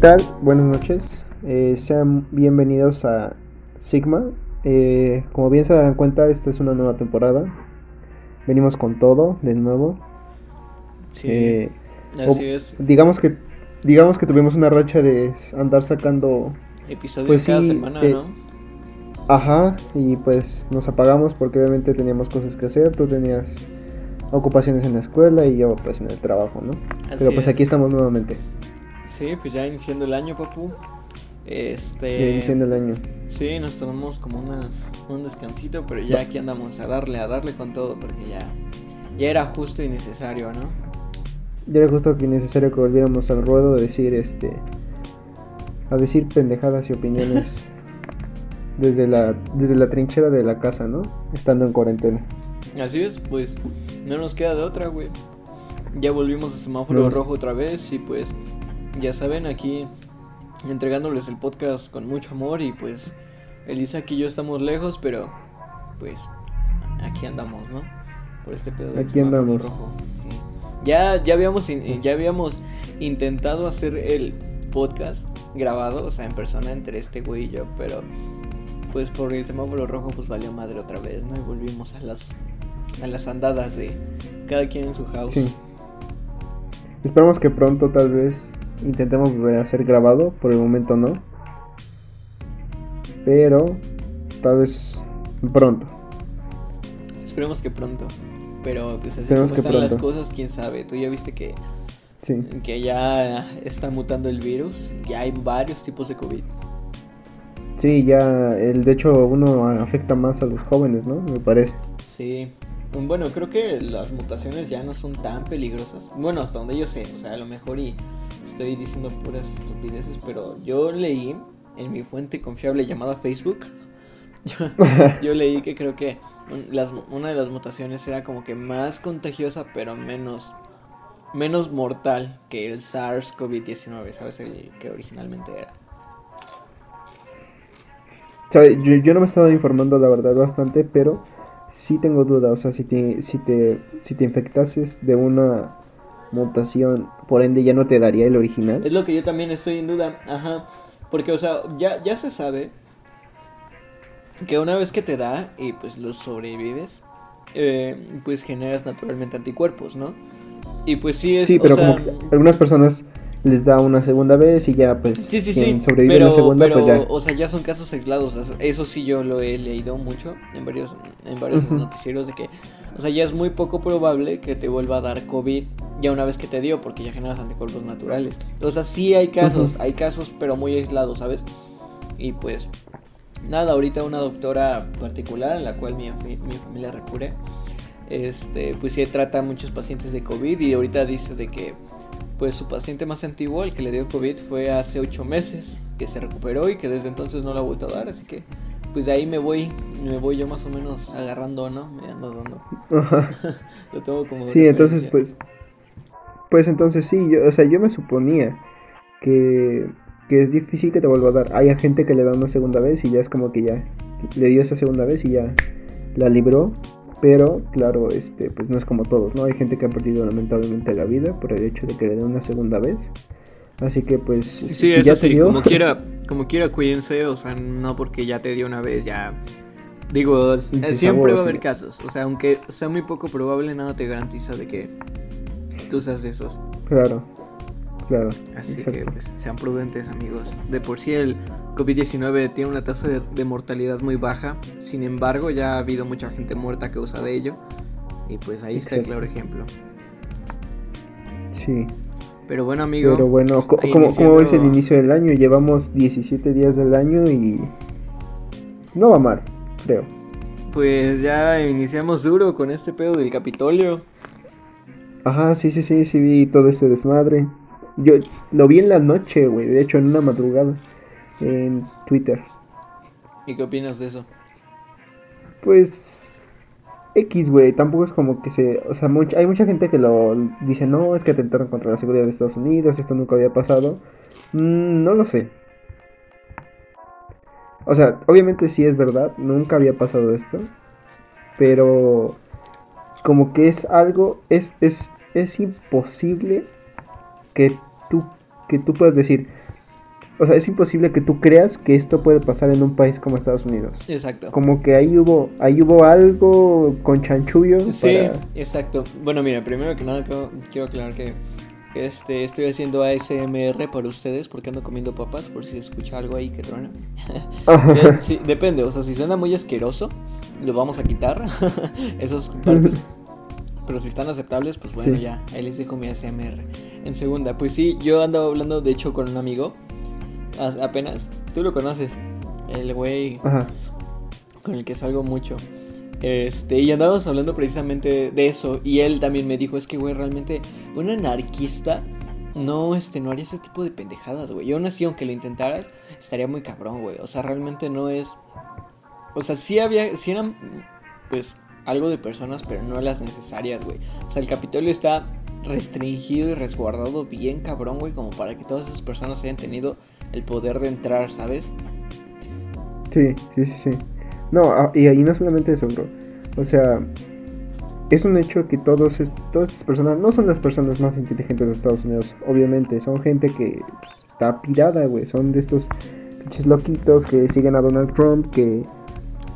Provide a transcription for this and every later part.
¿Qué tal? Buenas noches. Eh, sean bienvenidos a Sigma. Eh, como bien se darán cuenta, esta es una nueva temporada. Venimos con todo de nuevo. Sí, Eh, así o- es. Digamos que digamos que tuvimos una racha de andar sacando Episodio pues cada sí, semana, eh, ¿no? Ajá, y pues nos apagamos porque obviamente teníamos cosas que hacer, tú tenías ocupaciones en la escuela y yo pues en el trabajo, ¿no? Así Pero pues es. aquí estamos nuevamente, Sí, pues ya iniciando el año, papu. ya Este. iniciando el año. Sí, nos tomamos como unas, un descansito, pero ya aquí andamos a darle, a darle con todo, porque ya, ya era justo y necesario, ¿no? Ya era justo que necesario que volviéramos al ruedo de decir este a decir pendejadas y opiniones desde la desde la trinchera de la casa, ¿no? Estando en cuarentena. Así es, pues no nos queda de otra, güey. Ya volvimos a semáforo No rojo otra vez y pues ya saben, aquí entregándoles el podcast con mucho amor y pues Elisa y yo estamos lejos, pero pues aquí andamos, ¿no? Por este pedo del Aquí andamos. rojo. sí. Ya, ya habíamos in- ya habíamos intentado hacer el podcast grabado, o sea, en persona entre este güey y yo, pero pues por el semáforo rojo pues valió madre otra vez, ¿no? Y volvimos a las a las andadas de cada quien en su house. Sí. Esperamos que pronto tal vez intentemos volver a ser grabado, por el momento no. Pero tal vez pronto. Esperemos que pronto. Pero pues así Esperemos como que están las cosas, quién sabe. Tú ya viste que, Sí. que ya está mutando el virus, que hay varios tipos de COVID. Sí, ya el de hecho uno afecta más a los jóvenes, ¿no? Me parece. Sí. Bueno, creo que las mutaciones ya no son tan peligrosas. Bueno, hasta donde yo sé, o sea, a lo mejor y estoy diciendo puras estupideces, pero yo leí en mi fuente confiable llamada Facebook, yo, leí que creo que una de las mutaciones era como que más contagiosa, pero menos menos mortal que el SARS-CoV-19, ¿sabes? El que originalmente era. Yo, yo no me he estado informando la verdad bastante, pero sí tengo duda. O sea, si te, si te, si te infectases de una mutación, por ende ya no te daría el original. Es lo que yo también estoy en duda, ajá. Porque, o sea, ya, ya se sabe que una vez que te da y pues lo sobrevives, eh, pues generas naturalmente anticuerpos, ¿no? Y pues sí es, Sí, o pero sea, como que algunas personas les da una segunda vez y ya pues Sí, sí, quien sí. sobrevive pero, la segunda pero, pues ya. o sea, ya son casos aislados. Eso sí yo lo he leído mucho en varios, en varios noticieros de que, o sea, ya es muy poco probable que te vuelva a dar COVID ya una vez que te dio, porque ya generas anticuerpos naturales. O sea, sí hay casos, hay casos, pero muy aislados, ¿sabes? Y pues, nada, ahorita una doctora particular, a la cual mi, mi familia recurre, este, pues sí trata a muchos pacientes de COVID y ahorita dice de que pues su paciente más antiguo, el que le dio COVID, fue hace ocho meses, que se recuperó y que desde entonces no lo ha vuelto a dar, así que pues de ahí me voy, me voy yo más o menos agarrando, ¿no? Me ando dando. Ajá. Lo tengo como Sí, entonces pues pues entonces sí, yo, o sea, yo me suponía que, que es difícil que te vuelva a dar. Hay gente que le da una segunda vez y ya es como que ya le dio esa segunda vez y ya la libró, pero claro, este pues no es como todos, ¿no? Hay gente que ha perdido lamentablemente la vida por el hecho de que le den una segunda vez. Así que pues Sí, si eso ya te sí, dio- como quiera, como quiera cuídense, o sea, no porque ya te dio una vez, ya... Digo, eh, siempre va a haber sí. casos, o sea, aunque sea muy poco probable, nada te garantiza de que tú seas de esos. Claro. Claro. Así que pues, sean prudentes amigos. De por sí el COVID-19 tiene una tasa de, de mortalidad muy baja. Sin embargo, ya ha habido mucha gente muerta a causa de ello. Y pues ahí está el claro ejemplo. Sí. Pero bueno amigo, Pero bueno, co- como, como ves el inicio del año, llevamos 17 días del año y no va mal, creo. pues ya iniciamos duro con este pedo del Capitolio. Ajá, sí, sí, sí, sí vi todo este desmadre. Yo lo vi en la noche, güey, de hecho en una madrugada en Twitter. ¿Y qué opinas de eso? Pues X, güey, tampoco es como que se, o sea, hay mucha gente que lo dice, "No, es que atentaron contra la seguridad de Estados Unidos, esto nunca había pasado." Mm, no lo sé. O sea, obviamente sí es verdad, nunca había pasado esto, pero como que es algo, es, es, es imposible que tú, que tú puedas decir, o sea, es imposible que tú creas que esto puede pasar en un país como Estados Unidos. Exacto. Como que ahí hubo, ahí hubo algo con chanchullo. Sí, exacto. Bueno, mira, primero que nada quiero, quiero aclarar que este, estoy haciendo ASMR para ustedes porque ando comiendo papas, por si escucha algo ahí que truena. Eh, sí, depende, o sea, si suena muy asqueroso, lo vamos a quitar, esos partes. Pero si están aceptables, pues bueno, ya, ahí les dejo mi ASMR. En segunda, pues sí, yo andaba hablando de hecho con un amigo apenas. Tú lo conoces, el güey con el que salgo mucho. Este, y andábamos hablando precisamente de eso. Y él también me dijo, es que, güey, realmente un anarquista no, este, no haría ese tipo de pendejadas, güey. Yo aún así, aunque lo intentaras, estaría muy cabrón, güey. O sea, realmente no es... O sea, sí había, sí eran, pues, algo de personas, pero no las necesarias, güey. O sea, el Capitolio está restringido y resguardado bien cabrón, güey, como para que todas esas personas hayan tenido el poder de entrar, ¿sabes? Sí, sí, sí, sí. No, ah, y ahí no solamente eso, bro. O sea, es un hecho que todos todas estas personas no son las personas más inteligentes de Estados Unidos, obviamente. Son gente que pues, está pirada, güey. Son de estos pinches loquitos que siguen a Donald Trump, que,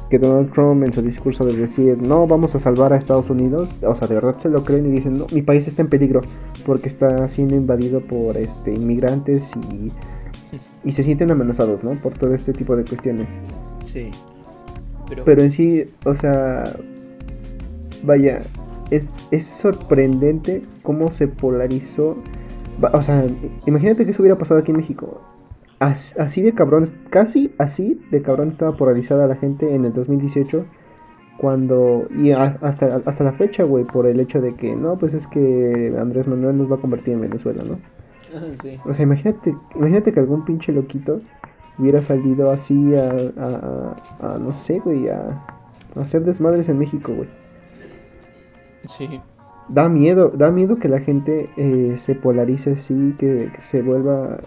que Donald Trump en su discurso de decir, no, vamos a salvar a Estados Unidos, o sea, de verdad se lo creen y dicen, no, mi país está en peligro porque está siendo invadido por este inmigrantes y y se sienten amenazados, ¿no? Por todo este tipo de cuestiones. Sí. Pero, en sí, o sea, vaya, es, es sorprendente cómo se polarizó. O sea, imagínate que eso hubiera pasado aquí en México. así de cabrón, casi así de cabrón estaba polarizada la gente en el 2018 cuando y hasta, hasta la fecha, güey, por el hecho de que no, pues es que Andrés Manuel nos va a convertir en Venezuela, ¿no? O sea, imagínate, imagínate que algún pinche loquito hubiera salido así a, a, no sé, güey, a, hacer desmadres en México, güey. Sí. Da miedo, da miedo que la gente eh, se polarice así, que, se vuelva,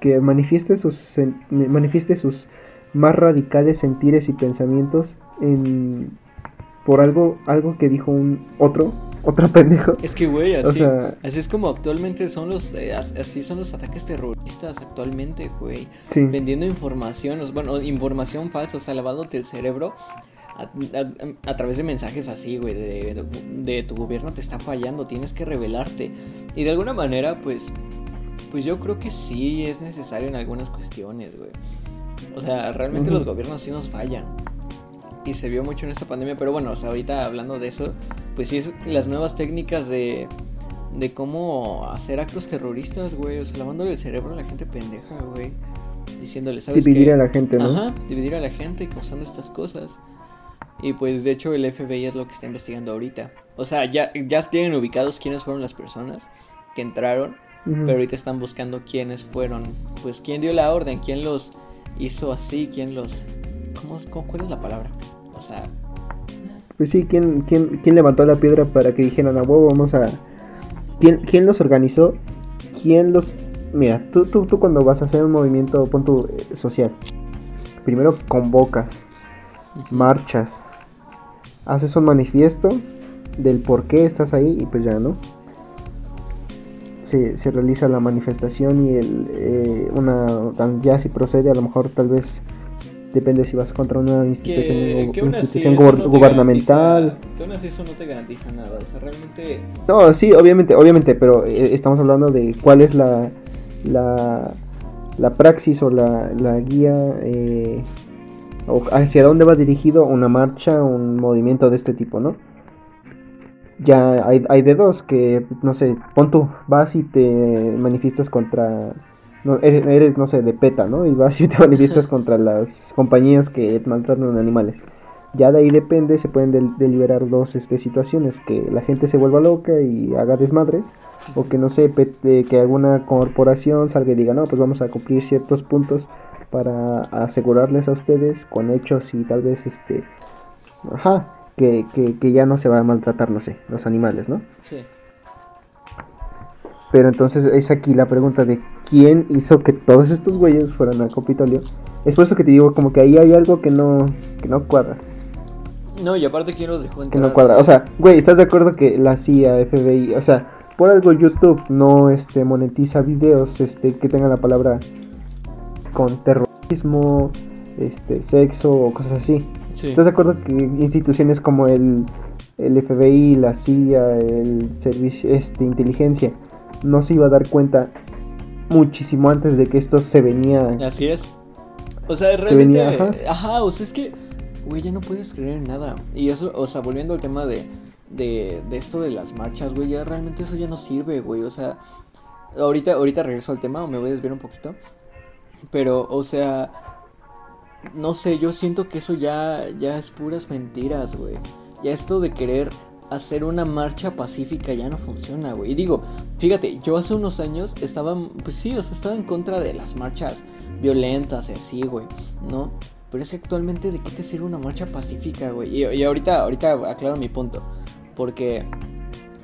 que manifieste sus, manifieste sus más radicales sentires y pensamientos en, por algo, algo que dijo un otro otro pendejo. Es que, güey, así, así es como actualmente son los, eh, así son los ataques terroristas actualmente, güey. Vendiendo información, bueno, información falsa, o sea, lavándote el cerebro a, través de mensajes así, güey, de, de, tu gobierno te está fallando, tienes que revelarte. Y de alguna manera, pues, pues yo creo que sí es necesario en algunas cuestiones, güey. O sea, realmente los gobiernos sí nos fallan y se vio mucho en esta pandemia, pero bueno, o sea, ahorita hablando de eso, pues sí es las nuevas técnicas de, de cómo hacer actos terroristas, güey, o sea, lavándole el cerebro a la gente pendeja, güey, diciéndole, ¿sabes Dividir a la gente, ¿no? Ajá, dividir a la gente causando estas cosas. Y pues de hecho el FBI es lo que está investigando ahorita. O sea, ya, ya tienen ubicados quiénes fueron las personas que entraron, pero ahorita están buscando quiénes fueron, pues quién dio la orden, quién los hizo así, quién los... ¿Cómo, cómo cuál es la palabra? Sea... Pues sí, ¿quién, quién, quién levantó la piedra para que dijeran a huevo, vamos a... ¿Quién, ¿Quién los organizó? ¿Quién los... Mira, tú, tú, tú cuando vas a hacer un movimiento punto, eh, social, primero convocas, marchas, haces un manifiesto del por qué estás ahí y pues ya, ¿no? Se, se realiza la manifestación y el, eh, una, ya si procede a lo mejor tal vez depende si vas contra una institución, gubernamental. que aún así eso no te garantiza nada, o sea, realmente... No, sí, obviamente, obviamente, pero eh, estamos hablando de cuál es la, la, la praxis o la, la guía, eh, o hacia dónde va dirigido una marcha, un movimiento de este tipo, ¿no? Ya hay, hay de dos, que, no sé, pon tú, vas y te manifiestas contra no, eres, no sé, de PETA, ¿no? Y vas y te manifiestas contra las compañías que maltratan animales. Ya de ahí depende, se pueden deliberar dos este, situaciones, que la gente se vuelva loca y haga desmadres, o que no sé, que alguna corporación salga y diga, no, pues vamos a cumplir ciertos puntos para asegurarles a ustedes con hechos y tal vez, este, ajá, que, que, que ya no se va a maltratar, no sé, los animales, ¿no? Sí. Pero entonces es aquí la pregunta de quién hizo que todos estos güeyes fueran al Capitolio. Es por eso que te digo, como que ahí hay algo que no, que no cuadra. No, y aparte quién los dejó entrar. Que no cuadra. O sea, güey, ¿estás de acuerdo que la CIA, FBI, o sea, por algo YouTube no este monetiza videos este que tengan la palabra con terrorismo, este, sexo o cosas así. ¿Estás de acuerdo que instituciones como el, el FBI, la CIA, el servicio este, inteligencia no se iba a dar cuenta muchísimo antes de que esto se venía? Así es. O sea, realmente. ajá. o sea, es que, güey, ya no puedes creer en nada. Y eso, o sea, volviendo al tema de, de, de esto de las marchas, güey, ya realmente eso ya no sirve, güey. O sea, ahorita, ahorita regreso al tema o me voy a desviar un poquito. Pero, o sea, no sé, yo siento que eso ya, ya es puras mentiras, güey. Ya esto de querer hacer una marcha pacífica ya no funciona, güey. Y digo, fíjate, yo hace unos años estaba, pues sí, o sea, estaba en contra de las marchas violentas y así, güey, ¿no? Pero es que actualmente, ¿de qué te sirve una marcha pacífica, güey? Y, y, ahorita, ahorita aclaro mi punto. Porque,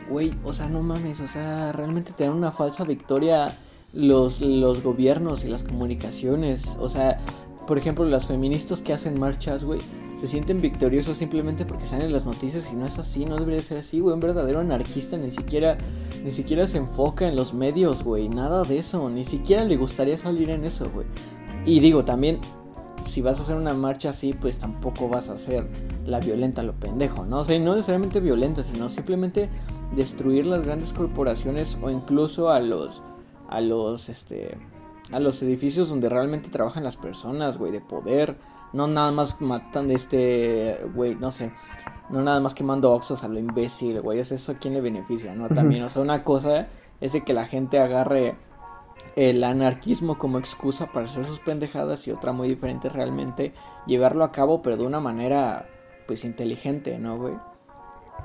güey, o sea, no mames, o sea, realmente te dan una falsa victoria los, los gobiernos y las comunicaciones. O sea, por ejemplo, las feministas que hacen marchas, güey, se sienten victoriosos simplemente porque salen en las noticias y no es así, no debería ser así, güey. Un verdadero anarquista ni siquiera, ni siquiera se enfoca en los medios, güey. Nada de eso, ni siquiera le gustaría salir en eso, güey. Y digo, también, si vas a hacer una marcha así, pues tampoco vas a hacer la violenta, lo pendejo, ¿no? O sea, no necesariamente violenta, sino simplemente destruir las grandes corporaciones o incluso a los, a los, este a los edificios donde realmente trabajan las personas, güey, de poder. No nada más matan de este, güey, no sé. No nada más quemando oxos a lo imbécil, güey. Es eso a quién le beneficia, ¿no? También, o sea, una cosa es de que la gente agarre el anarquismo como excusa para hacer sus pendejadas y otra muy diferente realmente llevarlo a cabo, pero de una manera, pues, inteligente, ¿no, güey?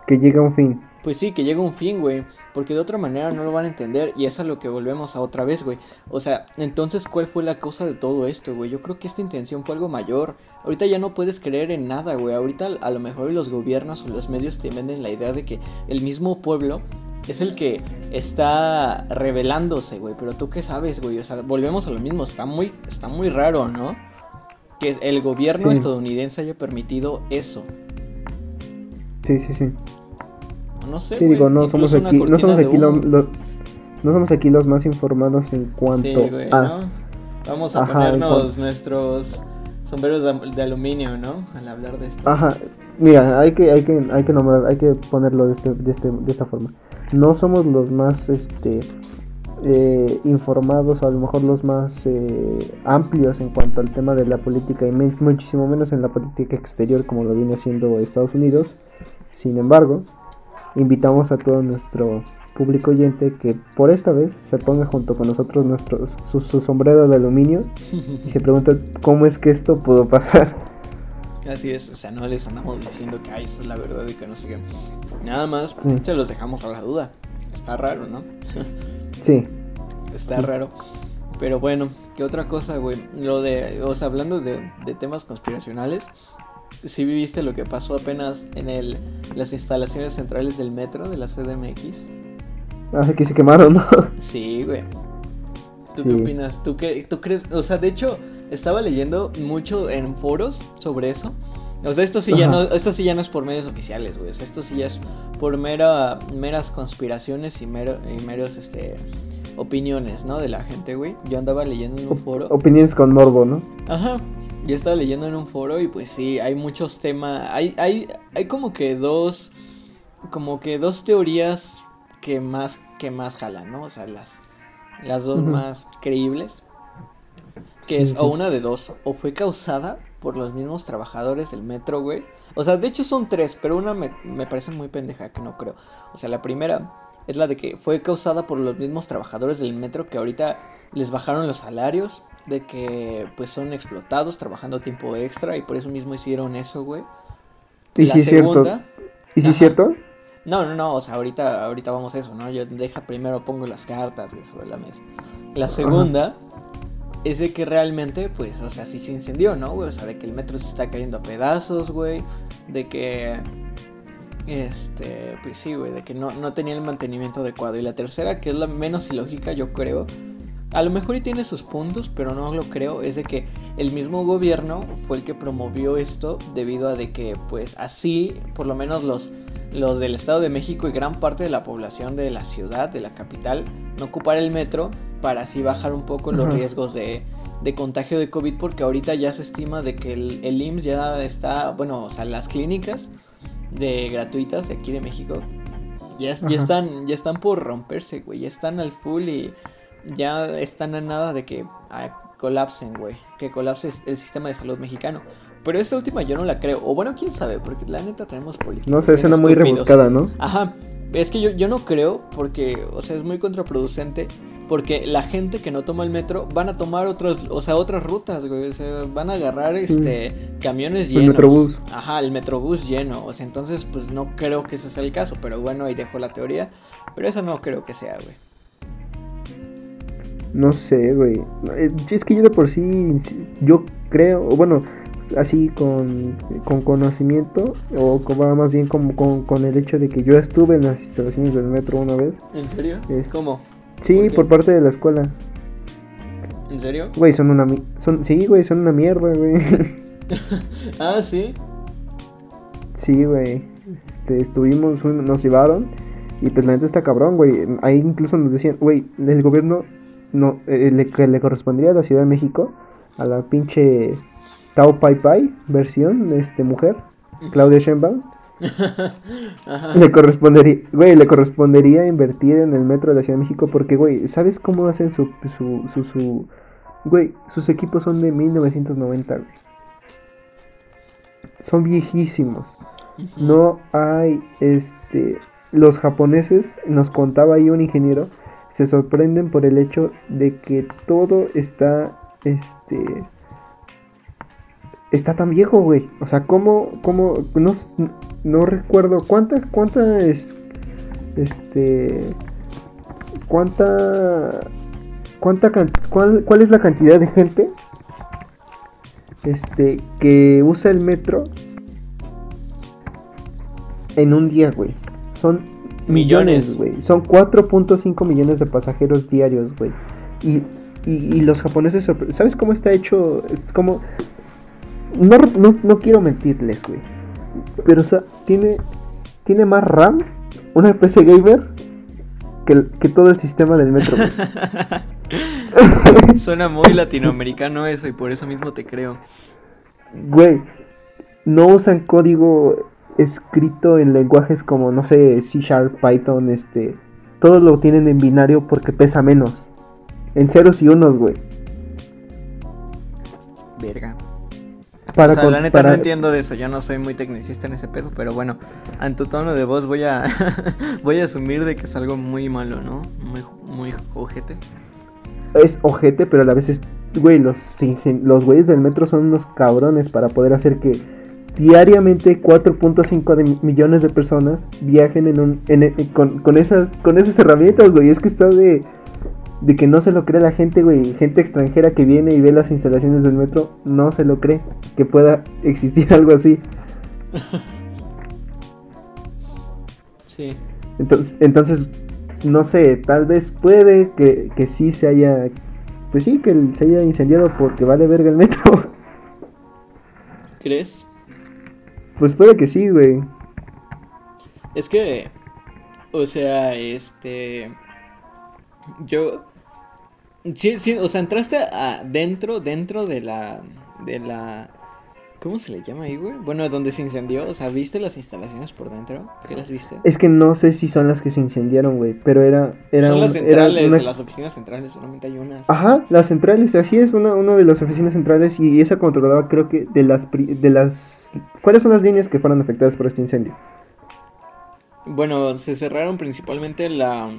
Que llegue a un fin. Pues sí, que llegue un fin, güey. Porque de otra manera no lo van a entender. Y es a lo que volvemos a otra vez, güey. O sea, entonces, ¿cuál fue la causa de todo esto, güey? Yo creo que esta intención fue algo mayor. Ahorita ya no puedes creer en nada, güey. Ahorita a lo mejor los gobiernos o los medios te venden la idea de que el mismo pueblo es el que está revelándose, güey. Pero tú qué sabes, güey. O sea, volvemos a lo mismo. Está muy, está muy raro, ¿no? Que el gobierno estadounidense haya permitido eso. Sí, sí, sí. No sé. Sí, digo, no somos aquí, no somos aquí, no somos aquí los más informados en cuanto a. Vamos a ponernos nuestros sombreros de, aluminio, ¿no? Al hablar de esto. Ajá. Mira, hay que, hay que, hay que nombrar, hay que ponerlo de, este, de, este, de esta forma. No somos los más, este, eh, informados, o a lo mejor los más eh, amplios en cuanto al tema de la política y muchísimo menos en la política exterior como lo viene haciendo Estados Unidos. Sin embargo, invitamos a todo nuestro público oyente que por esta vez se ponga junto con nosotros nuestros, su, sombrero de aluminio y se pregunta cómo es que esto pudo pasar. Así es, o sea, no les andamos diciendo que ay, esa es la verdad y que no sé qué. Nada más se los dejamos a la duda. Está raro, ¿no? sí. Está raro. Pero bueno, ¿qué otra cosa, güey? Lo de, o sea, hablando de, de temas conspiracionales, si viviste lo que pasó apenas en el, las instalaciones centrales del metro de la CDMX. Ah, que se quemaron, ¿no? Sí, güey. ¿Tú qué opinas? ¿Tú qué tú crees? O sea, de hecho, estaba leyendo mucho en foros sobre eso. O sea, esto sí ya no, esto sí ya no es por medios oficiales, güey. O sea, esto sí ya es por mera, meras conspiraciones y, mero, y meros, este, opiniones, ¿no? De la gente, güey. Yo andaba leyendo en un foro. Opiniones con morbo, ¿no? Ajá. Yo estaba leyendo en un foro y pues sí, hay muchos temas, hay, hay, hay como que dos, como que dos teorías que más, que más jalan, ¿no? O sea, las, las dos más creíbles. Que es o una de dos, o fue causada por los mismos trabajadores del metro, güey. O sea, de hecho son tres, pero una me, me parece muy pendeja que no creo. O sea, la primera es la de que fue causada por los mismos trabajadores del metro que ahorita les bajaron los salarios de que pues son explotados trabajando tiempo extra y por eso mismo hicieron eso, güey. ¿Y si es cierto? ¿Y si es cierto? No, no, no, o sea, ahorita, ahorita vamos a eso, ¿no? Yo deja primero pongo las cartas sobre la mesa. La segunda es de que realmente, pues, o sea, sí se incendió, ¿no, güey? O sea, de que el metro se está cayendo a pedazos, güey. De que, este, pues sí, güey, de que no, no tenía el mantenimiento adecuado. Y la tercera, que es la menos ilógica, yo creo, a lo mejor y tiene sus puntos, pero no lo creo, es de que el mismo gobierno fue el que promovió esto debido a de que pues así por lo menos los, los del Estado de México y gran parte de la población de la ciudad, de la capital, no ocupar el metro para así bajar un poco los riesgos de, de contagio de COVID porque ahorita ya se estima de que el, el IMSS ya está, bueno, o sea, las clínicas de gratuitas de aquí de México ya, ya están ya están por romperse, güey, ya están al full y ya están a nada de que ah, colapsen, güey, que colapse el sistema de salud mexicano. Pero esta última yo no la creo, o bueno, quién sabe, porque la neta tenemos políticos. No sé, suena muy rebuscada, ¿no? Ajá, es que yo, yo no creo porque, o sea, es muy contraproducente porque la gente que no toma el metro van a tomar otros, o sea, otras rutas, güey. O sea, van a agarrar este camiones llenos. El metrobús. Ajá, el metrobús lleno. O sea, entonces, pues no creo que ese sea el caso. Pero bueno, ahí dejo la teoría. Pero eso no creo que sea, güey. No sé, güey. Eh, es que yo de por sí, yo creo, bueno, así con, con conocimiento, o como, más bien como con, con, el hecho de que yo estuve en las instalaciones del metro una vez. ¿En serio? ¿Cómo? Sí, por, parte de la escuela. ¿En serio? Güey, son una son sí, güey, son una mierda, güey. ah, sí. Sí, güey. Este, estuvimos, nos llevaron y pues la gente está cabrón, güey. Ahí incluso nos decían, güey, el gobierno no eh, le, le correspondría a la Ciudad de México a la pinche Tao Pai Pai versión, este mujer, Claudia Sheinbaum. Le correspondería, güey, le correspondería invertir en el metro de la Ciudad de México porque, güey, ¿sabes cómo hacen su, su, su, su, güey, sus equipos son de 1990, güey. Son viejísimos. No hay, este, los japoneses, nos contaba ahí un ingeniero, se sorprenden por el hecho de que todo está, este, está tan viejo, güey. O sea, ¿cómo, cómo, no, no recuerdo cuánta, cuánta es, este, cuánta, cuánta, cuál, cuál es la cantidad de gente, este, que usa el metro en un día, güey. Son millones, güey. Son 4.5 millones de pasajeros diarios, güey. Y, y, y, los japoneses, ¿sabes cómo está hecho? Es como no, no, no quiero mentirles, güey. Pero, o sea, tiene, tiene más RAM una PC gamer que, que todo el sistema del metro. Suena muy latinoamericano eso y por eso mismo te creo. Güey, no usan código escrito en lenguajes como, no sé, C Sharp, Python, este. Todo lo tienen en binario porque pesa menos. En ceros y unos, güey. Verga. Para o sea, la neta no entiendo de eso, yo no soy muy tecnicista en ese pedo, pero bueno, en tu tono de voz voy a voy a asumir de que es algo muy malo, ¿no? Muy muy ojete. Es ojete, pero a la vez es güey, los los güeyes del metro son unos cabrones para poder hacer que diariamente 4.5 millones de personas viajen en un con, con esas con esas herramientas, güey, es que está de de que no se lo cree la gente, güey. Gente extranjera que viene y ve las instalaciones del metro, no se lo cree que pueda existir algo así. Sí. Entonces, entonces no sé, tal vez puede que, que sí se haya, pues sí, que se haya incendiado porque vale verga el metro. ¿Crees? Pues puede que sí, güey. Es que, o sea, este, yo Sí, sí, o sea, entraste adentro, dentro de la, de la, ¿cómo se le llama ahí, güey? Bueno, donde se incendió, o sea, ¿viste las instalaciones por dentro? ¿Qué las viste? Es que no sé si son las que se incendiaron, güey, pero era, era Son las centrales, de las oficinas centrales, solamente hay unas. Ajá, las centrales, así es, una, una de las oficinas centrales y esa controlaba, creo que, de las, de las, ¿cuáles son las líneas que fueron afectadas por este incendio? Bueno, se cerraron principalmente la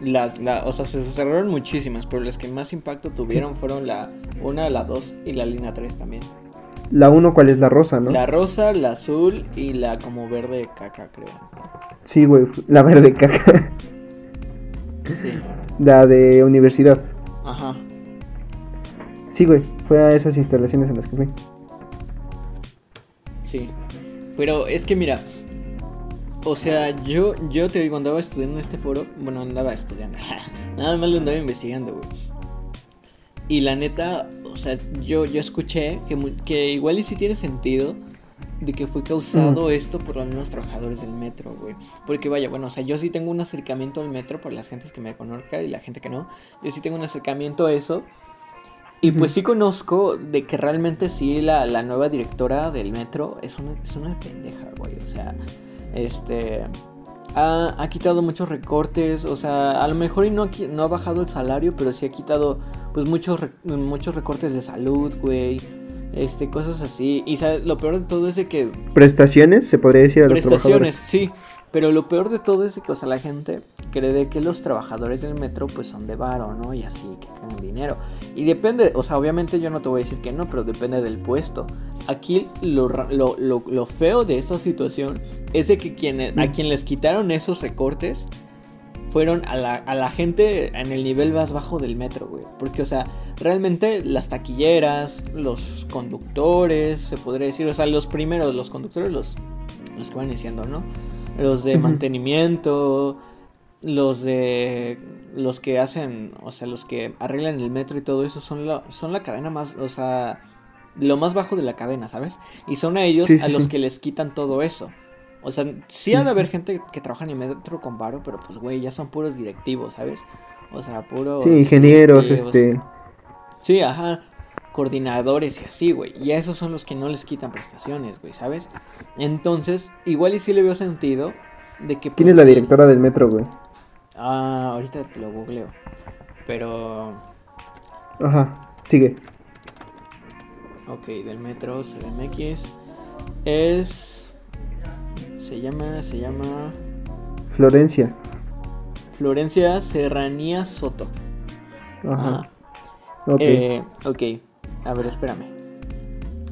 las, la, o sea, se cerraron muchísimas, pero las que más impacto tuvieron fueron la 1, la 2 y la línea 3 también. La 1, ¿cuál es la rosa, no? La rosa, la azul y la como verde caca, creo. Sí, güey, la verde caca. Sí. La de universidad. Ajá. Sí, güey, fue a esas instalaciones en las que fui. Sí. Pero es que mira, o sea, yo, yo te digo, andaba estudiando en este foro. Bueno, andaba estudiando. Nada más lo andaba investigando, güey. Y la neta, o sea, yo, yo escuché que, que igual y si tiene sentido de que fue causado esto por los mismos trabajadores del metro, güey. Porque vaya, bueno, o sea, yo sí tengo un acercamiento al metro por las gentes que me conozcan y la gente que no. Yo sí tengo un acercamiento a eso. Y pues sí conozco de que realmente sí la, la nueva directora del metro es una, es una pendeja, güey. O sea, este... Ha, ha, quitado muchos recortes, o sea, a lo mejor y no, no ha bajado el salario, pero sí ha quitado pues muchos, muchos recortes de salud, güey este, cosas así. Y ¿sabes? lo peor de todo es de que... Prestaciones, se podría decir a los Prestaciones, sí. Pero lo peor de todo es que, o sea, la gente cree que los trabajadores del metro pues son de varo, ¿no? Y así, que ganan dinero. Y depende, o sea, obviamente yo no te voy a decir que no, pero depende del puesto. Aquí lo, lo, lo, feo de esta situación es de que a quien les quitaron esos recortes fueron a la, a la gente en el nivel más bajo del metro, güey. Porque, o sea, realmente las taquilleras, los conductores, se podría decir, o sea, los primeros, los conductores, los, los que van iniciando, ¿no? Los de mantenimiento, los de los que hacen, o sea, los que arreglan el metro y todo eso son la, son la cadena más, o sea, lo más bajo de la cadena, ¿sabes? Y son a ellos a los que les quitan todo eso. O sea, sí ha de haber gente que trabaja en el metro con varo, pero pues, güey, ya son puros directivos, ¿sabes? O sea, puros... Sí, ingenieros, este... Sí, ajá. Coordinadores y así, güey. Y a esos son los que no les quitan prestaciones, güey, ¿sabes? Entonces, igual y sí le veo sentido de que... ¿Quién es la pues, directora del metro, güey? Ah, ahorita te lo googleo. Pero... Ajá, sigue. Ok, del metro CDMX. Es... Se llama, se llama... Florencia. Florencia Serranía Soto. Ajá. Ok. Eh, ok. A ver, espérame.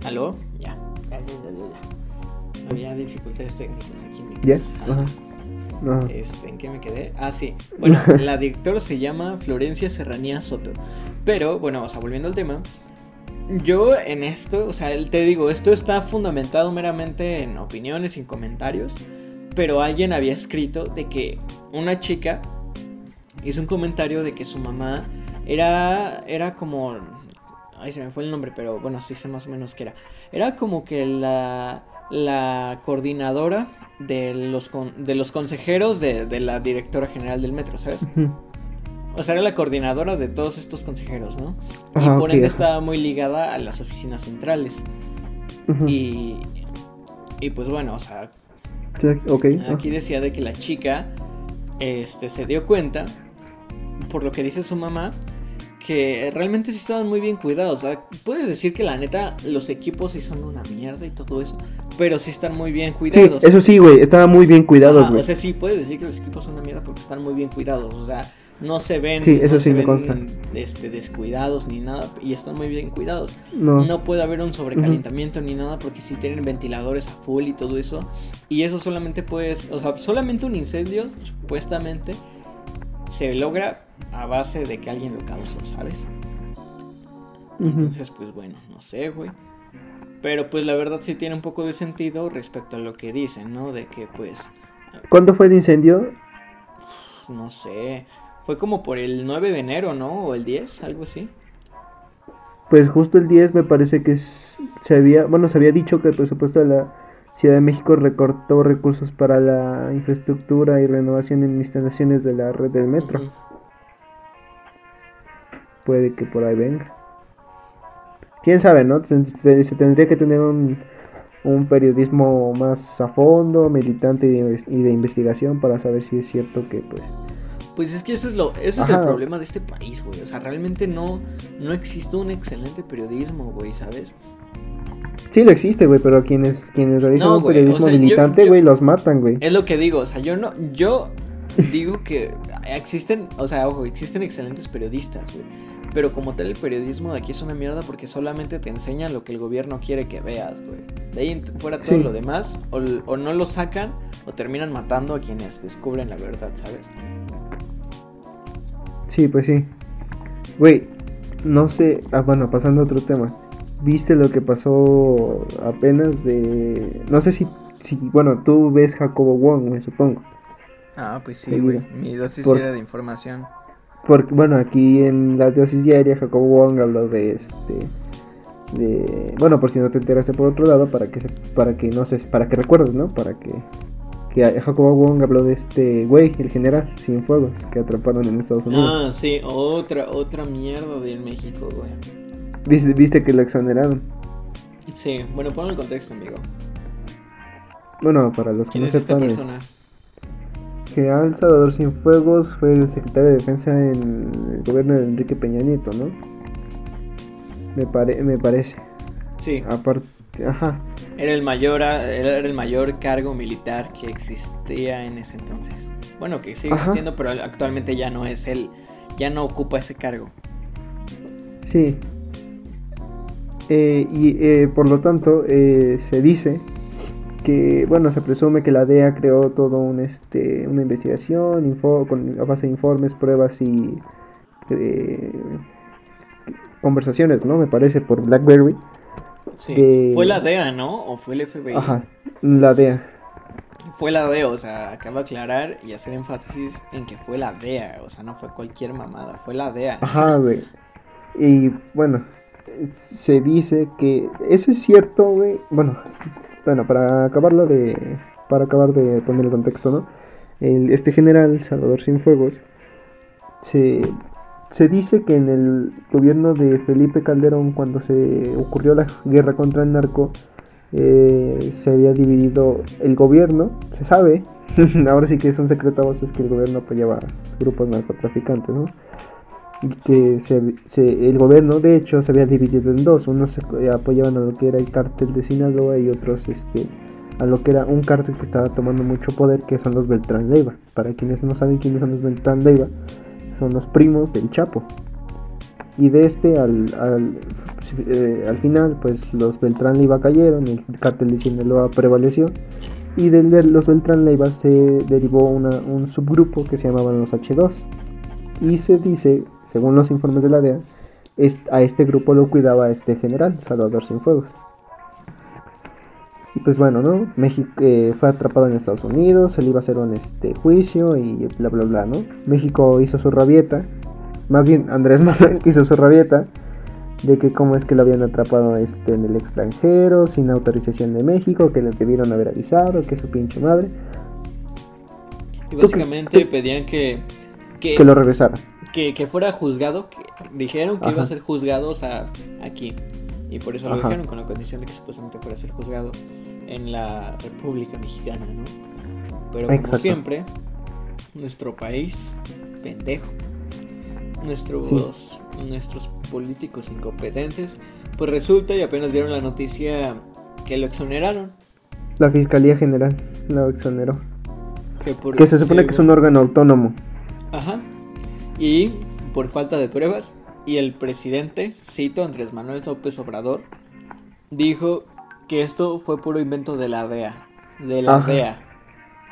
¿Aló? Ya. Ya, ya, ya, ya. Había dificultades técnicas aquí en mi ¿Ya? Ajá. Este, ¿En qué me quedé? Ah, sí. Bueno, la directora se llama Florencia Serranía Soto. Pero, bueno, o sea, volviendo al tema. Yo en esto, o sea, te digo, esto está fundamentado meramente en opiniones, y comentarios. Pero alguien había escrito de que una chica hizo un comentario de que su mamá era, era como... Ay, se me fue el nombre, pero bueno, sí sé más o menos qué era. Era como que la, la coordinadora de los, de los consejeros de, la directora general del metro, ¿sabes? O sea, era la coordinadora de todos estos consejeros, ¿no? y por ende estaba muy ligada a las oficinas centrales. Y, y pues bueno, o sea, aquí decía de que la chica este, se dio cuenta, por lo que dice su mamá, que realmente sí estaban muy bien cuidados. O sea, puedes decir que la neta los equipos sí son una mierda y todo eso, pero sí están muy bien cuidados. Sí, eso sí, güey, estaban muy bien cuidados, güey. O sea, sí, puedes decir que los equipos son una mierda porque están muy bien cuidados. O sea, no se ven, sí, eso no sí me consta. Este, descuidados ni nada y están muy bien cuidados. No, no puede haber un sobrecalentamiento ni nada porque sí tienen ventiladores a full y todo eso. Y eso solamente puedes, o sea, solamente un incendio supuestamente se logra a base de que alguien lo causó, ¿sabes? Entonces, pues bueno, no sé, güey. Pero pues la verdad sí tiene un poco de sentido respecto a lo que dicen, ¿no? De que pues... ¿Cuándo fue el incendio? No sé. Fue como por el 9 de enero, ¿no? O el 10, algo así. Pues justo el 10 me parece que se había, bueno, se había dicho que el presupuesto de la Ciudad de México recortó recursos para la infraestructura y renovación en instalaciones de la red del metro puede que por ahí venga. Quién sabe, ¿no? Se, tendría que tener un, un, periodismo más a fondo, militante y de, investigación para saber si es cierto que, pues. Pues es que eso es lo, ese es el problema de este país, güey. O sea, realmente no, no existe un excelente periodismo, güey, ¿sabes? Sí, lo existe, güey, pero quienes, quienes realizan un periodismo militante, güey, los matan, güey. Es lo que digo, o sea, yo no, yo digo que existen, o sea, ojo, existen excelentes periodistas, güey. Pero como tal el periodismo de aquí es una mierda porque solamente te enseña lo que el gobierno quiere que veas, güey. De ahí fuera todo lo demás, o, no lo sacan o terminan matando a quienes descubren la verdad, ¿sabes? Sí, pues sí. Güey, no sé, ah, bueno, pasando a otro tema. ¿Viste lo que pasó apenas de... No sé si, si bueno, tú ves Jacobo Wong, me supongo. Ah, pues sí, güey. Mi dosis era de información. Porque, bueno, aquí en la dosis diaria, Jacobo Wong habló de este. De, bueno, por si no te enteraste por otro lado, para que para que no sé, para que recuerdes, ¿no? Para que que Jacobo Wong habló de este güey, el general sin fuegos que atraparon en Estados Unidos. Ah, sí, otra otra mierda de México, güey. ¿Viste, viste que lo exoneraron? Sí, bueno, pon el contexto, amigo. Bueno, para los que ¿Quién no es sepan, persona? General Salvador Cienfuegos fue el secretario de defensa en el gobierno de Enrique Peña Nieto, ¿no? Me, pare- me parece. Sí, Aparte, ajá. era el mayor, a- era el mayor cargo militar que existía en ese entonces. Bueno, que sigue Ajá. existiendo, pero actualmente ya no es él, ya no ocupa ese cargo. Sí. Eh, y eh, por lo tanto, eh, se dice que, bueno, se presume que la DEA creó todo un, este, una investigación info, con, a base de informes, pruebas y eh, conversaciones, ¿no? Me parece, por BlackBerry. Sí. De- Fue la DEA, ¿no? ¿O fue el FBI? Ajá, la DEA. Fue la DEA, o sea, acabo de aclarar y hacer énfasis en que fue la DEA, o sea, no fue cualquier mamada, fue la DEA. Ajá, güey. Y bueno, se dice que eso es cierto, güey. Bueno, bueno, para acabarlo de para acabar de poner el contexto, ¿no? El- este general Salvador Cienfuegos se se dice que en el gobierno de Felipe Calderón cuando se ocurrió la guerra contra el narco eh, se había dividido el gobierno, se sabe, ahora sí que es un secreto a voces que el gobierno apoyaba a grupos narcotraficantes, ¿no? y que se, se- el gobierno de hecho se había dividido en dos, unos se- apoyaban a lo que era el cártel de Sinaloa y otros este a lo que era un cártel que estaba tomando mucho poder que son los Beltrán Leiva. Para quienes no saben quiénes son los Beltrán Leiva, son los primos del Chapo. Y de este al, al, eh, al final pues los Beltrán Leiva cayeron, el cártel de Sinaloa prevaleció y de los Beltrán Leiva se derivó un subgrupo que se llamaban los H2 y se dice, según los informes de la DEA, es- a este grupo lo cuidaba este general, Salvador Cienfuegos. Y pues bueno, ¿no? México eh, fue atrapado en Estados Unidos, se le iba a hacer un este, juicio y bla bla bla, ¿no? México hizo su rabieta, más bien Andrés Manuel hizo su rabieta de que cómo es que lo habían atrapado este, en el extranjero, sin autorización de México, que le debieron haber avisado, que su pinche madre, Y básicamente pedían que, que, que lo regresara. que, que fuera juzgado, que dijeron que iba a Ajá. ser juzgado, o sea, aquí. Y por eso lo Ajá. dijeron, con la condición de que supuestamente fuera a ser juzgado en la República Mexicana, ¿no? Pero como Exacto. siempre, nuestro país, pendejo. Nuestros, nuestros políticos incompetentes, pues resulta y apenas dieron la noticia que lo exoneraron. La Fiscalía General lo exoneró. Que, por- Que se supone que es un órgano autónomo. Ajá. Y por falta de pruebas, y el presidente, cito Andrés Manuel López Obrador, dijo que esto fue puro invento de la DEA. De la Ajá. DEA.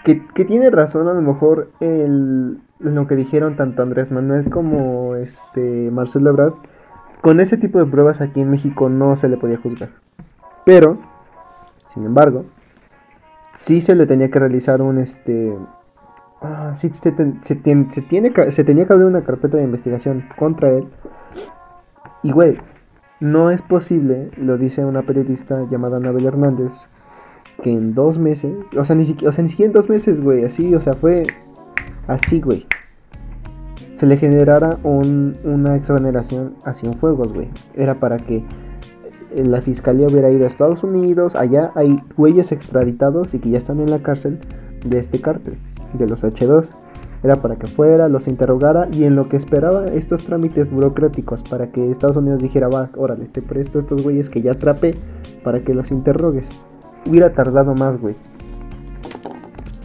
Que, que tiene razón a lo mejor el, lo que dijeron tanto Andrés Manuel como este Marcelo Ebrard. Con ese tipo de pruebas aquí en México no se le podía juzgar. Pero, sin embargo, sí se le tenía que realizar un este... ah, sí se, ten- se, se tiene, se tenía que abrir una carpeta de investigación contra él. Y güey, no es posible, lo dice una periodista llamada Anabel Hernández, que en dos meses, o sea, ni siquiera, o sea, ni siquiera en dos meses, güey, así, o sea, fue así, güey. Se le generara un- una exoneración a Cienfuegos, güey. Era para que eh, la fiscalía hubiera ido a Estados Unidos, allá hay güeyes extraditados y que ya están en la cárcel de este cártel, de los H2. Era para que fuera, los interrogara y en lo que esperaba estos trámites burocráticos para que Estados Unidos dijera, va, órale, te presto estos güeyes que ya atrapé para que los interrogues. Hubiera tardado más, güey.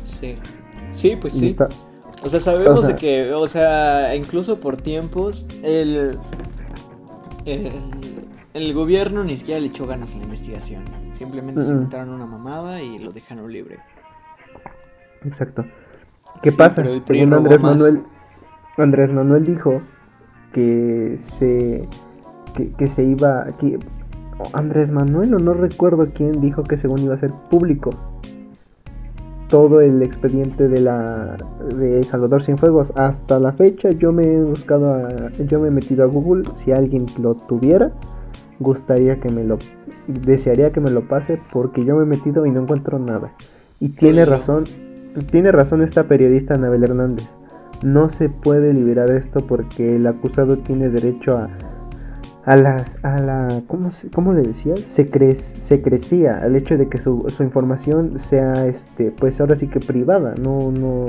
Sí. Sí, pues Y sí. está- O sea, sabemos O sea- de que, o sea, incluso por tiempos, el, el, el gobierno ni siquiera le echó ganas a la investigación. Simplemente se Mm-mm. inventaron una mamada y lo dejaron libre. Exacto. ¿Qué Sí, pasa? Según Andrés más. Manuel, Andrés Manuel dijo que se que, que se iba que Andrés Manuel o no recuerdo quién dijo que según iba a ser público todo el expediente de la de Salvador Cienfuegos hasta la fecha yo me he buscado a- yo me he metido a Google si alguien lo tuviera gustaría que me lo desearía que me lo pase porque yo me he metido y no encuentro nada y tiene razón tiene razón esta periodista Anabel Hernández no se puede liberar esto porque el acusado tiene derecho a a las a la ¿cómo, cómo le decía? Se, cre- se crecía al hecho de que su, su información sea este pues ahora sí que privada, no no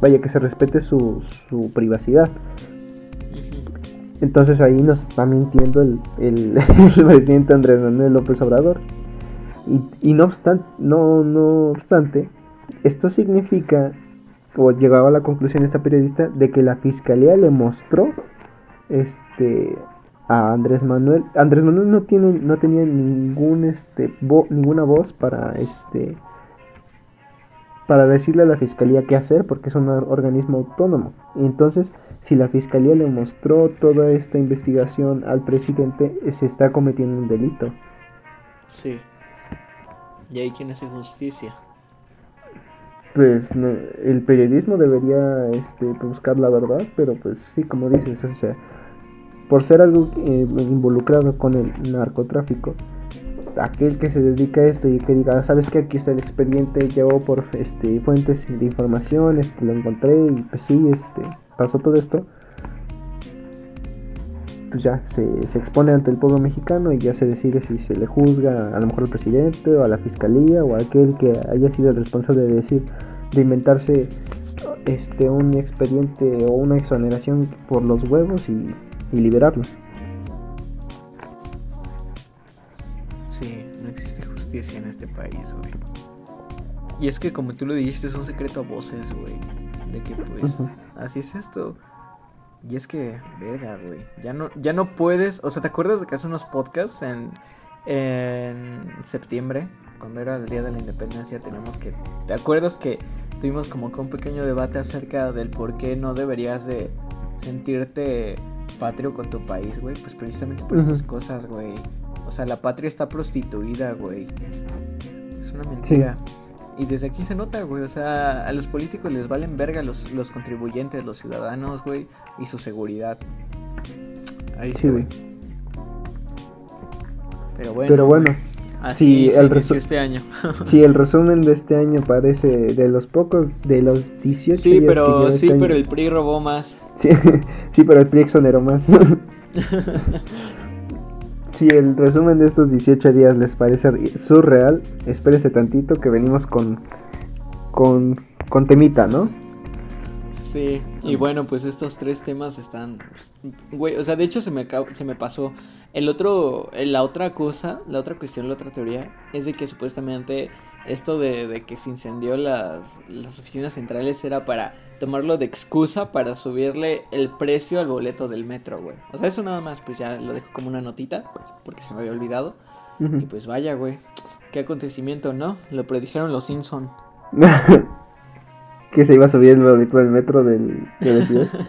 vaya que se respete su, su privacidad. Entonces ahí nos está mintiendo el, el, el presidente Andrés Manuel López Obrador. Y, y no, obstante, no, no obstante, esto significa, o llegaba a la conclusión esta periodista, de que la fiscalía le mostró este a Andrés Manuel. Andrés Manuel no tiene, no tenía ningún este vo- ninguna voz para este para decirle a la fiscalía qué hacer porque es un or- organismo autónomo. Entonces, si la fiscalía le mostró toda esta investigación al presidente, se está cometiendo un delito. Sí. Y ahí quien hace justicia. Pues no, el periodismo debería este, buscar la verdad, pero pues sí, como dices, o sea, por ser algo eh, involucrado con el narcotráfico, aquel que se dedica a esto y que diga, "Ah, sabes que aquí está el expediente, llevo por este, fuentes de información, este, lo encontré y pues sí, este, pasó todo esto, pues ya se, se expone ante el pueblo mexicano y ya se decide si se le juzga a lo mejor al presidente o a la fiscalía o a aquel que haya sido el responsable de decir, de inventarse este un expediente o una exoneración por los huevos y, y liberarlo. Sí, no existe justicia en este país, güey. Y es que como tú lo dijiste, es un secreto a voces, güey. De que pues, así es esto. Y es que, verga, güey. Ya no, ya no puedes. O sea, ¿te acuerdas de que hace unos podcasts en, en septiembre? Cuando era el día de la independencia, teníamos que. ¿Te acuerdas que tuvimos como que un pequeño debate acerca del por qué no deberías de sentirte patrio con tu país, güey? Pues precisamente por esas cosas, güey. O sea, la patria está prostituida, güey. Es una mentira. Y desde aquí se nota, güey. O sea, a los políticos les valen verga los, los contribuyentes, los ciudadanos, güey. Y su seguridad. Ahí sí, Sí, güey. Pero bueno. Pero bueno, Así sí, se el este año. si el resumen de este año parece de los pocos, de los 18 Sí, pero sí, este pero el PRI robó más. Sí, sí, pero el PRI exoneró más. si el resumen de estos 18 días les parece surreal, espérese tantito que venimos con, con, con temita, ¿no? Sí, y bueno, pues estos tres temas están, güey, o sea, de hecho se me se me pasó el otro, eh, la otra cosa, la otra cuestión, la otra teoría es de que supuestamente esto de, de que se incendió las, las oficinas centrales era para tomarlo de excusa para subirle el precio al boleto del metro, güey. O sea, eso nada más, pues ya lo dejo como una notita, porque se me había olvidado. Y pues vaya, güey, qué acontecimiento, ¿no? Lo predijeron los Simpson. que se iba a subir el boleto del metro del, de la ciudad.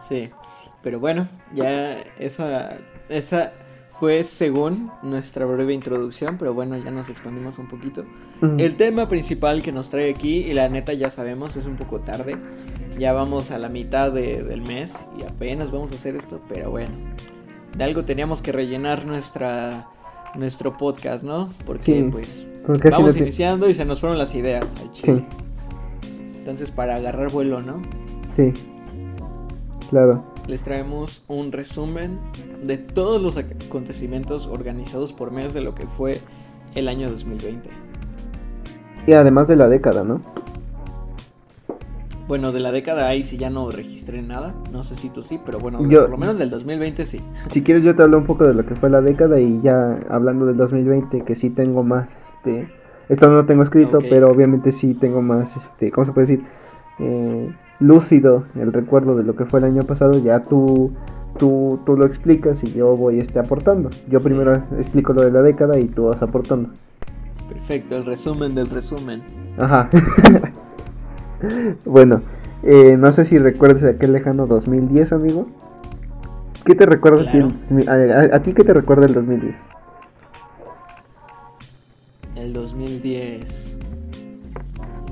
Sí, pero bueno, ya esa, esa fue según nuestra breve introducción, pero bueno, ya nos expandimos un poquito. Ujú. El tema principal que nos trae aquí, y la neta ya sabemos, es un poco tarde, ya vamos a la mitad de- del mes y apenas vamos a hacer esto, pero bueno, de algo teníamos que rellenar nuestra nuestro podcast, ¿no? Porque Sí, pues Porque vamos te- iniciando y se nos fueron las ideas. al. Sí, Entonces para agarrar vuelo, ¿no? sí. Claro. les traemos un resumen de todos los acontecimientos organizados por mes de lo que fue el año 2020. Y además de la década, ¿no? Bueno, de la década ahí sí ya no registré nada, no sé si tú sí, pero bueno, Yo- por lo menos del 2020 sí. Si quieres yo te hablo un poco de lo que fue la década y ya hablando del 2020 que sí tengo más, este, esto no lo tengo escrito, pero obviamente sí tengo más, este, ¿cómo se puede decir? Eh, lúcido el recuerdo de lo que fue el año pasado, ya tú, tú, tú lo explicas y yo voy este, aportando. Yo Sí. primero explico lo de la década y tú vas aportando. Perfecto, el resumen del resumen. Ajá. bueno, eh, no sé si recuerdas aquel lejano 2010, amigo. ¿Qué te recuerda a Claro. a, a- a ti qué te recuerda el 2010? El 2010.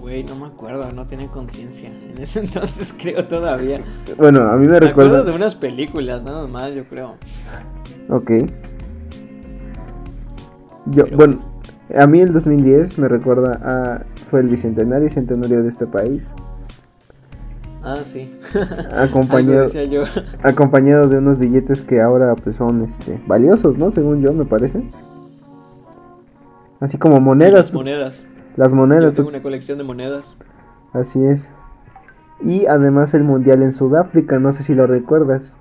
Güey, no me acuerdo, no tenía conciencia. En ese entonces creo todavía. Bueno, a mí me Me recuerda. acuerdo de unas películas, nada más, yo creo. Ok. Yo, Pero- bueno, a mí el 2010 me recuerda a. Fue el bicentenario y centenario de este país. Ah, sí. Acompañado, yo. acompañado de unos billetes que ahora pues son este valiosos, ¿no? Según yo, me parece. Así como monedas. Las monedas. Las Yo monedas, tengo una colección de monedas. así es. Y además el mundial en Sudáfrica, no sé si lo recuerdas,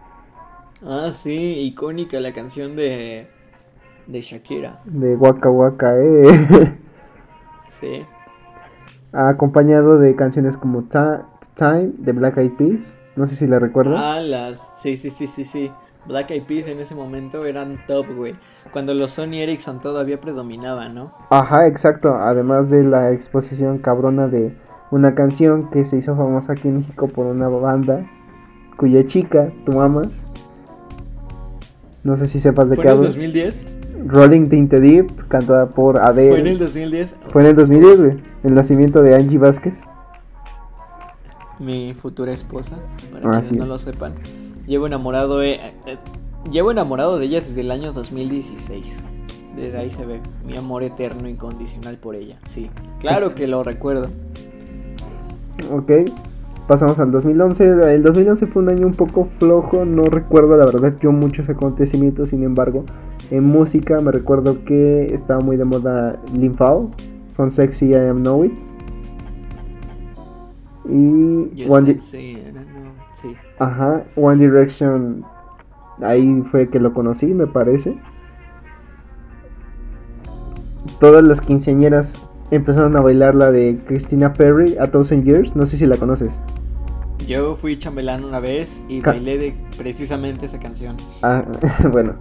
Ah, sí, icónica la canción de de Shakira. de Waka Waka, eh. Sí. acompañado de canciones como Ta- Time de Black Eyed Peas, no sé si la recuerdas. Ah, las sí, sí, sí, sí, sí. Black Eyed Peas en ese momento eran top, güey. Cuando los Sony Ericsson todavía predominaban, ¿no? Ajá, exacto. Además de la exposición cabrona de una canción que se hizo famosa aquí en México por una banda cuya chica tú amas. No sé si sepas de ¿Fue qué en el hablo. 2010? Rolling in the Deep, cantada por Adele. ¿Fue en el 2010? Fue en el 2010, güey. El nacimiento de Angie Vázquez. Mi futura esposa, para Ah, quienes sí. no lo sepan. Llevo enamorado, eh, eh, llevo enamorado de ella desde el año 2016. Desde ahí se ve mi amor eterno incondicional por ella. Sí, claro que lo recuerdo. Ok. Pasamos al 2011. El 2011 fue un año un poco flojo. No recuerdo, la verdad, yo muchos acontecimientos. Sin embargo, en música me recuerdo que estaba muy de moda Limfao con Sexy I Am Know It. Y Yo One, Di- no, sí. ajá, One Direction. Ahí fue que lo conocí, me parece. Todas las quinceañeras empezaron a bailar la de Christina Perry, A Thousand Years. No sé si la conoces. Yo fui chambelán una vez y Ca- bailé de precisamente esa canción. Ah, bueno.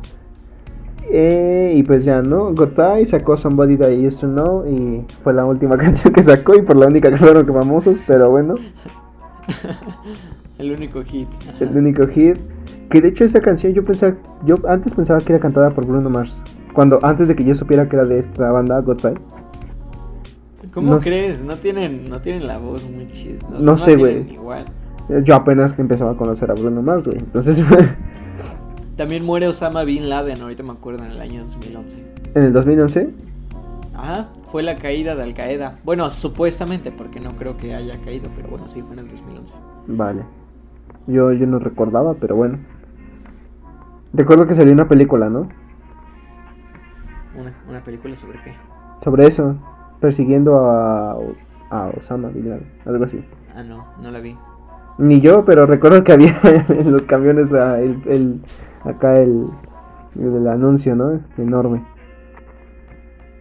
Eh, y pues ya, ¿no? Gotai sacó Somebody That I Used to Know y fue la última canción que sacó y por la única que fueron famosos, pero bueno, El único hit. el único hit. Que de hecho esa canción yo pensaba, yo antes pensaba que era cantada por Bruno Mars. Cuando, antes de que yo supiera que era de esta banda, Gotai. ¿Cómo no- crees? No tienen, no tienen la voz muy chida. No sé, tienen güey. Igual. Yo apenas que empezaba a conocer a Bruno Mars, güey. Entonces, También muere Osama Bin Laden, ahorita me acuerdo, en el año 2011. en el 2011, Ajá, fue la caída de Al Qaeda. Bueno, supuestamente, porque no creo que haya caído, pero bueno, sí, fue en el 2011. vale. Yo, yo no recordaba, pero bueno. Recuerdo que salió una película, ¿no? Una, una película sobre qué. Sobre eso, persiguiendo a, a Osama Bin Laden, algo así. Ah, no, no la vi. Ni yo, pero recuerdo que había en los camiones la- el, el- acá el, el anuncio, ¿no? Enorme.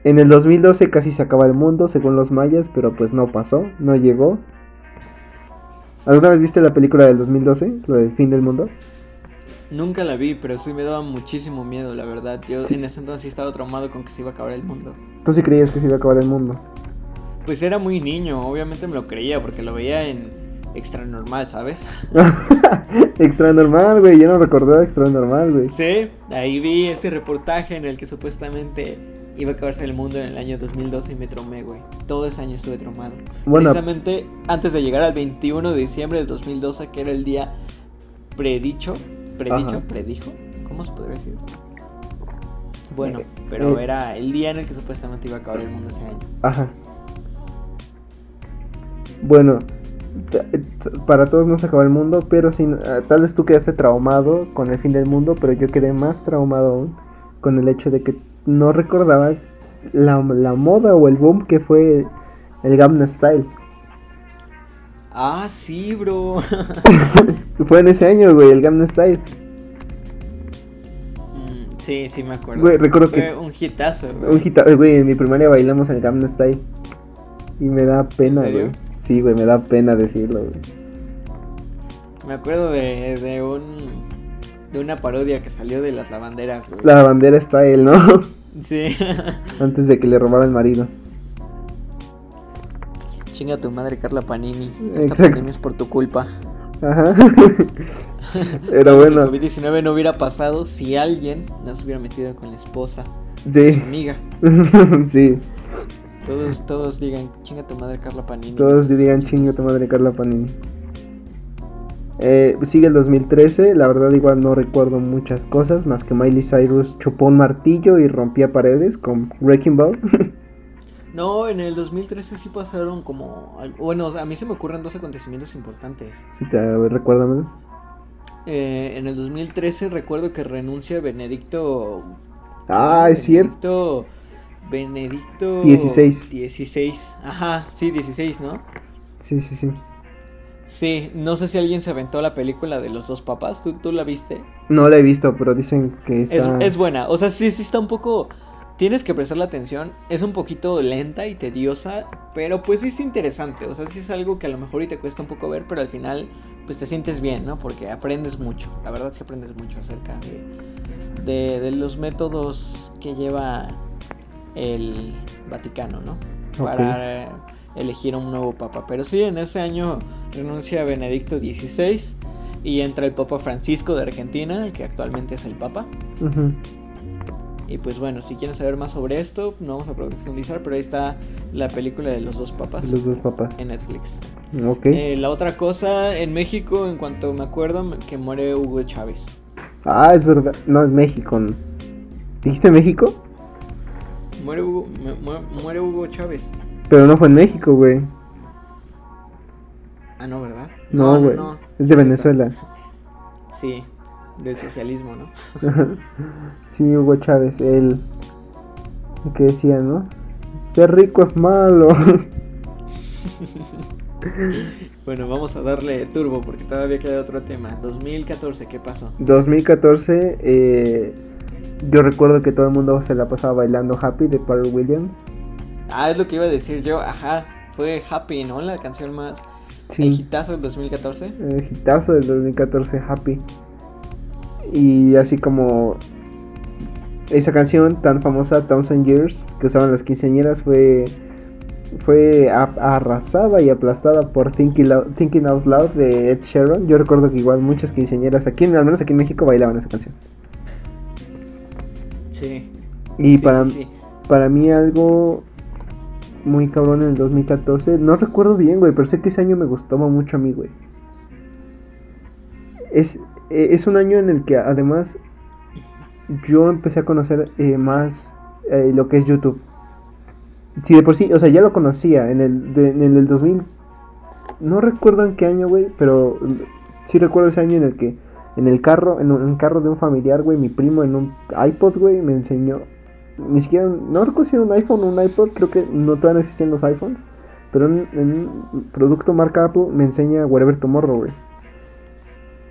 En el 2012 casi se acaba el mundo, según los mayas, pero pues no pasó, no llegó. ¿Alguna vez viste la película del 2012, lo del fin del mundo? Nunca la vi, pero sí me daba muchísimo miedo, la verdad. Yo Sí. en ese entonces sí estaba traumado con que se iba a acabar el mundo. ¿Tú sí creías que se iba a acabar el mundo? Pues era muy niño, obviamente me lo creía porque lo veía en extra normal, ¿sabes? extra normal, güey, yo no recordaba extra normal, güey. Sí, ahí vi ese reportaje en el que supuestamente iba a acabarse el mundo en el año 2012 y me traumé, güey. Todo ese año estuve traumado. Bueno. Precisamente antes de llegar al 21 de diciembre del 2012, que era el día predicho, predicho, Ajá. predijo, ¿cómo se podría decir? Bueno, Eh, pero eh. era el día en el que supuestamente iba a acabar el mundo ese año. Ajá. Bueno, para todos no se acabó el mundo, pero sin, ah, tal vez tú quedaste traumado con el fin del mundo, pero yo quedé más traumado aún con el hecho de que no recordaba la, la moda o el boom que fue el Gamma Style. Ah, sí, bro. fue en ese año, güey, el Gamma Style. Mm, sí, sí me acuerdo. Güey, recuerdo Fue que- un hitazo, güey. Un hita- eh, güey, en mi primaria bailamos el Gamma Style. Y me da pena, serio? güey. Sí, güey, me da pena decirlo, güey. Me acuerdo de, de un de una parodia que salió de las lavanderas, güey. La bandera Style, ¿no? Sí. Antes de que le robara el marido. Chinga tu madre, Carla Panini. Esta Exacto. pandemia es por tu culpa. Ajá. Vez bueno. El COVID-19 no hubiera pasado si alguien no se hubiera metido con la esposa, su Sí. amiga. sí. Todos, todos digan, chinga tu madre, Carla Panini. Todos dirían chingo tu madre Carla Panini. Eh, sigue el 2013, la verdad igual no recuerdo muchas cosas, más que Miley Cyrus chupó un martillo y rompía paredes con Wrecking Ball. No, en el 2013 sí pasaron como... Bueno, a mí se me ocurren dos acontecimientos importantes. A ver, recuérdame. Eh, en el 2013 recuerdo que renuncia Benedicto... Ah, es cierto. Benedicto... 16. 16. Ajá, sí, 16, ¿no? Sí, sí, sí. Sí, no sé si alguien se aventó la película de los dos papás. ¿Tú, tú la viste? No la he visto, pero dicen que está... es, es buena. O sea, sí, sí está un poco tienes que prestarle atención. Es un poquito lenta y tediosa, pero pues es interesante. O sea, sí es algo que a lo mejor y te cuesta un poco ver, pero al final pues te sientes bien, ¿no? Porque aprendes mucho. La verdad es que aprendes mucho acerca de, de, los métodos que lleva el Vaticano, ¿no? Para elegir a un nuevo papa. Pero sí, en ese año renuncia Benedicto XVI y entra el Papa Francisco de Argentina, el que actualmente es el Papa. Y pues bueno, si quieren saber más sobre esto, no vamos a profundizar, pero ahí está la película de los dos papas. Los dos papas. En Netflix. Ok. Eh, la otra cosa, en México, en cuanto me acuerdo, que muere Hugo Chávez. Ah, es verdad. No, es México. ¿Dijiste México? Muere Hugo, muere Hugo Chávez. Pero no fue en México, güey. Ah, no, ¿verdad? No, güey. No, es de Venezuela. Sí del socialismo, ¿no? sí, Hugo Chávez, él que decía, ¿no? Ser rico es malo. bueno, vamos a darle turbo porque todavía queda otro tema. 2014, ¿qué pasó? 2014, eh, yo recuerdo que todo el mundo se la pasaba bailando Happy de Paul Williams. Ah, es lo que iba a decir yo, ajá. Fue Happy, ¿no? La canción más... Sí. ¿El hitazo del 2014? El hitazo del 2014, Happy. Y así como esa canción tan famosa, Thousand Years, que usaban las quinceañeras, fue fue arrasada y aplastada por Thinking, Thinking, Out Loud de Ed Sheeran. Yo recuerdo que igual muchas quinceañeras aquí, al menos aquí en México, bailaban esa canción. Sí. Y para, para mí algo muy cabrón en el 2014, no recuerdo bien, güey, pero sé que ese año me gustó mucho a mí, güey. Es, eh, es un año en el que además yo empecé a conocer eh, más eh, lo que es YouTube. Sí, de por sí, o sea, ya lo conocía en el, en el 2000. No recuerdo en qué año, güey, pero sí recuerdo ese año en el que en el carro, en un, carro de un familiar, güey, mi primo en un iPod, güey, me enseñó. Ni siquiera, no recuerdo si era un iPhone o un iPod, creo que no todavía no existían los iPhones. Pero en, un producto marca Apple me enseña Wherever Tomorrow, güey.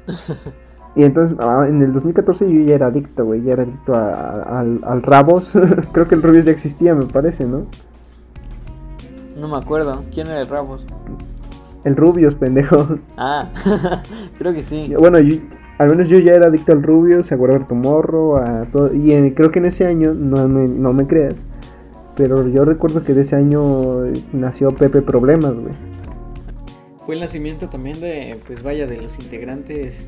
Y entonces ah, en el 2014 yo ya era adicto, güey, ya era adicto al, al Rabos. Creo que el Rubius ya existía, me parece, ¿no? No me acuerdo. ¿Quién era el Rabos? El Rubius, pendejo. Ah, creo que sí. Bueno, al menos yo ya era adicto al Rubius, a Guardar tu morro, a todo. Y creo que en ese año, no me, no me creas, pero yo recuerdo que de ese año nació Pepe Problemas, güey. Fue el nacimiento también de, pues vaya, de los integrantes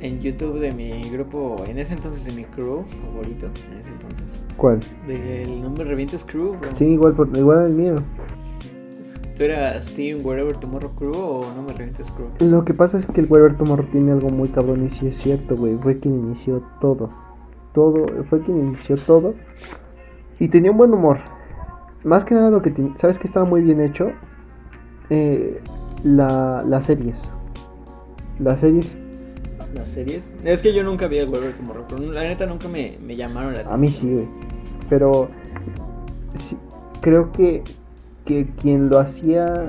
en YouTube de mi grupo, en ese entonces de mi crew favorito, en ese entonces. ¿Cuál? Del nombre Revientes Crew, bro. Sí, igual, por, igual el mío. ¿Tú eras Team Wherever Tomorrow Crew o no me revientes Crew? Lo que pasa es que el Wherever Tomorrow tiene algo muy cabrón y sí es cierto, güey. Fue quien inició todo. Todo, fue quien inició todo. Y tenía un buen humor. Más que nada lo que, ¿sabes que estaba muy bien hecho? Eh, la, las series. Las series las series. Es que yo nunca vi el Wherever Tomorrow, pero la neta nunca me, me llamaron la atención. A mí sí, güey. Pero creo que, que quien lo hacía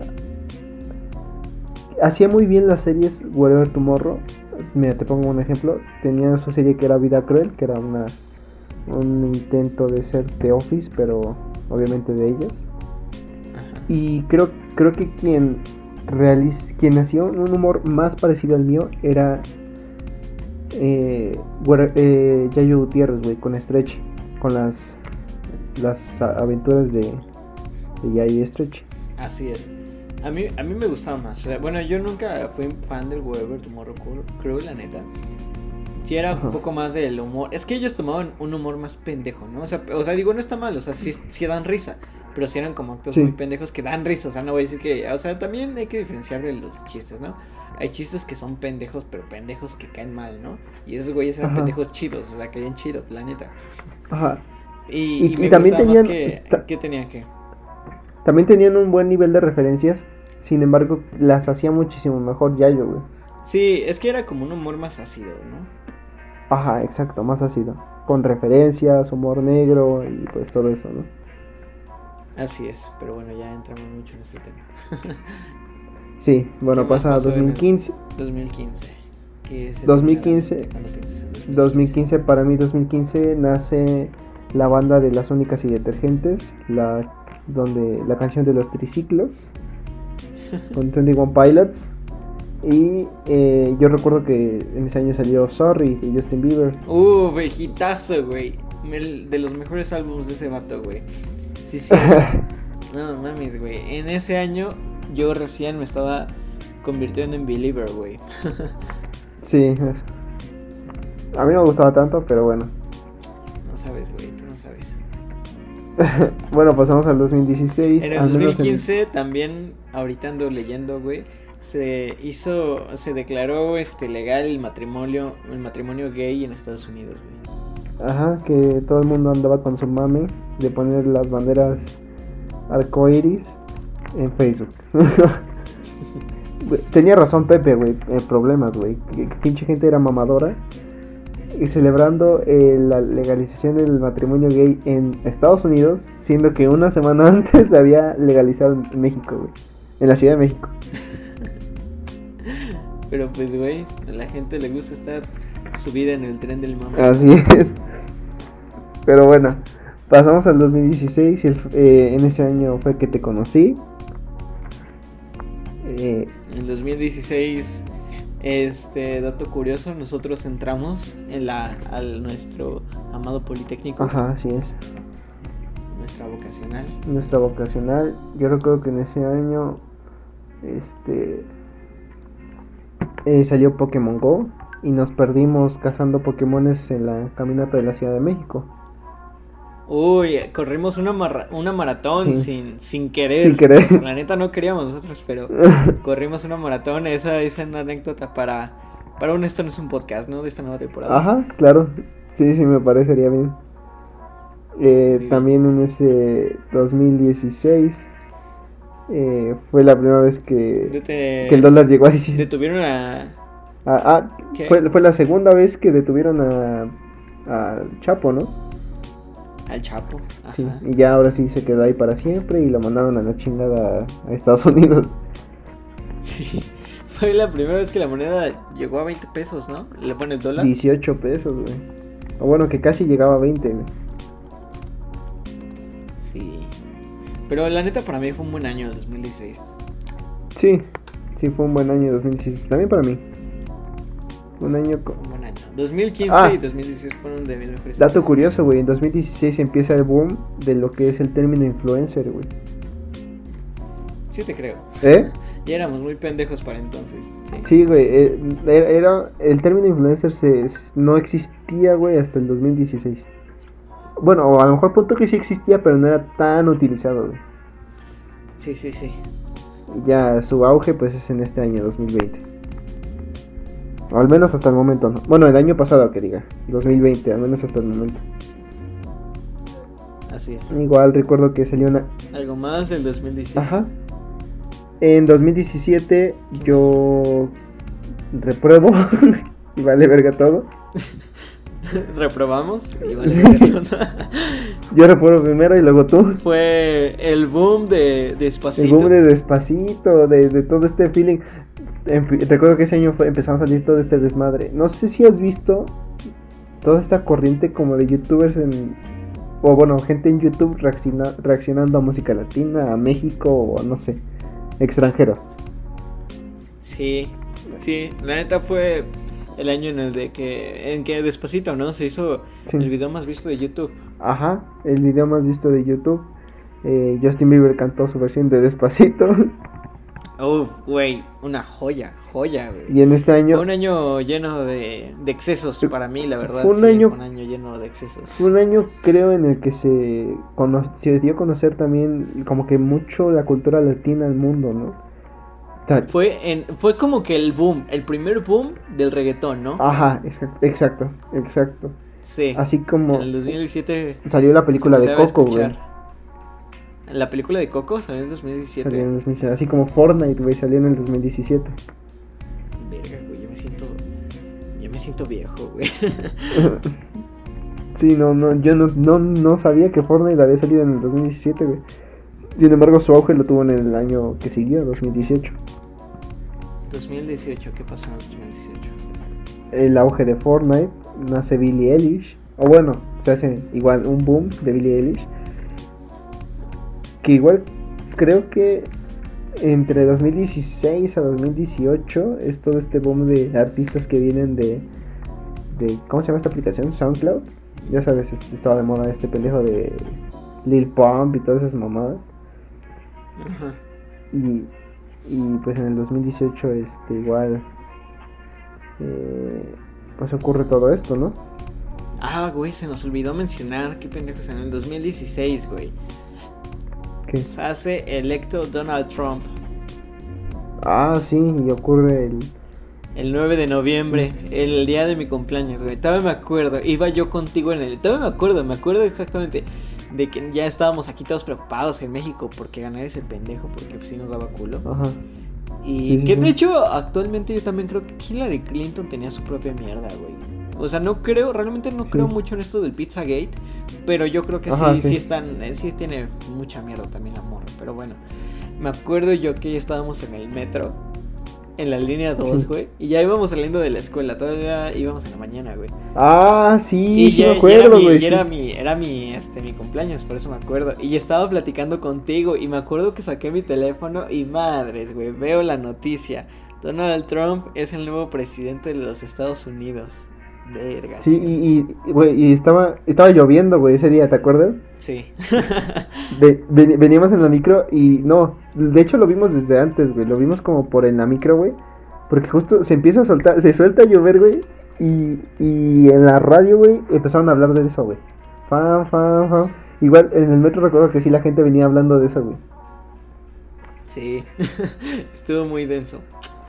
hacía muy bien las series Wherever Tomorrow. Mira, te pongo un ejemplo. Tenía su serie que era Vida Cruel, que era una un intento de ser The Office, pero obviamente de ellos. Y creo, creo que quien realiz, quien hacía un humor más parecido al mío era eh, eh, Yayo Gutiérrez, güey, con Stretch, con las las aventuras de, y Stretch. Así es. A mí, a mí me gustaba más. bueno, yo nunca fui fan del Weber Tomorrow Crew, la neta. Si era un poco más del humor. Es que ellos tomaban un humor más pendejo, ¿no? O sea, o sea digo, no está mal, o sea, sí, sí dan risa. Pero sí eran como actos muy pendejos que dan risa. O sea, no voy a decir que. O sea, también hay que diferenciar de los chistes, ¿no? hay chistes que son pendejos, pero pendejos que caen mal, ¿no? Y esos güeyes eran pendejos chidos, o sea, caían chidos, la neta. Ajá. Y, y, también tenían. Que, ¿Qué tenían que? También tenían un buen nivel de referencias, sin embargo, las hacía muchísimo mejor Yayo, güey. Sí, es que era como un humor más ácido, ¿no? Ajá, exacto, más ácido. Con referencias, humor negro y pues todo eso, ¿no? Así es, pero bueno, ya entramos mucho en ese tema. sí, bueno, ¿Qué más pasa a pasó en el 2015. 2015. ¿Qué es el 2015, año cuando piensas en 2015? 2015, para mí 2015 nace la banda de las únicas y detergentes, la, donde, la canción de los triciclos, con 21 Pilots. Y eh, yo recuerdo que en ese año salió Sorry de Justin Bieber. Uh, vejitazo, güey. De los mejores álbumes de ese vato, güey. Sí, sí. No mames, güey. En ese año yo recién me estaba convirtiendo en believer, güey. sí, a mí no me gustaba tanto, pero bueno. Bueno, pasamos al 2016. En el al menos en- 2015 también, ahorita ando leyendo, güey, se hizo, se declaró este legal el matrimonio, el matrimonio gay en Estados Unidos, güey. Ajá, que todo el mundo andaba con su mame de poner las banderas arcoiris en Facebook. Tenía razón Pepe, güey, en problemas, güey. Pinche gente era mamadora. Y celebrando eh, la legalización del matrimonio gay en Estados Unidos, siendo que una semana antes se había legalizado en México, güey. En la Ciudad de México. Pero pues, güey, a la gente le gusta estar subida en el tren del mame. Así es. Pero bueno, pasamos al 2016 y el- eh, en ese año fue que te conocí. Eh, En 2016, este dato curioso, nosotros entramos en la al nuestro amado politécnico, ajá, así es. nuestra vocacional. Nuestra vocacional, yo recuerdo que en ese año este eh, salió Pokémon Go y nos perdimos cazando Pokémones en la caminata de la Ciudad de México. Uy, corrimos una, marra- una maratón Sí. sin, sin querer. Sin querer. La neta no queríamos nosotros, pero corrimos una maratón. Esa es una anécdota para, para un Esto no es un podcast, ¿no? De esta nueva temporada. Ajá, claro. Sí, sí, me parecería bien. Eh, Sí. también en ese 2016 eh, fue la primera vez que, Dete- que el dólar llegó a 16. Detuvieron a. Ah, ah, fue, fue la segunda vez que detuvieron a, a Chapo, ¿no? Al Chapo. Ajá. Sí, y ya ahora sí se quedó ahí para siempre y lo mandaron a la chingada a, Estados Unidos. Sí. Fue la primera vez que la moneda llegó a 20 pesos, ¿no? Le pone el dólar. 18 pesos, güey. O bueno, que casi llegaba a 20, güey. Sí. Pero la neta para mí fue un buen año el 2016. Sí, sí, fue un buen año 2016. También para mí. Un año con... Un buen año. 2015 Ah. y 2016 fueron de mis mejores Dato años. curioso, güey, en 2016 empieza el boom de lo que es el término influencer, güey. Sí te creo. ¿Eh? Ya éramos muy pendejos para entonces. Sí. Sí, güey, eh, era, el término influencer se, no existía, güey, hasta el 2016. Bueno, a lo mejor punto que sí existía, pero no era tan utilizado, güey. Sí, sí, sí. Ya su auge, pues, es en este año, 2020. Al menos hasta el momento, ¿no? Bueno, el año pasado, que diga. 2020, al menos hasta el momento. Así es. Igual recuerdo que salió una, Algo más del 2016. Ajá. En 2017 yo repruebo y vale verga todo. Reprobamos. y vale, verga. Yo repruebo primero y luego tú. Fue el boom de El Despacito. boom de despacito, de, de todo este feeling. En recuerdo que ese año fue, empezaron a salir todo este desmadre. No sé si has visto toda esta corriente como de youtubers en... O bueno, gente en YouTube reacciona- reaccionando a música latina, a México o no sé, extranjeros. Sí, sí. La neta fue el año en el de que en que Despacito, ¿no? Se hizo Sí. el video más visto de YouTube. Ajá, el video más visto de YouTube. Eh, Justin Bieber cantó su versión de Despacito. Uf, güey, una joya, joya, güey. y en este año Fue un año lleno de, de excesos para mí, la verdad. Fue un sí, año- un año lleno de excesos. fue un año creo en el que se, cono- se dio a conocer también como que mucho la cultura latina al mundo, ¿no? Fue, en, fue como que el boom, el primer boom del reggaetón, ¿no? Ajá, exacto, exacto, sí. Así como En el 2017 salió la película de Coco, güey. La película de Coco salió en 2017. Salió en 2017. Así como Fortnite, güey, salió en el 2017. Verga, güey, yo me siento. Yo me siento viejo, güey. sí, no, no, yo no, no, no sabía que Fortnite había salido en el 2017, güey. Sin embargo, su auge lo tuvo en el año que siguió, 2018. 2018, ¿qué pasó en el 2018? El auge de Fortnite, nace Billie Eilish. O bueno, se hace igual un boom de Billie Eilish. Que igual creo que entre 2016 a 2018 es todo este boom de artistas que vienen de, de ¿cómo se llama esta aplicación? SoundCloud. Ya sabes, este, estaba de moda este pendejo de Lil Pump y todas esas mamadas. Ajá. Y, y pues en el 2018 este igual eh, pues ocurre todo esto, ¿no? Ah, güey, se nos olvidó mencionar, qué pendejos, en el 2016, güey. ¿Qué? Se hace electo Donald Trump. Ah, sí, y ocurre el... El 9 de noviembre, el día de mi cumpleaños, güey. Todavía me acuerdo, iba yo contigo en el... Todavía me acuerdo, me acuerdo exactamente de que ya estábamos aquí todos preocupados en México porque ganar ese pendejo, porque pues, sí nos daba culo. Ajá. Y que de hecho, actualmente yo también creo que Hillary Clinton tenía su propia mierda, güey. O sea, no creo, realmente no creo mucho en esto del Pizzagate, pero yo creo que sí, sí, están, eh, sí tiene mucha mierda también la morra. Pero bueno, me acuerdo yo que ya estábamos en el metro en la línea 2, güey. Y ya íbamos saliendo de la escuela. Todavía íbamos en la mañana, güey. Ah, sí, sí me acuerdo, güey. Y era, mi, era mi, este, mi cumpleaños, por eso me acuerdo. Y estaba platicando contigo. Y me acuerdo que saqué mi teléfono. Y madres, güey. Veo la noticia. Donald Trump es el nuevo presidente de los Estados Unidos. Verga. Sí, y, güey, y estaba, estaba lloviendo, güey, ese día, ¿te acuerdas? Sí. veníamos en la micro y no, de hecho lo vimos desde antes, güey, lo vimos como por en la micro, güey, porque justo se empieza a soltar, se suelta a llover, güey, y, y en la radio, güey, empezaron a hablar de eso, güey. Fan, fan, fan. Igual en el metro recuerdo que sí la gente venía hablando de eso, güey. Sí, estuvo muy denso.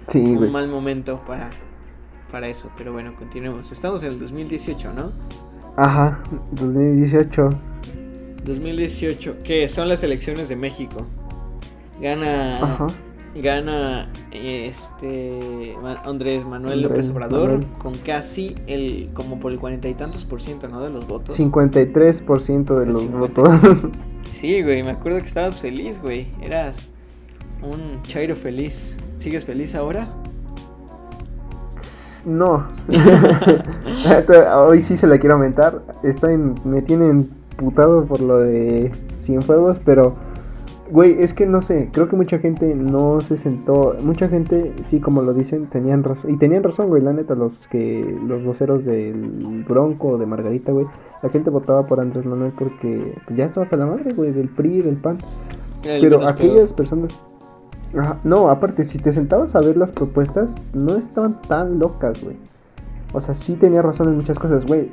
Sí, Un mal momento para para eso. Pero bueno, continuemos. Estamos en el 2018, ¿no? Ajá, 2018. 2018, ¿qué? Son las elecciones de México. Gana. Ajá. Gana este Andrés Manuel López Obrador con casi el como por el cuarenta y tantos por ciento, ¿no? De los votos. 53 por ciento de los votos. Sí, güey, me acuerdo que estabas feliz, güey. Eras un chairo feliz. ¿Sigues feliz ahora? No. Hoy sí se la quiero aumentar. Estoy, me tienen putado por lo de Cienfuegos, pero, güey, es que no sé. Creo que mucha gente no se sentó. Mucha gente, sí, como lo dicen, tenían razón. Y tenían razón, güey, la neta, los que los voceros del Bronco, de Margarita, güey. La gente votaba por Andrés Manuel porque ya estaba hasta la madre, güey, del PRI, del PAN. pero aquellas personas no, aparte, si te sentabas a ver las propuestas, no estaban tan locas, güey. O sea, sí tenía razón en muchas cosas, güey.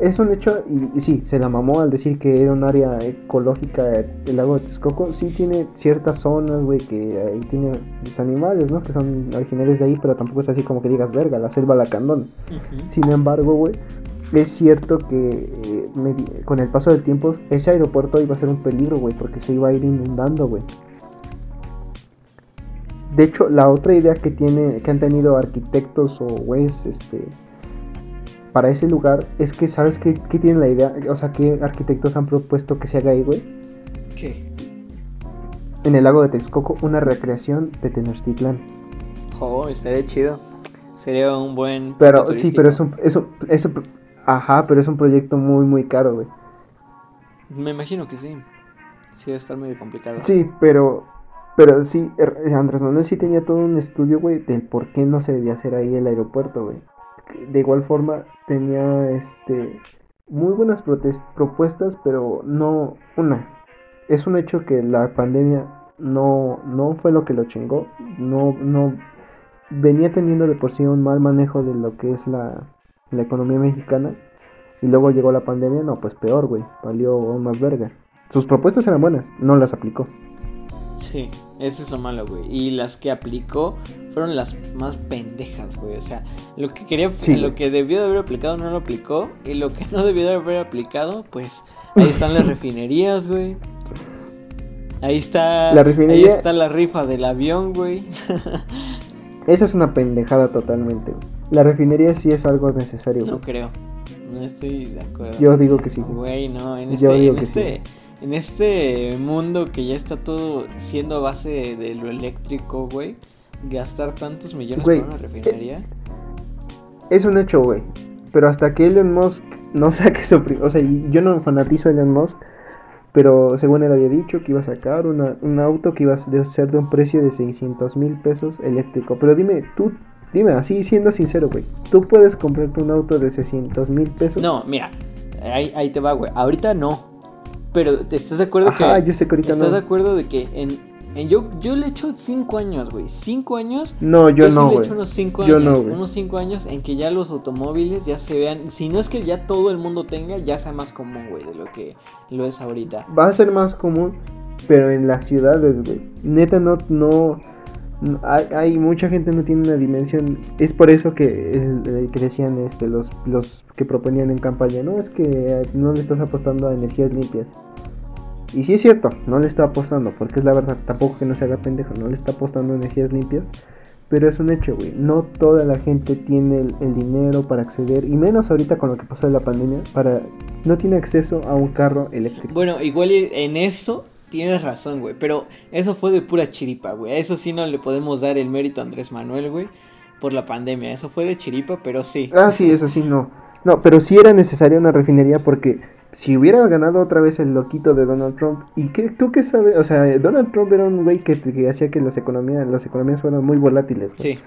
Es un hecho, y, sí, se la mamó al decir que era un área ecológica el lago de Texcoco. Sí tiene ciertas zonas, güey, que ahí tiene los animales, ¿no? Que son originarios de ahí, pero tampoco es así como que digas, verga, la selva lacandón. Sin embargo, güey, es cierto que eh, con el paso del tiempo ese aeropuerto iba a ser un peligro, güey, porque se iba a ir inundando, güey. De hecho, la otra idea que tiene, que han tenido arquitectos o güeyes, este, para ese lugar es que, ¿sabes qué, qué tienen la idea? O sea, ¿qué arquitectos han propuesto que se haga ahí, güey? ¿Qué? En el lago de Texcoco, una recreación de Tenochtitlan. Oh, estaría chido. Sería un buen. Pero sí, pero es un, es ajá, pero es un proyecto muy, muy caro, güey. Me imagino que sí. Sí, debe estar medio complicado. Sí, pero pero sí, er, Andrés Manuel sí tenía todo un estudio, güey, del por qué no se debía hacer ahí el aeropuerto, güey. De igual forma, tenía este muy buenas propuestas, pero no una. Es un hecho que la pandemia no, no fue lo que lo chingó. No, no venía teniendo de por sí un mal manejo de lo que es la, la economía mexicana. Y luego llegó la pandemia, no, pues peor, güey. Valió aún más verga. Sus propuestas eran buenas, no las aplicó. Sí, eso es lo malo, güey. Y las que aplicó fueron las más pendejas, güey. O sea, lo que quería, lo que debió de haber aplicado no lo aplicó. Y lo que no debió de haber aplicado, pues ahí están las refinerías, güey. Ahí está. La refinería- Ahí está la rifa del avión, güey. Esa es una pendejada totalmente. La refinería sí es algo necesario. no güey. creo. No estoy de acuerdo. Yo digo que sí. güey. No, en Yo este, digo en que este, en este mundo que ya está todo siendo a base de, lo eléctrico, güey, gastar tantos millones por una refinería. Es un hecho, güey. Pero hasta que Elon Musk no saque su... O sea, y yo no fanatizo a Elon Musk. Pero según él había dicho que iba a sacar una- un auto que iba a ser de un precio de 600 mil pesos eléctrico. Pero dime, tú, dime así siendo sincero, güey. ¿Tú puedes comprarte un auto de 600 mil pesos? No, mira, ahí, ahí te va, güey. Ahorita no. Pero ¿te estás de acuerdo Ajá, que yo sé que ahorita estás no. de acuerdo de que en, en yo yo le echo 5 años, güey. 5 años No, yo, sí no, le güey. echo unos 5 Yo años, no, unos 5 años en que ya los automóviles ya se vean, si no es que ya todo el mundo tenga, ya sea más común, güey, de lo que lo es ahorita. Va a ser más común, pero en las ciudades, güey. Neta, no, no- hay, mucha gente no tiene una dimensión. Es por eso que, el- el que decían este, los, que proponían en campaña, no es que eh, no le estás apostando a energías limpias. Y sí es cierto, no le está apostando, porque es la verdad, tampoco que no se haga pendejo, no le está apostando a energías limpias. Pero es un hecho, güey. No toda la gente tiene el, el dinero para acceder, y menos ahorita con lo que pasó de la pandemia, para no tiene acceso a un carro eléctrico. Bueno, igual en eso tienes razón, güey, pero eso fue de pura chiripa, güey. A eso sí no le podemos dar el mérito a Andrés Manuel, güey, por la pandemia. Eso fue de chiripa, pero sí. Ah, sí, eso sí, no. No, pero sí era necesaria una refinería porque si hubiera ganado otra vez el loquito de Donald Trump, ¿y qué, tú qué sabes? O sea, Donald Trump era un güey que, que hacía que las economías, las economías fueran muy volátiles. güey. Sí.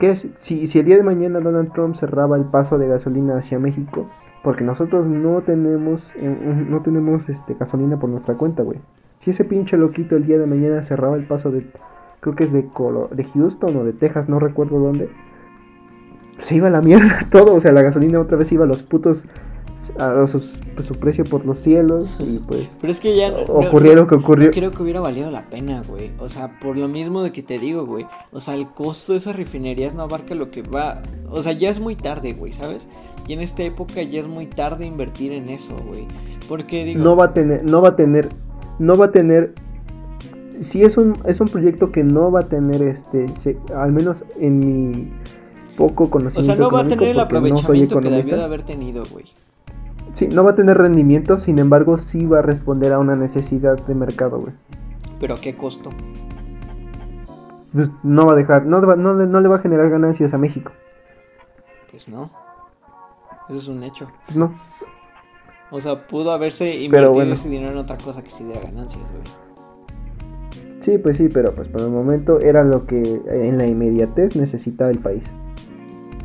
¿Qué es? Si, si el día de mañana Donald Trump cerraba el paso de gasolina hacia México, porque nosotros no tenemos, eh, no tenemos este, gasolina por nuestra cuenta, güey. Si ese pinche loquito el día de mañana cerraba el paso de, creo que es de, Colo- de Houston o de Texas, no recuerdo dónde, se iba a la mierda todo, o sea, la gasolina otra vez iba a los putos, a pues, su precio por los cielos y pues Pero es que ya no- no- ocurrió lo que ocurrió. no creo que hubiera valido la pena, güey. O sea, por lo mismo de que te digo, güey. O sea, el costo de esas refinerías no abarca lo que va. O sea, ya es muy tarde, güey, ¿sabes? Y en esta época ya es muy tarde invertir en eso, güey. Porque digo. no va a tener, no va a tener, no va a tener, si es un, es un proyecto que no va a tener este, se- al menos en mi poco o conocimiento. sea, no va a tener el porque no aprovechamiento que debió de haber tenido, güey. Sí, no va a tener rendimiento, sin embargo, sí va a responder a una necesidad de mercado, güey. Pero a qué costo. Pues, no va a dejar, no, no, no le va a generar ganancias a México. Pues no. Eso es un hecho. Pues no. O sea, pudo haberse invertido bueno. ese dinero en otra cosa que sí diera ganancias, güey. Sí, pues sí, pero pues por el momento era lo que eh, en la inmediatez necesitaba el país.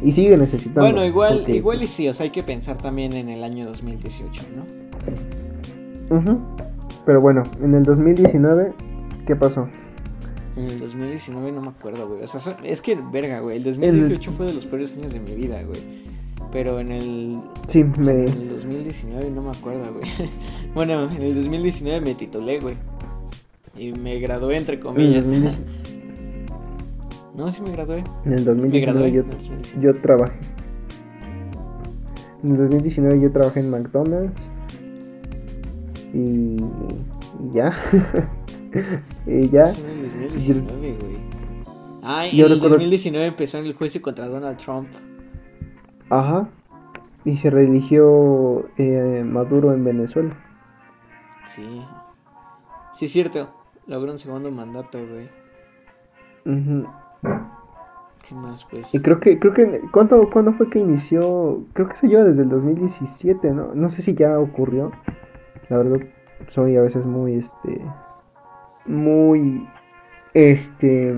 Y sigue necesitando. Bueno, igual, porque- igual y sí, o sea, hay que pensar también en el año 2018, ¿no? Ujú. Pero bueno, en el 2019, ¿qué pasó? En el 2019 no me acuerdo, güey. O sea, es que, verga, güey. El 2018 fue de los peores años de mi vida, güey. Pero en el, Sí, en el 2019 no me acuerdo, güey. bueno, en el 2019 me titulé, güey. Y me gradué, entre En el, comillas. 2019, no, sí me gradué. en el Me gradué. 2019 yo, en el 2019. yo trabajé. En el 2019 yo trabajé en McDonald's. Y, y ya. y ya. En el 2019, güey. Ah, y Yo en el recuerdo- 2019 empezó el juicio contra Donald Trump. Ajá. Y se reeligió eh, Maduro en Venezuela. Sí. Sí, es cierto. Logró un segundo mandato, güey. Ujú. ¿Qué más, pues? Y creo que, creo que, ¿cuánto, ¿cuándo fue que inició? Creo que se lleva desde el 2017, ¿no? No sé si ya ocurrió. La verdad, soy a veces muy, este, muy, este,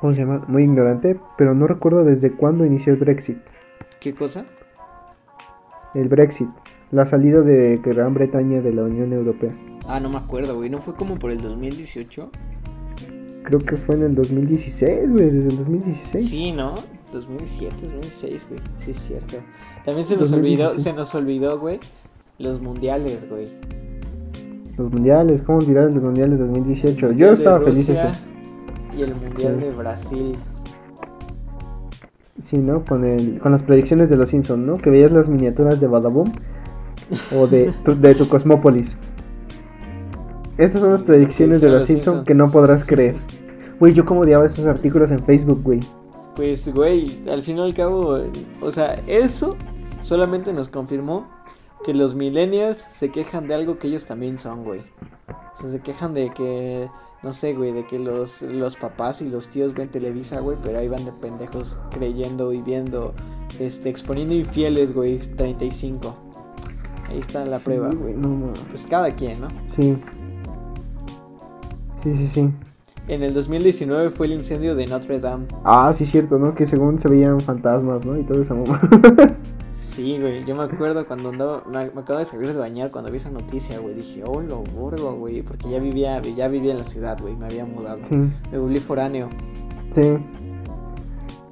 ¿cómo se llama? Muy ignorante, pero no recuerdo desde cuándo inició el Brexit. ¿Qué cosa? El Brexit, la salida de Gran Bretaña de la Unión Europea. Ah, no me acuerdo, güey. ¿No fue como por el 2018? Creo que fue en el 2016, güey, desde el 2016. Sí, ¿no? 2017, 2006, güey. Sí, es cierto. También se nos olvidó, 2016. se nos olvidó, güey. Los mundiales, güey. Los mundiales, ¿cómo olvidar los mundiales 2018? El Yo estaba feliz ese. Y el mundial Sí. de Brasil. Sí, ¿no? Con, el, con las predicciones de los Simpsons, ¿no? Que veías las miniaturas de Badaboom o de tu, de tu Cosmópolis. Estas son las predicciones de los Simpsons que no podrás creer. Güey, yo como odiaba esos artículos en Facebook, güey. Pues, güey, al fin y al cabo, o sea, eso solamente nos confirmó que los millennials se quejan de algo que ellos también son, güey. O sea, se quejan de que, no sé, güey, de que los, los papás y los tíos ven Televisa, güey, pero ahí van de pendejos creyendo y viendo, este, exponiendo infieles, güey, 35. Ahí está la prueba. güey, no, no. Pues cada quien, ¿no? Sí. Sí, sí, sí. En el 2019 fue el incendio de Notre Dame. Ah, sí, cierto, ¿no? Que según se veían fantasmas, ¿no? Y todo esa mamá. Sí, güey, yo me acuerdo cuando andaba, me, acabo de salir de bañar cuando vi esa noticia, güey, dije, oh, lo borgo, güey, porque ya vivía, ya vivía en la ciudad, güey, me había mudado, Sí. me volví foráneo. Sí.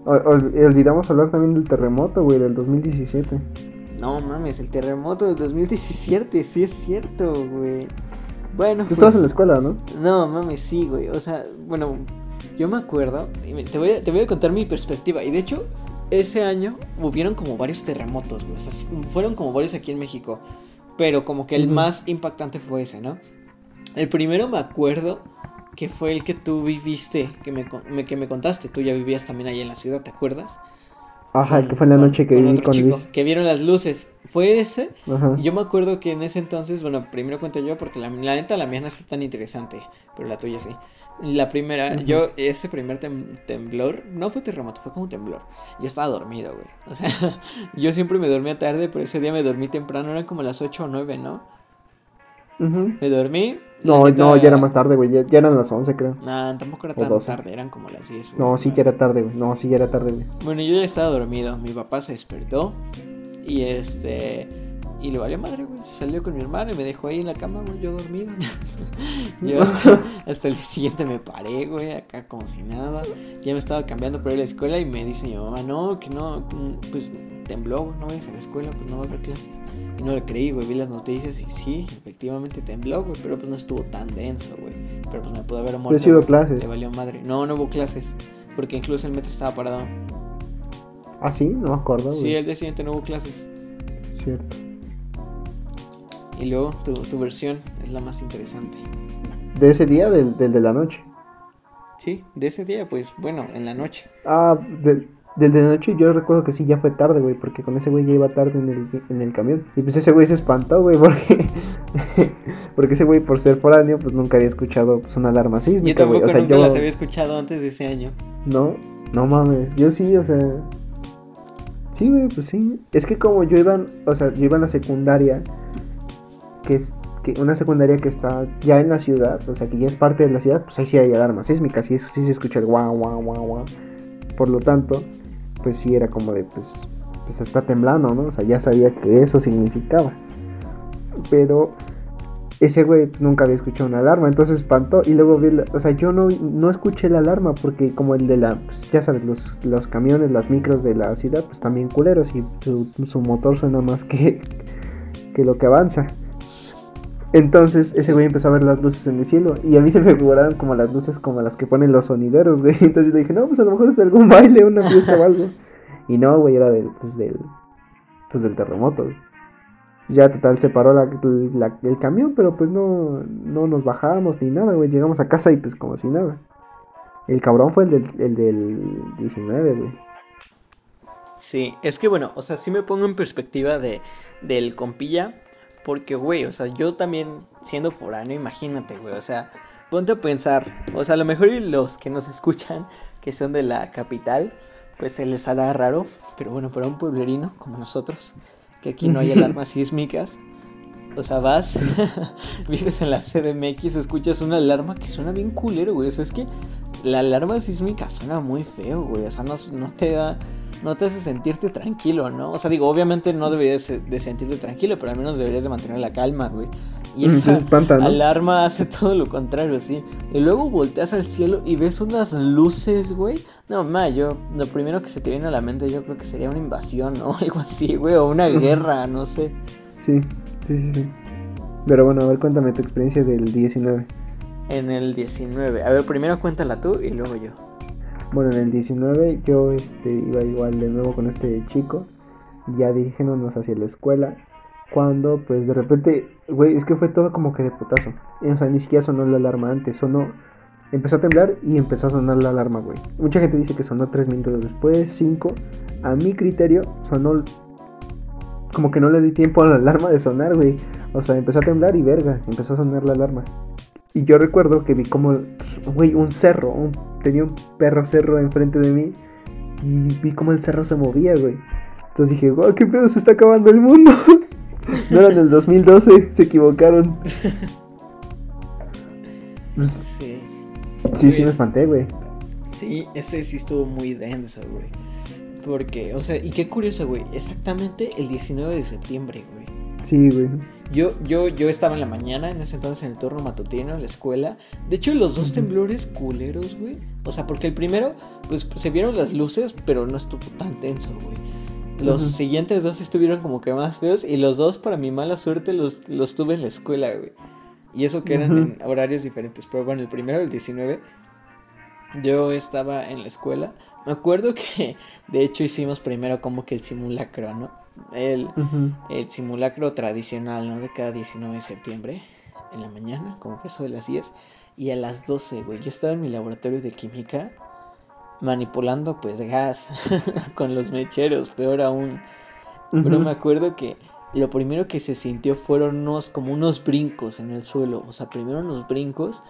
Ol- olvidamos hablar también del terremoto, güey, del 2017. No mames, el terremoto del 2017, sí es cierto, güey. Bueno, Tú pues, estabas en la escuela, ¿no? No, mames, sí, güey. O sea, bueno, yo me acuerdo. Te voy, a, te voy a contar mi perspectiva. Y de hecho, ese año hubieron como varios terremotos, güey. O sea, sí, fueron como varios aquí en México. Pero como que el más impactante fue ese, ¿no? El primero me acuerdo que fue el que tú viviste, que me, me- que me contaste. Tú ya vivías también ahí en la ciudad, ¿te acuerdas? Ajá, el que fue en la noche que con viví con chico, Luis. Que vieron las luces. Fue ese. Ajá. Y Yo me acuerdo que en ese entonces, bueno, primero cuento yo porque la, la neta la mía no está tan interesante, pero la tuya sí. La primera, yo, ese primer tem- temblor, no fue terremoto, fue como temblor. Yo estaba dormido, güey. O sea, yo siempre me dormía tarde, pero ese día me dormí temprano, eran como las 8 o 9, ¿no? Me dormí. No, neta- no, ya era más tarde, güey. Ya, ya eran las 11, creo. Nah, tampoco era tan 12. tarde, eran como las 10. güey. No, sí, ya era tarde, güey. No, sí, ya era tarde, güey. Bueno, yo ya estaba dormido. Mi papá se despertó. Y este. Y le valió madre, güey. Salió con mi hermano y me dejó ahí en la cama, güey, yo dormido. yo hasta, hasta el día siguiente me paré, güey, acá como si nada. Ya me estaba cambiando para ir a la escuela y me dice mi mamá, no, que no, pues tembló, no vayas a la escuela, pues no va a haber clases. Y no le creí, güey, vi las noticias y sí, efectivamente tembló, güey, pero pues no estuvo tan denso, güey. Pero pues me pudo haber muerto. hubo güey. clases. Le valió madre. No, no hubo clases, porque incluso el metro estaba parado. Ah, sí, no me acuerdo, güey. Sí, el día siguiente no hubo clases. Cierto. Y luego tu, tu versión es la más interesante. De ese día, del, del de la noche. Sí, de ese día, pues bueno, en la noche. Ah, del, del de la noche yo recuerdo que sí, ya fue tarde, güey, porque con ese güey ya iba tarde en el, en el camión. Y pues ese güey se espantó, güey, porque... porque ese güey, por ser foráneo, pues nunca había escuchado pues, una alarma Yo sísmica, güey. tampoco O sea, nunca yo... las había escuchado antes de ese año. No, no mames, yo sí, o sea... Sí, güey, pues sí. Es que como yo iba, o sea, yo iba en la secundaria, que es que una secundaria que está ya en la ciudad, o sea, que ya es parte de la ciudad, pues ahí sí hay alarmas sísmicas, y eso sí se escucha el guau, guau, guau, guau. Por lo tanto, pues sí era como de, pues, pues está temblando, ¿no? O sea, ya sabía que eso significaba. Pero ese güey nunca había escuchado una alarma, entonces espantó y luego vi, la- o sea, yo no, no escuché la alarma porque como el de la, pues, ya sabes, los, los camiones, las micros de la ciudad, pues también culeros y su, su motor suena más que, que lo que avanza. Entonces ese güey empezó a ver las luces en el cielo y a mí se me figuraron como las luces como las que ponen los sonideros, güey. Entonces yo dije, no, pues a lo mejor es de algún baile, una fiesta o algo. Y no, güey, era del, pues del, pues del terremoto. güey. Ya total se paró la- la- el camión, pero pues no, no nos bajamos ni nada, güey. Llegamos a casa y pues como si nada. El cabrón fue el del, el del 19, güey. Sí, es que bueno, o sea, sí me pongo en perspectiva de del compilla. Porque, güey, o sea, yo también siendo foráneo, imagínate, güey, o sea, ponte a pensar, o sea, a lo mejor y los que nos escuchan, que son de la capital, pues se les hará raro, pero bueno, para un pueblerino como nosotros, que aquí no hay alarmas sísmicas, o sea, vas, vives en la CDMX, escuchas una alarma que suena bien culero, güey, o sea, es que la alarma sísmica suena muy feo, güey, o sea, no, no te da no te hace sentirte tranquilo, ¿no? O sea, digo, obviamente no deberías de sentirte tranquilo, pero al menos deberías de mantener la calma, güey. Y esa espanta, ¿no? alarma hace todo lo contrario, sí. Y luego volteas al cielo y ves unas luces, güey. No, ma, yo, lo primero que se te viene a la mente yo creo que sería una invasión, ¿no? Algo así, güey, o una guerra, no sé. Sí, sí, sí, sí. Pero bueno, a ver, cuéntame tu experiencia del 19. En el 19. A ver, primero cuéntala tú y luego yo. Bueno, en el 19 yo este, iba igual de nuevo con este chico, ya dirigiéndonos hacia la escuela. cuando pues de repente, güey, es que fue todo como que de putazo. O sea, ni siquiera sonó la alarma antes, sonó, empezó a temblar y empezó a sonar la alarma, güey. Mucha gente dice que sonó tres minutos después, cinco. A mi criterio, sonó como que no le di tiempo a la alarma de sonar, güey. O sea, empezó a temblar y verga, empezó a sonar la alarma. Y yo recuerdo que vi como, güey, un cerro, tenía un perro cerro enfrente de mí y vi como el cerro se movía, güey. Entonces dije, wow, qué pedo, se está acabando el mundo. no era en el 2012, se equivocaron. Pues, sí. Sí, sí me pues, espanté, güey. Sí, ese sí estuvo muy denso, güey. Porque, o sea, y qué curioso, güey. Exactamente el 19 de septiembre, güey. Sí, güey. Yo, yo, yo estaba en la mañana, en ese entonces en el turno matutino en la escuela. De hecho, los dos temblores culeros, güey. O sea, porque el primero, pues se vieron las luces, pero no estuvo tan tenso, güey. Los siguientes dos estuvieron como que más feos y los dos, para mi mala suerte, los, los tuve en la escuela, güey. Y eso que eran en horarios diferentes. Pero bueno, el primero, el 19, yo estaba en la escuela. Me acuerdo que, de hecho, hicimos primero como que el simulacro, ¿no? El, el simulacro tradicional, ¿no? De cada 19 de septiembre, en la mañana, como que eso de las 10. Y a las 12, güey, yo estaba en mi laboratorio de química manipulando pues gas con los mecheros, peor aún. Pero me acuerdo que lo primero que se sintió fueron unos como unos brincos en el suelo, o sea, primero unos brincos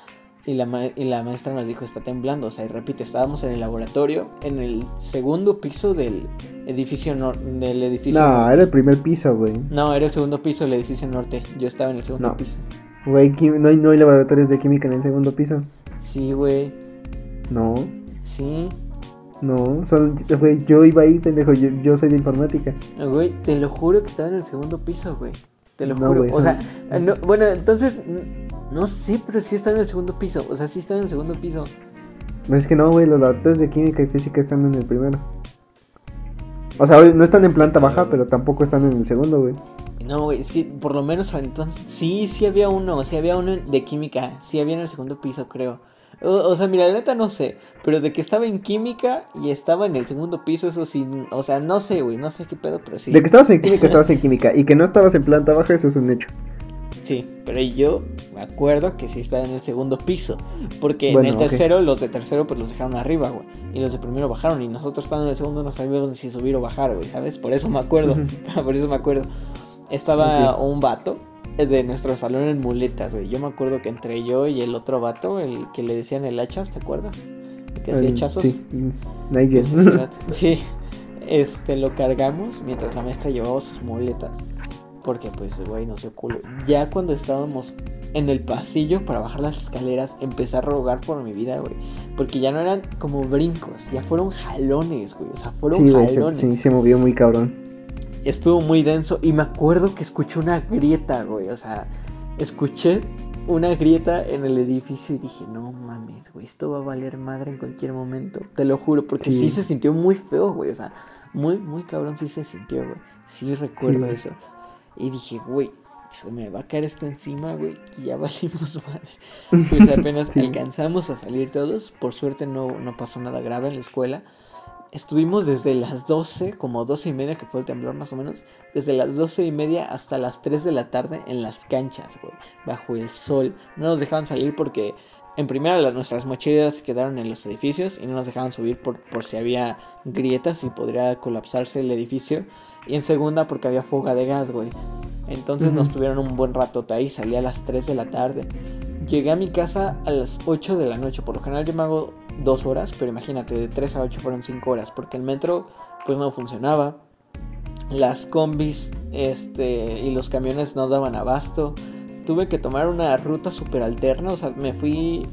y la, y la maestra nos dijo está temblando, o sea, y repite, estábamos en el laboratorio, en el segundo piso del edificio norte, del edificio No, era el primer piso, güey. No, era el segundo piso del edificio norte, yo estaba en el segundo piso. Güey, no hay, no hay laboratorios de química en el segundo piso. Sí, güey. No. Sí. No, son, yo iba ahí, pendejo, yo, soy de informática. Güey, te lo juro que estaba en el segundo piso, güey. Te lo juro. o sea, no, bueno, entonces, no sé, pero sí está en el segundo piso. O sea, sí está en el segundo piso. Es que no, güey, los laboratorios de química y física están en el primero. O sea, no están en planta baja, pero tampoco están en el segundo, güey. No, güey, es que por lo menos entonces, sí, sí había uno, sí había uno de química, sí había en el segundo piso, creo. O, sea, mira, la neta no sé. Pero de que estaba en química y estaba en el segundo piso, eso sí. O sea, no sé, güey. No sé qué pedo, pero sí. De que estabas en química, estabas en química. Y que no estabas en planta baja, eso es un hecho. Sí, pero yo me acuerdo que sí estaba en el segundo piso. Porque en el tercero, los de tercero, pues los dejaron arriba, güey. Y los de primero bajaron. Y nosotros estando en el segundo no sabíamos si subir o bajar, güey, ¿sabes? Por eso me acuerdo. Por eso me acuerdo. Estaba un vato de nuestro salón en muletas, güey. Yo me acuerdo que entre yo y el otro vato, el que le decían el hachas, ¿te acuerdas? Que hacía hachazos. Sí, sí, este lo cargamos mientras la maestra llevaba sus muletas. Porque pues, güey, no sé culo. Ya cuando estábamos en el pasillo para bajar las escaleras, empecé a rogar por mi vida, güey. Porque ya no eran como brincos, ya fueron jalones, güey. O sea, fueron jalones. sí, se movió muy cabrón estuvo muy denso y me acuerdo que escuché una grieta, güey. O sea, escuché una grieta en el edificio y dije, no mames, güey, esto va a valer madre en cualquier momento. Te lo juro, porque sí, se sintió muy feo, güey. O sea, muy, muy cabrón sí se sintió, güey. Sí recuerdo eso. Y dije, güey, se me va a caer esto encima, güey, y ya valimos madre. Pues apenas alcanzamos a salir todos. Por suerte no, no pasó nada grave en la escuela estuvimos desde las 12, como 12 y media, que fue el temblor más o menos, desde las 12 y media hasta las 3 de la tarde en las canchas, güey, bajo el sol. No nos dejaban salir porque, en primera, las, nuestras mochilas se quedaron en los edificios y no nos dejaban subir por, por si había grietas y podría colapsarse el edificio. Y en segunda, porque había fuga de gas, güey. Entonces nos tuvieron un buen rato ahí, salí a las 3 de la tarde. Llegué a mi casa a las 8 de la noche, por lo general yo me hago dos horas, pero imagínate, de 3 a 8 fueron 5 horas, porque el metro pues no funcionaba, las combis este, y los camiones no daban abasto, tuve que tomar una ruta súper alterna, o sea, me fui,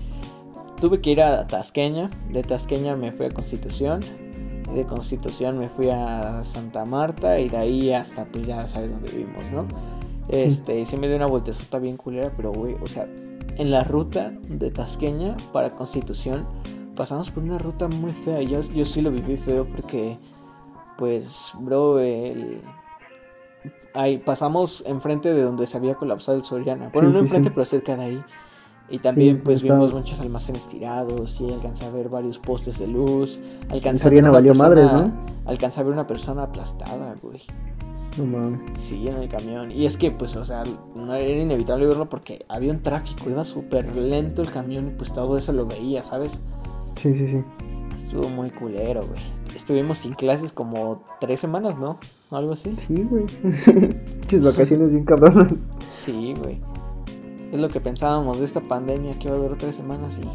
tuve que ir a Tasqueña, de Tasqueña me fui a Constitución, de Constitución me fui a Santa Marta y de ahí hasta pues ya sabes dónde vivimos, ¿no? Este, y se me dio una vueltezota bien culera, pero güey, o sea, en la ruta de Tasqueña para Constitución pasamos por una ruta muy fea. Yo, yo sí lo viví feo porque, pues, bro, el... Ahí pasamos enfrente de donde se había colapsado el Soriana. Bueno, no enfrente, pero cerca de ahí. Y también pues vimos muchos almacenes tirados y alcancé a ver varios postes de luz. Alcancé a ver una valió persona, madres, ¿no? Alcancé a ver una persona aplastada, güey. No mames. Sí, en el camión. Y es que, pues, o sea, no era inevitable verlo porque había un tráfico, iba súper lento el camión y pues todo eso lo veía, ¿sabes? Sí, sí, sí. Estuvo muy culero, güey. Estuvimos sin clases como tres semanas, ¿no? Algo así. Sí, güey. Tus vacaciones bien cabronas. Sí, güey. Es lo que pensábamos de esta pandemia que iba a durar tres semanas y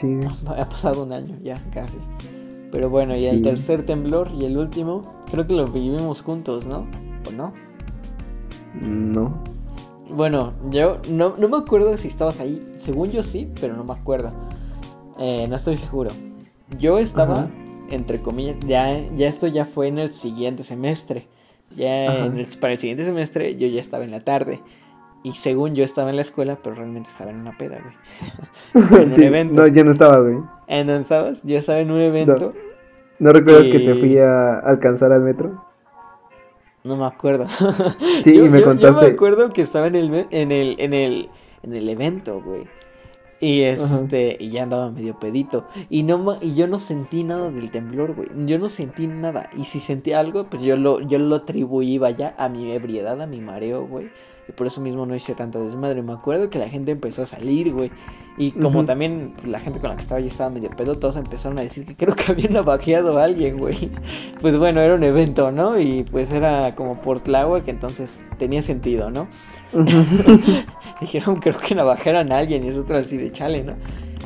Sí. ha pasado un año ya, casi. Pero bueno, y el Sí. tercer temblor y el último, creo que lo vivimos juntos, ¿no? ¿O no? No. Bueno, yo no, no me acuerdo si estabas ahí. Según yo sí, pero no me acuerdo. Eh, no estoy seguro. Yo estaba, Ajá. entre comillas, ya, ya esto ya fue en el siguiente semestre. Ya Ajá. en el- para el siguiente semestre yo ya estaba en la tarde. Y según yo estaba en la escuela, pero realmente estaba en una peda, güey. En un Sí, evento. No, yo no estaba, güey. ¿En dónde estabas? Yo estaba en un evento. ¿No recuerdas que te fui a alcanzar al metro? No me acuerdo. Sí, yo, y me yo- yo me contaste. acuerdo que estaba en el, en el, en el, en el evento, güey. Y Ajá. este, y ya andaba medio pedito. Y no y yo no sentí nada del temblor, güey. Yo no sentí nada. Y si sentí algo, pues yo lo, yo lo atribuía ya a mi ebriedad, a mi mareo, güey. Y por eso mismo no hice tanto desmadre. Me acuerdo que la gente empezó a salir, güey. Y como también la gente con la que estaba ya estaba medio pedo, todos empezaron a decir que creo que habían navajeado a alguien, güey. Pues bueno, era un evento, ¿no? Y pues era como por Tláhuac, entonces tenía sentido, ¿no? Dijeron, creo que navajaron a alguien y nosotros así de chale, ¿no?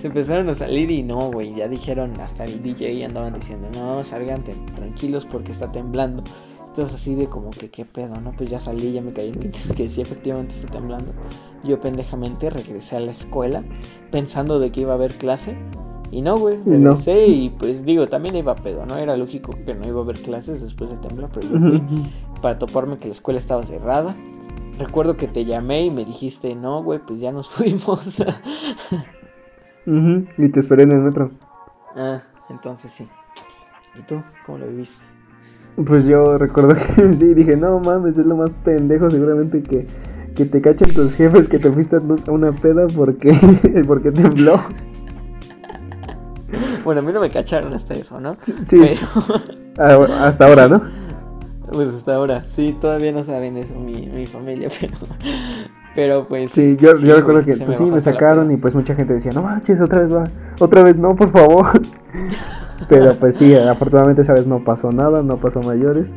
Se empezaron a salir y no, güey, ya dijeron, hasta el DJ andaban diciendo, no, salgan tranquilos porque está temblando. Entonces así de como que qué pedo, ¿no? Pues ya salí, ya me caí en que sí, efectivamente está temblando. Yo pendejamente regresé a la escuela pensando de que iba a haber clase. Y no, güey, No. regresé y pues digo, también iba a pedo, ¿no? Era lógico que no iba a haber clases después de temblar, pero yo fui para toparme que la escuela estaba cerrada. Recuerdo que te llamé y me dijiste, no, güey, pues ya nos fuimos. Ujú, Y te esperé en el metro. ah, entonces sí. ¿Y tú? ¿Cómo lo viviste? Pues yo recuerdo que sí, dije, no mames, es lo más pendejo seguramente que, que te cachen tus jefes que te fuiste a una peda porque, porque tembló. Bueno, a mí no me cacharon hasta eso, ¿no? Sí, Pero, hasta ahora, ¿no? pues hasta ahora, sí, todavía no saben eso mi, mi familia, pero, pero pues... Sí, yo, yo recuerdo que pues, sí, me sacaron y pues mucha gente decía, no manches, otra vez va, otra vez no, por favor. Pero pues sí, afortunadamente esa vez no pasó nada, no pasó mayores.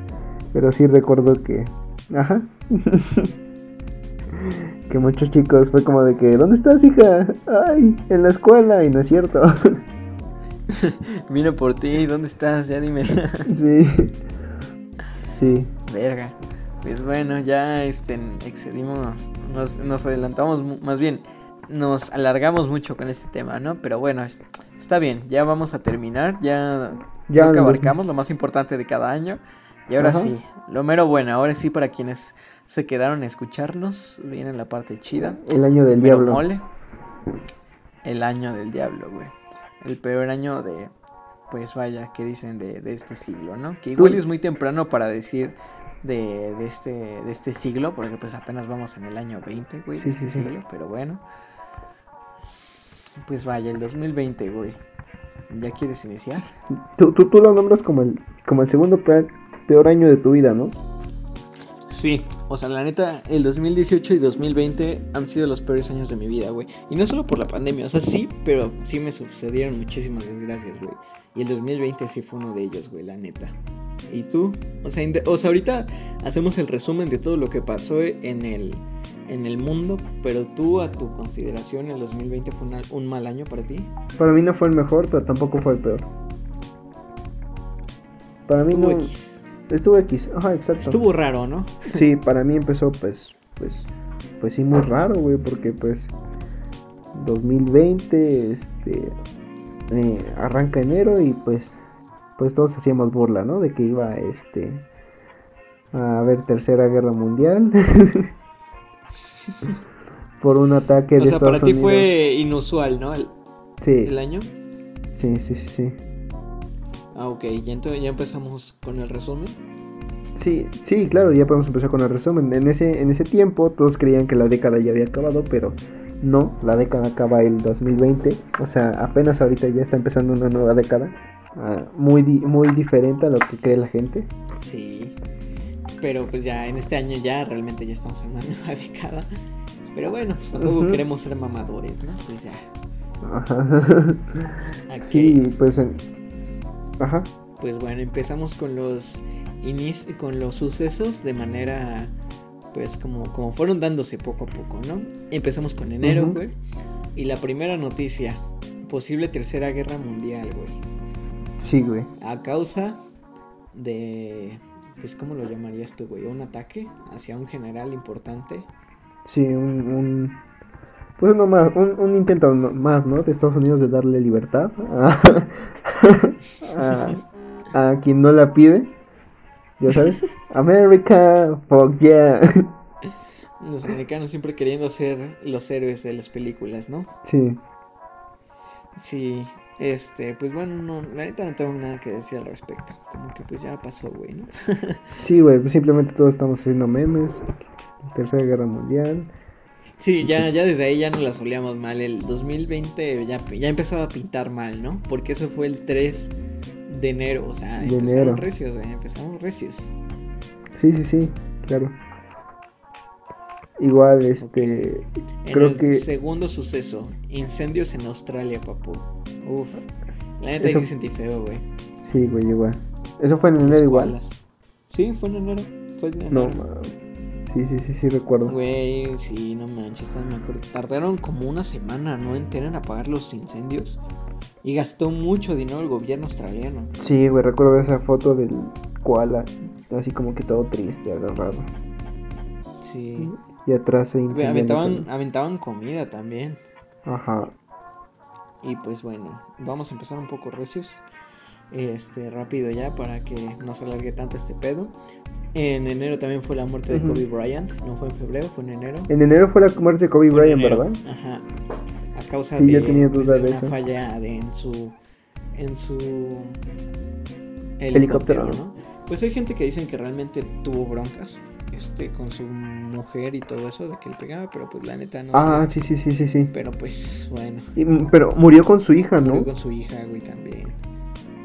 Pero sí recuerdo que, ajá. que muchos chicos fue como de que, ¿dónde estás, hija? Ay, en la escuela, y no es cierto. Vino por ti, ¿dónde estás? Ya dime. sí. Sí. Verga. Pues bueno, ya este, excedimos, nos, nos adelantamos, más bien, nos alargamos mucho con este tema, ¿no? Pero bueno, es- está bien, ya vamos a terminar, ya, Ya creo que abarcamos lo más importante de cada año. Y ahora Ajá. sí, lo mero bueno, ahora sí para quienes se quedaron a escucharnos, viene la parte chida. El año del Mero diablo. mole. El año del diablo, güey. El peor año de, pues vaya, que dicen de, de este siglo, ¿no? Que igual es muy temprano para decir de, de este, de este siglo, porque pues apenas vamos en el año 20, güey, Sí, de este sí, sí. siglo, pero bueno. Pues vaya, el 2020, güey. ¿Ya quieres iniciar? Tú, tú, tú lo nombras como el, como el segundo peor, peor año de tu vida, ¿no? Sí, o sea, la neta, el 2018 y 2020 han sido los peores años de mi vida, güey. Y no solo por la pandemia, o sea, sí, pero sí me sucedieron muchísimas desgracias, güey. Y el 2020 sí fue uno de ellos, güey, la neta. ¿Y tú? O sea, inde- o sea, ahorita hacemos el resumen de todo lo que pasó en el, en el mundo, pero tú, a tu consideración, el 2020 fue una- un mal año para ti. Para mí no fue el mejor, pero tampoco fue el peor. Para mí Estuvo no. X. Estuvo X, ajá, exacto. Estuvo raro, ¿no? Sí, para mí empezó pues, pues, pues sí muy raro, güey, porque pues 2020, este, eh, arranca enero y pues, pues todos hacíamos burla, ¿no? De que iba, este, a haber tercera guerra mundial por un ataque O de sea, para ti Unidos. fue inusual, ¿no? El, Sí, el año. sí, sí, sí, sí. Ah, ok, ya, entonces, ya empezamos con el resumen. Sí, sí, claro, ya podemos empezar con el resumen. En ese, en ese tiempo todos creían que la década ya había acabado, pero no, la década acaba el 2020. O sea, apenas ahorita ya está empezando una nueva década. ah, muy, di- muy diferente a lo que cree la gente. Sí. Pero pues ya en este año ya realmente ya estamos en una nueva década. Pero bueno, pues tampoco queremos ser mamadores, ¿no? Pues ya. Sí, pues en... Ajá. Pues bueno, empezamos con los inici- con los sucesos de manera pues como, como fueron dándose poco a poco, ¿no? Empezamos con enero, güey. Y la primera noticia, posible tercera guerra mundial, güey. Sí, güey. A causa de pues ¿cómo lo llamarías tú, güey? Un ataque hacia un general importante. Sí, un... un... Pues uno más, un, un intento más, ¿no? De Estados Unidos de darle libertad a, a, a quien no la pide. ¿Ya sabes? America, fuck yeah. Los americanos siempre queriendo ser los héroes de las películas, ¿no? Sí, Sí, este, pues bueno, no, la neta no tengo nada que decir al respecto. Como que pues ya pasó, güey, ¿no? sí, güey. Pues simplemente todos estamos haciendo memes. Tercera Guerra Mundial. Sí, ya, Pues- ya desde ahí ya no las olíamos mal. El 2020 ya, ya empezaba a pintar mal, ¿no? Porque eso fue el 3 de enero, o sea, De empezamos enero. recios, güey, empezamos recios. Sí, sí, sí, claro. Igual, este... En Creo el que- segundo suceso, incendios en Australia, papu. Uf, la neta Eso- sí sentí feo, güey. Sí, güey, igual. Eso fue en enero igual. Sí, fue en enero, fue en No, enero. Sí, sí, sí, sí, recuerdo. Güey, sí, no manches, me acuerdo. Tardaron como una semana, ¿no? Entera en apagar los incendios. Y gastó mucho dinero el gobierno australiano. Sí, güey, recuerdo esa foto del koala. Así como que todo triste, agarrado. Sí. Y atrás se aventaban, aventaban comida también. Ajá. Y pues bueno, vamos a empezar un poco recios. Este, rápido ya para que no se alargue tanto este pedo. En enero también fue la muerte de. Kobe Bryant. No fue en febrero, fue en enero. En enero fue la muerte de Kobe Fue Bryant. ¿verdad? Ajá. A causa Sí, de, yo tenía pues, de de una falla de- en su en su Helicóptero, ¿no? Pues hay gente que dicen que realmente tuvo broncas este con su mujer y todo eso de que le pegaba, pero pues la neta no ah, sé. sí, sí, sí, sí, sí. Pero pues bueno, Y, mm, pero murió con su hija, murió ¿no? con su hija, güey, también.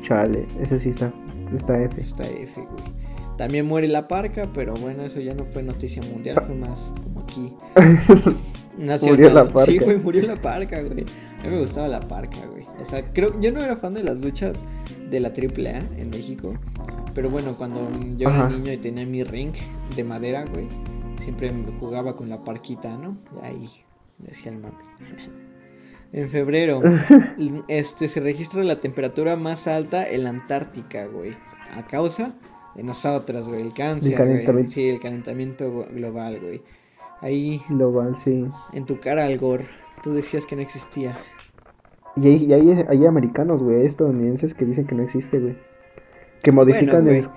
Chale, eso sí está. Está F. Está F, güey. También muere la parca, pero bueno, eso ya no fue noticia mundial, fue más como aquí. Nacional. Murió la parca. Sí, güey, murió la parca, güey. A mí me gustaba la parca, güey. O sea, creo, yo no era fan de las luchas de la AAA en México. Pero bueno, cuando yo era niño y tenía mi ring de madera, güey, siempre jugaba con la parquita, ¿no? Y ahí decía el mame. en febrero, este se registra la temperatura más alta en la Antártica, güey. A causa de nosotros, güey. El cáncer, güey. calentamiento. Sí, el calentamiento glo- global, güey. Ahí Global, sí. en tu cara, Al Gore, tú decías que no existía. Y hay, y hay, hay americanos, güey, estadounidenses que dicen que no existe, güey. Que modifican Bueno, el...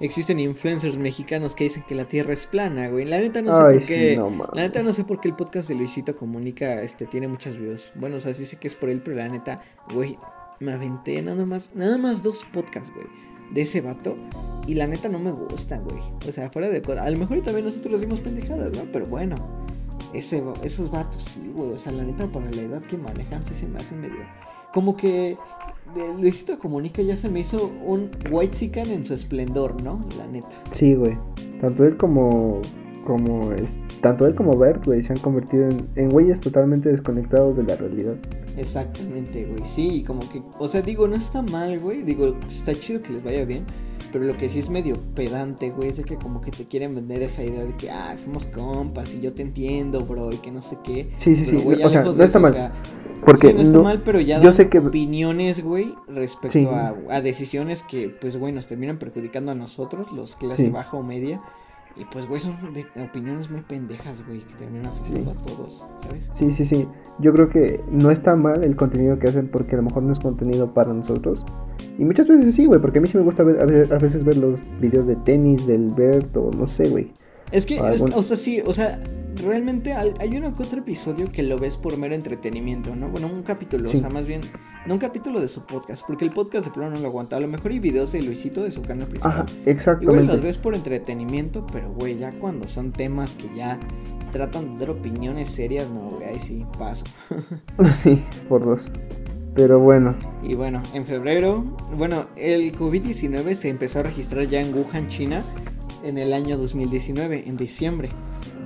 existen influencers mexicanos que dicen que la Tierra es plana, güey. La neta no sé Ay, por qué. sí, no mames. la neta no sé por qué el podcast de Luisito Comunica este tiene muchas views. Bueno, o sea, sí sé que es por él, pero la neta, güey, me aventé nada más, nada más dos podcasts, güey, de ese vato. Y la neta no me gusta, güey. O sea, fuera de cosa. A lo mejor también nosotros decimos pendejadas, ¿no? Pero bueno. Ese, esos vatos, sí, güey. O sea, la neta, para la edad que manejan, sí se me hacen medio. Como que Luisito Comunica ya se me hizo un white chican en su esplendor, ¿no? La neta. Sí, güey. Tanto él como... como es... Tanto él como Bert, güey, se han convertido en, en güeyes totalmente desconectados de la realidad. Exactamente, güey. Sí, como que. O sea, digo, no está mal, güey. Digo, está chido que les vaya bien. Pero lo que sí es medio pedante, güey, es de que como que te quieren vender esa idea de que, ah, somos compas y yo te entiendo, bro, y que no sé qué. Sí, sí, Pero, sí. güey, o sea, no está mal. o sea, porque sí, no está no- mal, pero ya yo dan sé que- opiniones, güey, respecto Sí. a, a decisiones que, pues, güey, nos terminan perjudicando a nosotros, los clase Sí. baja o media. Y pues, güey, son de- opiniones muy pendejas, güey, que terminan afectando a todos, ¿sabes? Sí, sí, sí. Yo creo que no está mal el contenido que hacen porque a lo mejor no es contenido para nosotros. Y muchas veces sí, güey, porque a mí sí me gusta ver, a ve- a veces ver los videos de tenis del Bert o no sé, güey. Es que, es- o sea, sí, o sea, realmente hay uno que otro episodio que lo ves por mero entretenimiento, ¿no? Bueno, un capítulo, Sí. o sea, más bien, no un capítulo de su podcast, porque el podcast de plano no lo aguanta. A lo mejor hay videos de Luisito de su canal principal. Ajá, Igual los exactamente. ves por entretenimiento, pero güey, ya cuando son temas que ya tratan de dar opiniones serias, no, güey, ahí sí paso. Sí, por dos. Pero bueno, Y bueno, en febrero, bueno, el COVID-19 se empezó a registrar ya en Wuhan, China. En el año 2019, en diciembre.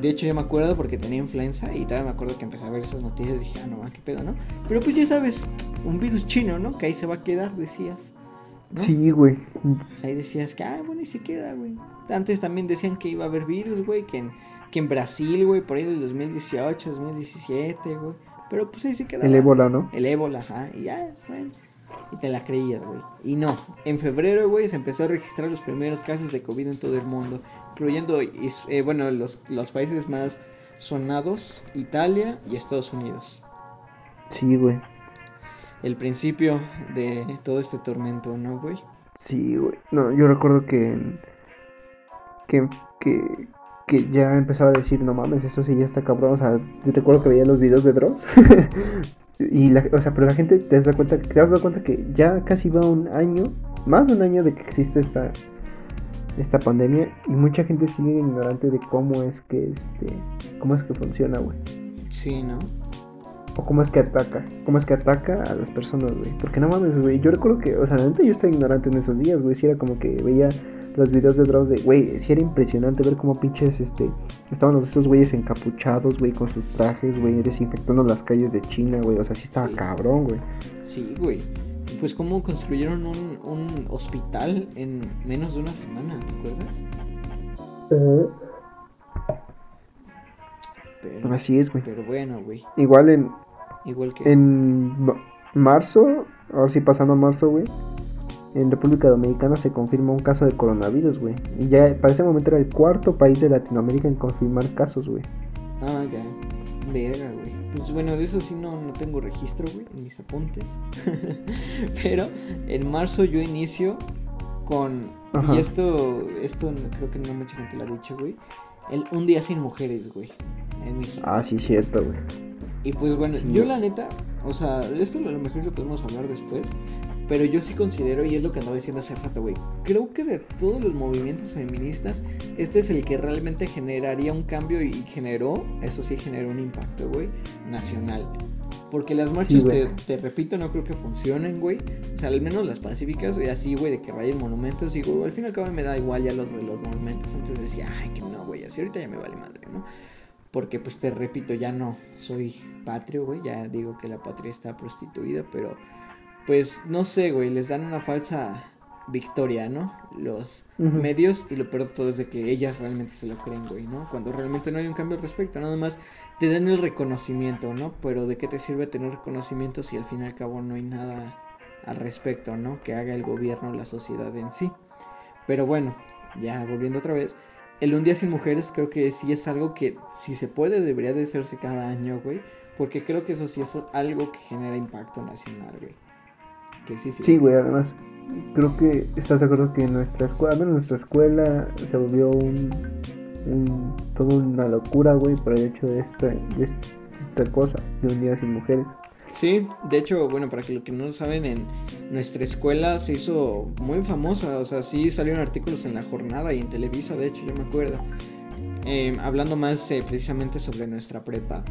De hecho, yo me acuerdo porque tenía influenza y todavía me acuerdo que empecé a ver esas noticias y dije, ah, no, qué pedo, ¿no? Pero pues ya sabes, un virus chino, ¿no? Que ahí se va a quedar, decías. Sí, güey. Ahí decías que, ah, bueno, y se queda, güey. Antes también decían que iba a haber virus, güey, que en, que en Brasil, güey, por ahí del 2018, 2017, güey. Pero pues ahí se queda. El ébola, ¿no? El ébola, ajá. Y ya, güey. Y te la creías, güey. Y no, en febrero, güey, se empezó a registrar los primeros casos de COVID en todo el mundo, incluyendo, eh, bueno, los, los países más sonados, Italia y Estados Unidos. Sí, güey. El principio de todo este tormento, ¿no, güey? Sí, güey. No, yo recuerdo que, que, que, que ya empezaba a decir, no mames, eso sí ya está cabrón. O sea, yo recuerdo que veía los videos de Dross. y la, o sea, pero la gente te das cuenta, te has dado cuenta que ya casi va un año, más de un año de que existe esta esta pandemia y mucha gente sigue ignorante de cómo es que este cómo es que funciona, güey. Sí, ¿no? O cómo es que ataca, cómo es que ataca a las personas, güey. Porque no mames, güey, yo recuerdo que, o sea, la yo estaba ignorante en esos días, güey, si era como que veía los videos de Dross de, güey, sí era impresionante ver cómo pinches, este, estaban esos güeyes encapuchados, güey, con sus trajes, güey, desinfectando las calles de China, güey, o sea, sí estaba cabrón, güey. Sí, güey. Pues cómo construyeron un, un hospital en menos de una semana, ¿te acuerdas? pero, Así es, güey. Pero bueno, güey. Igual en... Igual que... En marzo, ahora sí pasando a marzo, güey en República Dominicana se confirma un caso de coronavirus, güey. Y ya para ese momento era el cuarto país de Latinoamérica en confirmar casos, güey. Ah, ya. Verga, güey. Pues bueno, de eso sí no, no tengo registro, güey, en mis apuntes. Pero en marzo yo inicio con... Y esto, esto creo que no mucha gente lo ha dicho, güey. El Un día sin mujeres, güey. En México. Ah, sí, cierto, güey. Y pues bueno, yo la neta, o sea, esto a lo mejor lo podemos hablar después. Pero yo sí considero, y es lo que andaba diciendo hace rato, güey, creo que de todos los movimientos feministas, este es el que realmente generaría un cambio y generó, eso sí, generó un impacto, güey, nacional. Porque las marchas, te, repito, no creo que funcionen, güey. O sea, al menos las pacíficas, y así, güey, de que rayen monumentos. Y, güey, al fin y al cabo me da igual ya los, los monumentos. Antes decía, ay, que no, güey, así ahorita ya me vale madre, ¿no? Porque, pues, te repito, ya no soy patrio, güey. Ya digo que la patria está prostituida, pero pues no sé, güey, les dan una falsa victoria, ¿no? Los medios y lo peor de todo es de que ellas realmente se lo creen, güey, ¿no? Cuando realmente no hay un cambio al respecto, nada más te dan el reconocimiento, ¿no? Pero ¿de qué te sirve tener reconocimiento si al fin y al cabo no hay nada al respecto, ¿no? Que haga el gobierno, la sociedad en sí. Pero bueno, ya volviendo otra vez, el Un Día Sin Mujeres creo que sí es algo que si se puede debería de hacerse cada año, güey. Porque creo que eso sí es algo que genera impacto nacional, güey sí, güey, además, creo que estás de acuerdo que nuestra escuela, menos nuestra escuela se volvió un, un toda una locura, güey, por el hecho de esta, de esta cosa, de un día sin mujeres. Sí, de hecho, bueno, para que lo que no lo saben, en nuestra escuela se hizo muy famosa, o sea, sí salieron artículos en la jornada y en Televisa, de hecho, yo me acuerdo, eh, hablando más eh, precisamente sobre nuestra prepa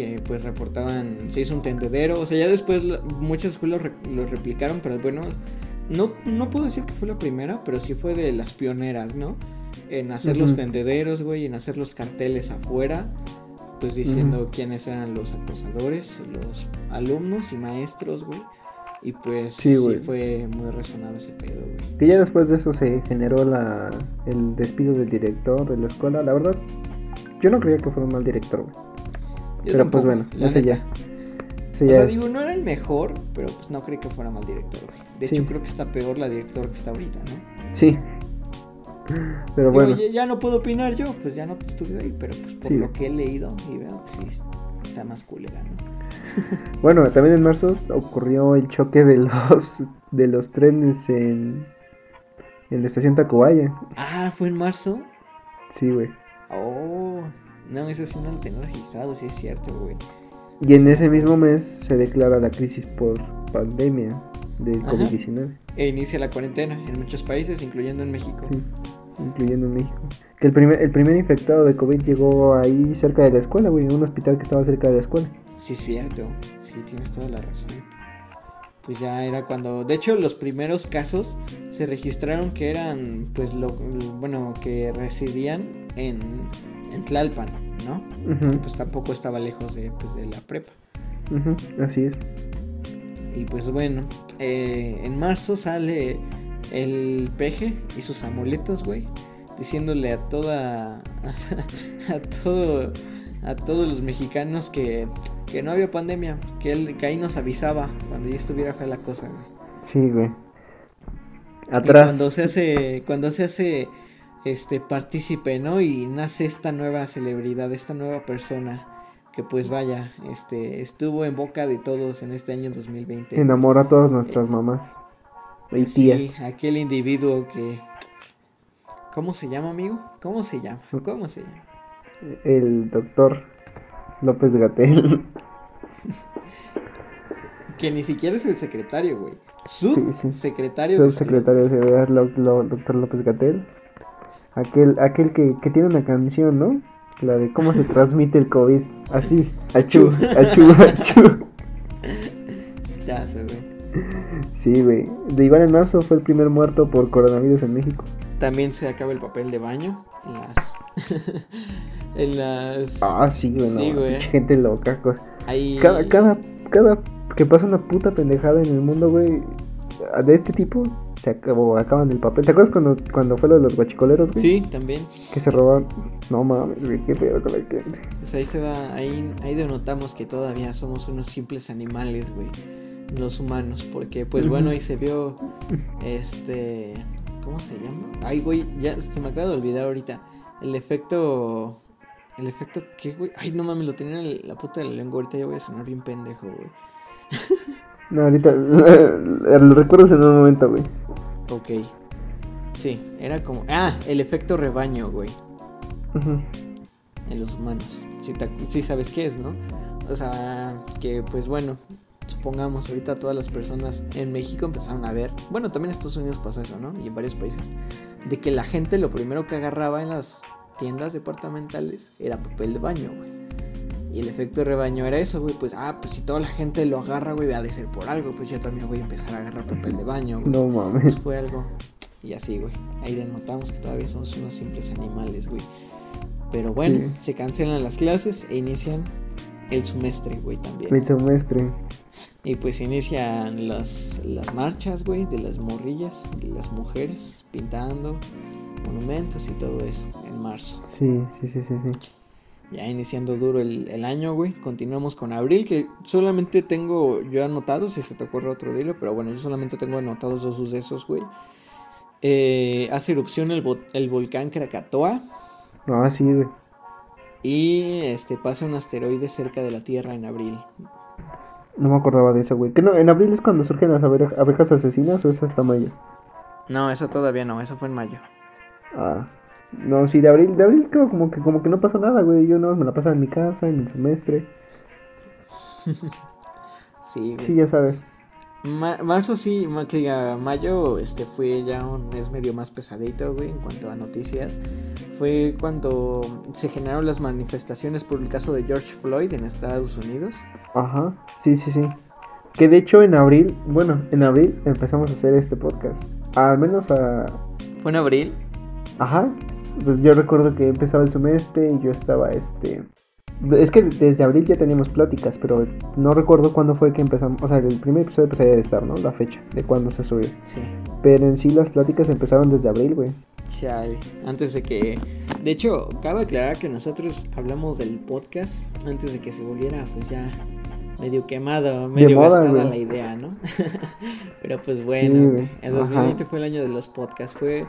que pues reportaban, se hizo un tendedero, o sea, ya después muchas escuelas lo replicaron, pero bueno, no, no puedo decir que fue la primera, pero sí fue de las pioneras, ¿no? En hacer los tendederos, güey, en hacer los carteles afuera, pues diciendo quiénes eran los acosadores, los alumnos y maestros, güey. Y pues sí, fue muy resonado ese pedo, güey. Que ya después de eso se generó la, el despido del director de la escuela. La verdad, yo no creía que fuera un mal director, güey. Pero pues bueno, ese ya. o sea, digo, no era el mejor, pero pues no creí que fuera mal director. De hecho, creo que está peor la directora que está ahorita, ¿no? Sí. Pero bueno. Ya, no puedo opinar yo, pues ya no estuve ahí, pero pues por lo que he leído y veo, pues sí, está más culera, ¿no? bueno, también en marzo ocurrió el choque de los de los trenes en, en la estación Tacubaya. Ah, ¿fue en marzo? Sí, güey. Oh, no, eso sí no lo tengo registrado, sí es cierto, güey. Y en ese mismo mes se declara la crisis por pandemia de COVID-19. E inicia la cuarentena en muchos países, incluyendo en México. Sí, incluyendo en México. Que el primer, el primer infectado de COVID llegó ahí cerca de la escuela, güey, en un hospital que estaba cerca de la escuela. Sí, es cierto. Sí, tienes toda la razón. Pues ya era cuando. De hecho, los primeros casos se registraron que eran, pues, lo, bueno, que residían en, en Tlalpan, ¿no? Que pues tampoco estaba lejos de, pues, de la prepa. Así es. Y pues bueno, eh, en marzo sale el peje y sus amuletos, güey, diciéndole a toda, a, todo, a todos los mexicanos que, que no había pandemia, que él, que ahí nos avisaba cuando ya estuviera fea la cosa, güey. Sí, güey. Y Atrás. cuando se hace, cuando se hace, este, partícipe, ¿no? Y nace esta nueva celebridad, esta nueva persona. Que pues vaya, este, estuvo en boca de todos en este año 2020. Enamora a todas nuestras mamás. Y tías. Sí, aquel individuo que... ¿Cómo se llama, amigo? ¿Cómo se llama? ¿Cómo se llama? El doctor López Gatel. Que ni siquiera es el secretario, güey. Su Sí, sí. secretario el secretario de seguridad, doctor López Gatel. Aquel, aquel que, que tiene una canción, ¿no? La de cómo se transmite el COVID. Así. Achú, achú, achú. Sí, güey. De igual en marzo fue el primer muerto por coronavirus en México. También se acaba el papel de baño en las... en las... Ah, sí, güey. Sí, no, güey. Gente loca. Ahí... Cada, cada, cada que pasa una puta pendejada en el mundo, güey, de este tipo, se acabó, acaban el papel. ¿Te acuerdas cuando, cuando fue lo de los guachicoleros, güey? Sí, también. Que se robaron. No mames, güey, qué pedo con la gente. Pues ahí se da, ahí, ahí denotamos que todavía somos unos simples animales, güey. Los humanos, porque pues bueno, ahí se vio, este, ¿cómo se llama? Ay, güey, ya se me acaba de olvidar ahorita. El efecto, el efecto, ¿qué, güey? Ay, no mames, lo tenía en la puta de la lengua, ahorita ya voy a sonar bien pendejo, güey. No, ahorita lo recuerdas en un momento, güey. Ok. Sí, era como, ah, el efecto rebaño, güey. Ujú. en los humanos. Si, te si sabes qué es, ¿no? O sea, que pues bueno, supongamos ahorita todas las personas en México empezaron a ver, bueno, también en Estados Unidos pasó eso, ¿no? Y en varios países, de que la gente lo primero que agarraba en las tiendas departamentales era papel de baño, güey. Y el efecto rebaño era eso, güey, pues, ah, pues si toda la gente lo agarra, güey, ha de ser por algo, pues yo también voy a empezar a agarrar papel de baño, güey. No Pues mames. fue algo. Y así, güey. Ahí denotamos que todavía somos unos simples animales, güey. Pero bueno, Sí. se cancelan las clases e inician el semestre, güey, también. Mi semestre. Y pues inician las, las marchas, güey, de las morrillas, de las mujeres, pintando monumentos y todo eso en marzo. Sí, sí, sí, sí, sí. Ya iniciando duro el, el año, güey. Continuamos con abril, que solamente tengo yo anotados, si se te ocurre otro dilo, pero bueno, yo solamente tengo anotados dos sucesos, güey. Eh, hace erupción el, vo- el volcán Krakatoa No, sí, güey. y este pasa un asteroide cerca de la Tierra en abril. No me acordaba de eso, güey. ¿Que no, ¿En abril es cuando surgen las abeja- abejas asesinas o es hasta mayo? No, eso todavía no, eso fue en mayo. Ah. No, sí, de abril, de abril creo como que como que no pasa nada, güey. Yo no me la pasaba en mi casa, en el semestre. Sí, güey. Sí, ya sabes. Ma- marzo sí, ma- que diga, mayo este fue ya un mes medio más pesadito, güey, en cuanto a noticias. Fue cuando se generaron las manifestaciones por el caso de George Floyd en Estados Unidos. Ajá. Sí, sí, sí. Que de hecho en abril, bueno, en abril empezamos a hacer este podcast. Al menos a... ¿Fue en abril? Ajá. Pues yo recuerdo que empezaba el semestre y yo estaba, este... Es que desde abril ya teníamos pláticas, pero no recuerdo cuándo fue que empezamos. O sea, el primer episodio empezaría de estar, ¿no? La fecha de cuándo se subió. Sí. Pero en sí las pláticas empezaron desde abril, güey. Chale. Antes de que. De hecho, cabe aclarar que nosotros hablamos del podcast antes de que se volviera, pues ya medio quemado, medio moda, gastada güey. la idea, ¿no? Pero pues bueno, Sí, el Ajá. 2020 fue el año de los podcasts. Fue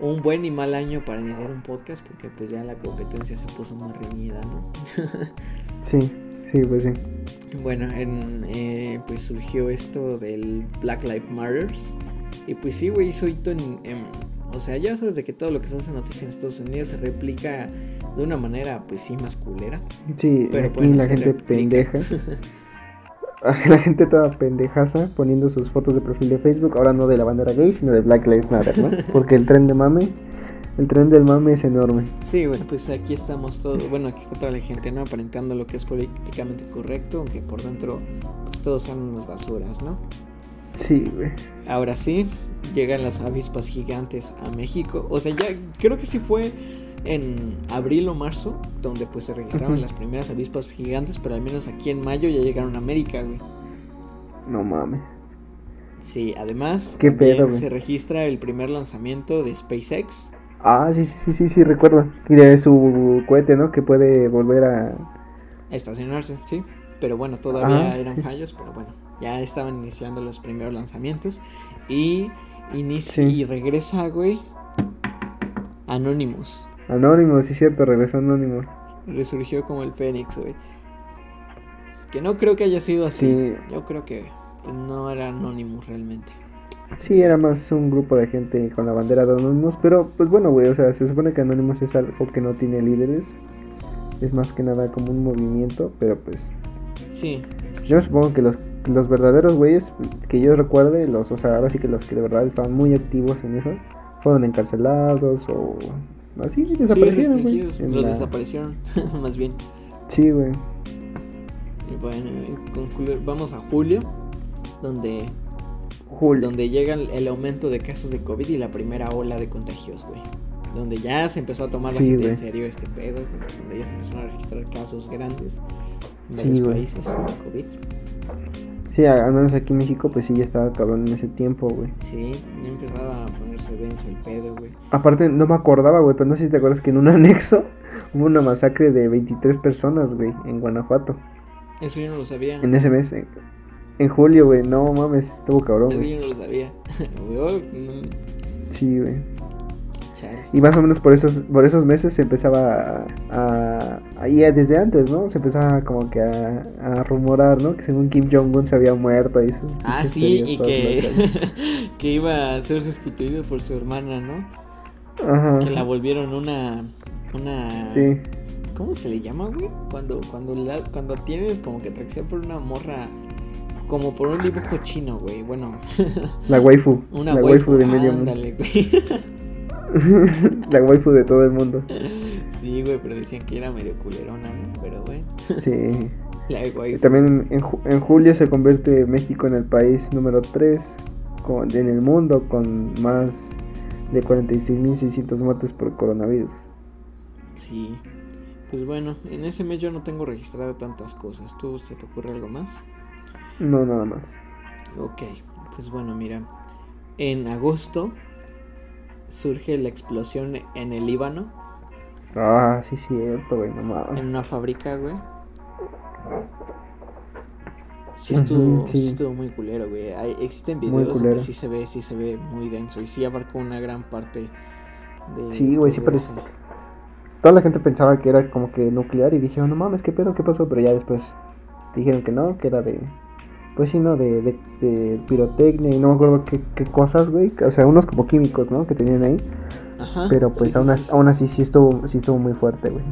un buen y mal año para iniciar un podcast porque pues ya la competencia se puso muy reñida, ¿no? Sí, sí, pues sí. Bueno, en, eh, pues surgió esto del Black Lives Matters. Y pues sí, güey, hizo hito en, en- O sea, ya sabes de que todo lo que se hace noticia en Estados Unidos se replica de una manera, pues sí, más culera. Sí, Pero aquí bueno, la gente replica. pendeja. La gente toda pendejaza poniendo sus fotos de perfil de Facebook, ahora no de la bandera gay, sino de Black Lives Matter, ¿no? Porque el tren de mame, el tren del mame es enorme. Sí, bueno, pues aquí estamos todos. Bueno, aquí está toda la gente, ¿no? Aparentando lo que es políticamente correcto, aunque por dentro pues, todos son unas basuras, ¿no? Sí, güey. Ahora sí, llegan las avispas gigantes a México. O sea, ya creo que sí fue en abril o marzo, donde pues se registraron las primeras avispas gigantes, pero al menos aquí en mayo ya llegaron a América, güey. No mames. Sí, además se registra el primer lanzamiento de SpaceX. Ah, sí, sí, sí, sí, sí, recuerdo. Y de su cohete, ¿no? Que puede volver a... estacionarse, sí. Pero bueno, todavía Ah, eran fallos, pero bueno, ya estaban iniciando los primeros lanzamientos. Y inicia Sí. y regresa, güey. Anonymous. Anónimo, sí, cierto, regresó Anónimo. Resurgió como el Fénix, güey. Que no creo que haya sido así. Sí. Yo creo que pues, no era Anonymous realmente. Sí, era más un grupo de gente con la bandera de Anonymous, pero pues bueno, güey, o sea, se supone que Anonymous es algo que no tiene líderes. Es más que nada como un movimiento, pero pues Sí, yo supongo que los, los verdaderos güeyes que yo recuerde, los, o sea, ahora sí que los que de verdad estaban muy activos en eso, fueron encarcelados o así, sí, desaparecieron, güey. Los la- desaparecieron, más bien. Sí, güey. Y bueno, en conclu- vamos a julio, donde Julio. donde llega el, aumento de casos de COVID y la primera ola de contagios, güey. Donde ya se empezó a tomar la Sí, gente en serio este pedo, donde ya se empezaron a registrar casos grandes en varios países de COVID. Sí, al menos aquí en México, pues sí, ya estaba cabrón en ese tiempo, güey. Sí, ya empezaba a ponerse denso el pedo, güey. Aparte, no me acordaba, güey, pero no sé si te acuerdas que en un anexo hubo una masacre de 23 personas, güey, en Guanajuato. Eso yo no lo sabía. En ese mes, en, en julio, güey. No mames, estuvo cabrón, Eso güey. yo no lo sabía. Sí, güey. Y más o menos por esos, por esos meses se empezaba a, a, a- y desde antes, ¿no? Se empezaba como que a, a rumorar, ¿no? Que según Kim Jong-un se había muerto y sus Ah, sí, y que, que iba a ser sustituido por su hermana, ¿no? Ajá. Que la volvieron una... Una... Sí, ¿Cómo se le llama, güey? Cuando, cuando, la- cuando tienes como que atracción por una morra, como por un dibujo chino, güey. Bueno, la waifu. una la waifu, waifu de medio mundo. ándale, güey. la waifu de todo el mundo. Sí, güey, pero decían que era medio culerona, ¿no? Pero, güey, Sí. la waifu. también en, ju- en julio se convierte México en el país número 3 con, en el mundo con más de 46.600 muertes por coronavirus. Sí. Pues bueno, en ese mes yo no tengo registrado tantas cosas. ¿Tú se te ocurre algo más? No, nada más. Ok, pues bueno, mira. En agosto surge la explosión en el Líbano, Ah, sí, cierto, güey, no mames. en una fábrica, güey. Sí estuvo, sí. sí. estuvo muy culero, güey. Hay, existen videos donde sí se ve, sí se ve muy denso y sí abarcó una gran parte de Sí, güey, sí parece- eso. Toda la gente pensaba que era como que nuclear y dijeron, no mames, ¿qué pedo? ¿Qué pasó? Pero ya después dijeron que no, que era de... Pues sí, no, de, de, de pirotecnia y no me acuerdo qué, qué cosas, güey. O sea, unos como químicos, ¿no? Que tenían ahí. Ajá, Pero pues sí, aún, sí, así, sí, aún así sí estuvo, sí estuvo muy fuerte, güey.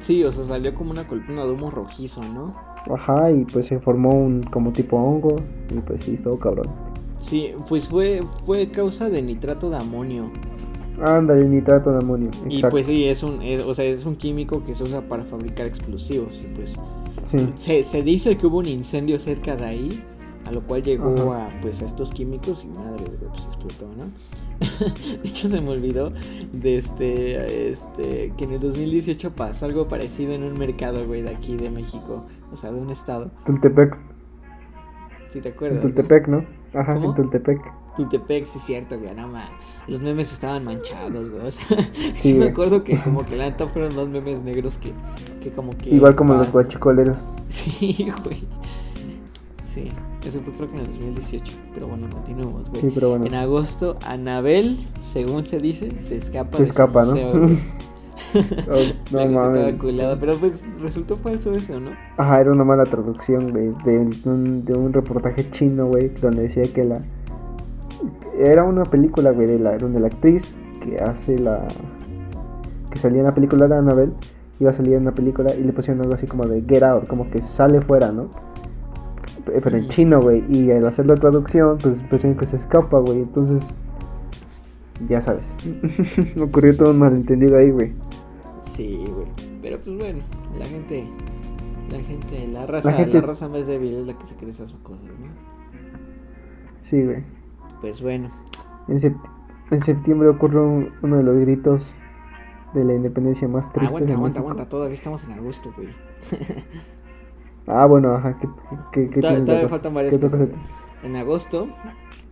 Sí, o sea, salió como una columna de humo rojizo, ¿no? Ajá, y pues se formó un como tipo hongo y pues sí, estuvo cabrón. Sí, pues fue, fue causa de nitrato de amonio. Ándale, nitrato de amonio. Y pues sí, es un, es- o sea, es un químico que se usa para fabricar explosivos. Y pues Sí, se, se dice que hubo un incendio cerca de ahí, a lo cual llegó Ajá. a pues a estos químicos y madre, güey, pues explotó, ¿no? de hecho se me olvidó de este, este, que en el 2018 pasó algo parecido en un mercado, güey, de aquí de México, o sea, de un estado. Tultepec. Si te En acuerdas. ¿no? Tultepec, ¿no? Ajá, ¿Cómo? en Tultepec. Tultepec, sí es cierto, güey, no ma. Los memes estaban manchados, güey. O sea, sí, Sí, me acuerdo que como que la neta fueron más memes negros que, que como que. Igual como los guachicoleros. Sí, güey. Sí, eso fue creo que en el 2018. Pero bueno, continuemos, güey. Sí, pero bueno. En agosto, Anabel, según se dice, se escapa. Se de su escapa, ¿no? güey. Oh, no mames. culada, Pero pues resultó falso eso, ¿no? Ajá, era una mala traducción, güey, de, un, de un reportaje chino, güey, donde decía que la... Era una película, güey, de la, donde la actriz que hace la... que salía en la película de Annabelle, iba a salir en una película y le pusieron algo así como de Get Out, como que sale fuera, ¿no? Pe- Pero en chino, güey, y al hacer la traducción, pues pusieron que se escapa, güey, entonces... Ya sabes. Me ocurrió todo un malentendido ahí, güey. Sí, güey. Pero pues bueno, la gente. La gente, la raza, la, gente- raza más débil es la que se cree esas cosas, ¿no? Sí, güey. Pues bueno. En, en septiembre ocurrió uno de los gritos de la independencia más triste. Aguanta, aguanta, aguanta, todavía estamos en agosto, güey. ah, bueno, ajá. ¿Qué, qué, qué todavía faltan varias cosas. En agosto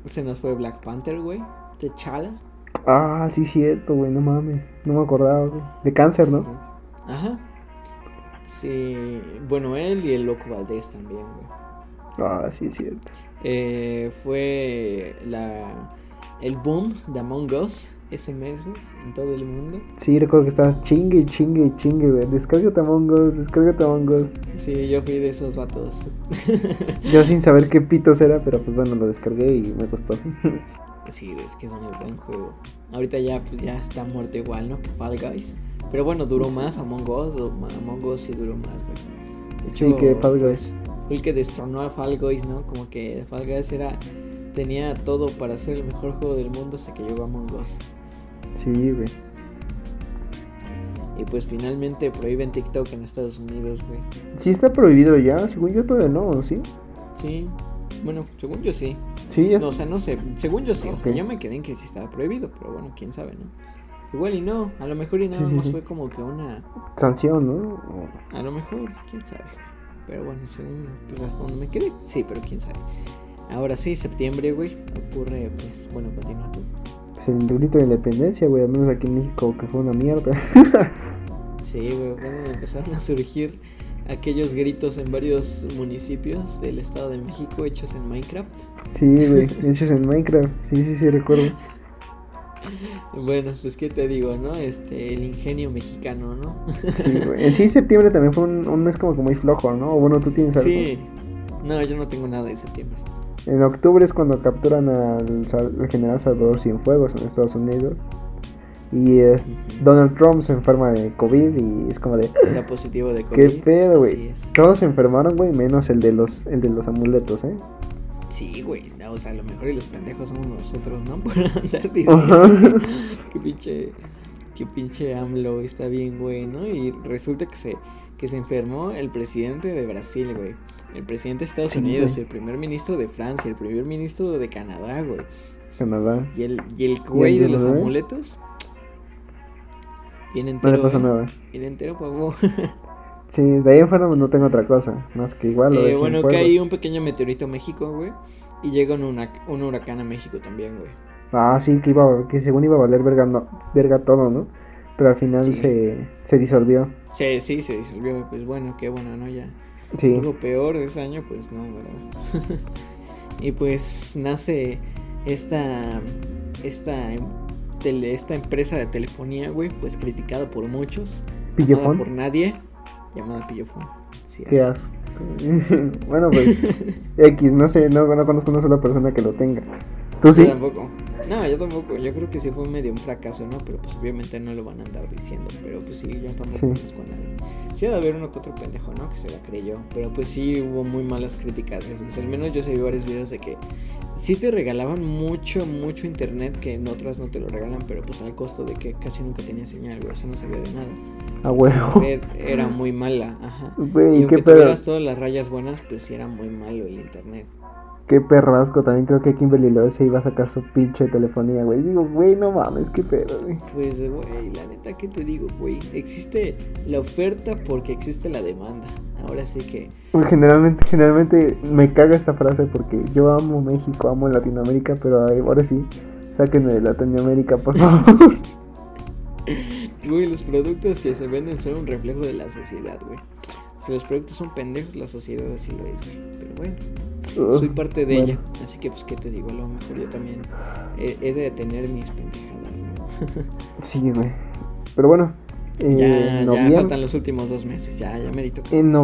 se nos fue Black Panther, güey. Chala. Ah, sí, cierto, güey, no mames. No me acordaba, güey. De cáncer, ¿no? Ajá. Sí, bueno, él y el Loco Valdés también, güey. Ah, sí, es cierto. Eh, fue la, el boom de Among Us ese mes, güey, en todo el mundo. Sí, recuerdo que estabas chingue, chingue, chingue, güey. Descárgate Among Us, descárgate Among Us. Sí, yo fui de esos vatos. yo sin saber qué pitos era, pero pues bueno, lo descargué y me costó. sí, es que es un buen juego. Ahorita ya, pues, ya está muerto igual, ¿no? Que Fall Guys. Pero bueno, duró más Among Us, o Among Us sí duró más, güey. De hecho, sí, que Fall Guys. Fue el que destronó a Fall Guys, ¿no? Como que Fall Guys era tenía todo para ser el mejor juego del mundo hasta que llegó Among Us. Sí, güey. Y pues finalmente prohíben TikTok en Estados Unidos, güey. Sí está prohibido ya, según yo todavía no, ¿sí? Sí. Bueno, según yo sí. Sí, o sea, no sé, según yo sí, o sea, yo me quedé en que sí estaba prohibido, pero bueno, quién sabe, ¿no? Igual y no, a lo mejor y nada más fue como que una... Sanción, ¿no? A lo mejor, quién sabe. Pero bueno, según hasta donde me quedé, sí, pero quién sabe. Ahora sí, septiembre, güey, ocurre, pues, bueno, continúa tú. Grito de independencia, güey, al menos aquí en México, que fue una mierda. sí, güey, empezaron a surgir aquellos gritos en varios municipios del Estado de México hechos en Minecraft. Sí, güey, hechos en Minecraft, sí, sí, sí, recuerdo. Bueno, pues qué te digo, ¿no? Este, el ingenio mexicano, ¿no? sí. En sí, septiembre también fue un, un, mes como que muy flojo, ¿no? O bueno, tú tienes algo. Sí. No, yo no tengo nada de septiembre. En octubre es cuando capturan al, general Salvador Cienfuegos en Estados Unidos. Y es Donald Trump se enferma de COVID y es como de... Está positivo de COVID. ¿Qué pedo, güey? Todos se enfermaron, güey, menos el de los el de los amuletos, ¿eh? Sí, güey. O sea, a lo mejor y los pendejos somos nosotros, ¿no? Por andar diciendo que, pinche... Que pinche AMLO está bien, güey, ¿no? Y resulta que se, que se enfermó el presidente de Brasil, güey el presidente de Estados Unidos, el primer ministro de Francia, el primer ministro de Canadá, güey. Canadá. Y el, y el güey de los amuletos. Bien entero. No le pasa nada. Bien entero, pavo. sí, de ahí afuera no tengo otra cosa. Más que igual. Eh, bueno, cae un pequeño meteorito a México, güey. Y llega un, un huracán a México también, güey. Ah, sí, que, iba, que según iba a valer verga, no, verga todo, ¿no? Pero al final se, se disolvió. Sí, sí, se disolvió. Pues bueno, qué bueno, ¿no? Ya Sí. Lo peor de ese año, pues no, ¿verdad? y pues nace esta, esta, esta empresa de telefonía, güey, pues criticada por muchos. ¿Pillofón? por nadie, llamada Pillofón. Sí, Qué asco. bueno, pues X, no sé, no, no conozco una sola persona que lo tenga. ¿Tú sí? tampoco. No, yo tampoco. Yo creo que sí fue medio un fracaso, ¿no? Pero pues obviamente no lo van a andar diciendo. Pero pues sí, yo tampoco conozco a nadie. Sí, debe haber uno que otro pendejo, ¿no? Que se la creyó. Pero pues sí hubo muy malas críticas. al menos yo vi varios videos de que sí te regalaban mucho, mucho internet que en otras no te lo regalan, pero pues al costo de que casi nunca tenía señal, güey. O sea, no sabía de nada. Ah, huevo. Era muy mala, ajá. Güey, y aunque tuvieras todas las rayas buenas, pues sí era muy malo el internet. Qué perrasco, también creo que Kimberly Love se iba a sacar su pinche telefonía, güey. Digo, güey, no mames, qué pedo, güey. Pues, güey, la neta, ¿qué te digo, güey? Existe la oferta porque existe la demanda. Ahora sí que... Generalmente, generalmente me caga esta frase porque yo amo México, amo Latinoamérica, pero ahora sí, sáquenme de Latinoamérica, por favor. Güey, los productos que se venden son un reflejo de la sociedad, güey. Si los productos son pendejos, la sociedad así lo es, güey. Pero bueno soy parte de ella. Así que, pues, ¿qué te digo? A lo mejor yo también he, de tener mis pendejadas, ¿no? sí, güey. Pero bueno. Ya, ya faltan los últimos dos meses. Ya, ya merito. En,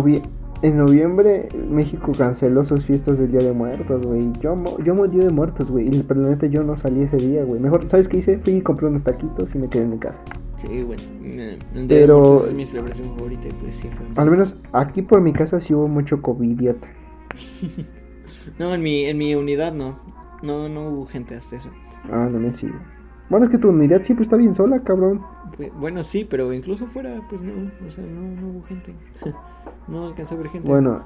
en noviembre, México canceló sus fiestas del Día de Muertos, güey. Yo, yo morí de muertos, güey. Y realmente yo no salí ese día, güey. Mejor, ¿sabes qué hice? Fui y compré unos taquitos y me quedé en mi casa. Sí, güey. Pero. Es mi celebración favorita pues sí Al menos aquí por mi casa sí hubo mucho COVID, No, en mi, en mi unidad no. No, no hubo gente hasta eso. Ah, no me sigo. Bueno, es que tu unidad siempre está bien sola, cabrón. Bueno, sí, pero incluso fuera, pues no, o sea, no, no hubo gente. no alcanzó a ver gente. Bueno,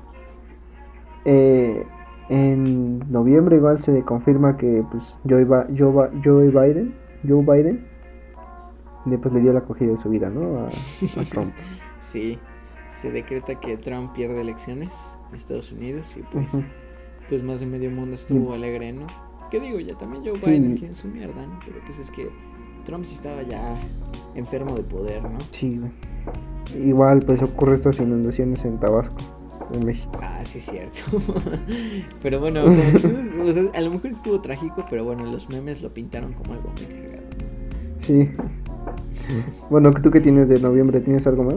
eh, en noviembre igual se confirma que pues Joe, Ba- Joe, Ba- Joe Biden, Joe Biden, le, pues le dio la acogida de su vida, ¿no? A, a Trump. Sí, se decreta que Trump pierde elecciones en Estados Unidos y pues, pues más de medio mundo estuvo alegre, ¿no? ¿Qué digo? Ya también Joe Sí. Biden tiene su mierda, ¿no? Pero pues es que Trump sí estaba ya enfermo de poder, ¿no? Sí. Igual pues ocurre estas inundaciones en Tabasco, en México. Ah, sí es cierto. pero bueno, como que sí, o sea, a lo mejor estuvo trágico, pero bueno, los memes lo pintaron como algo muy cagado. Sí. Bueno, ¿tú qué tienes de noviembre? ¿Tienes algo más?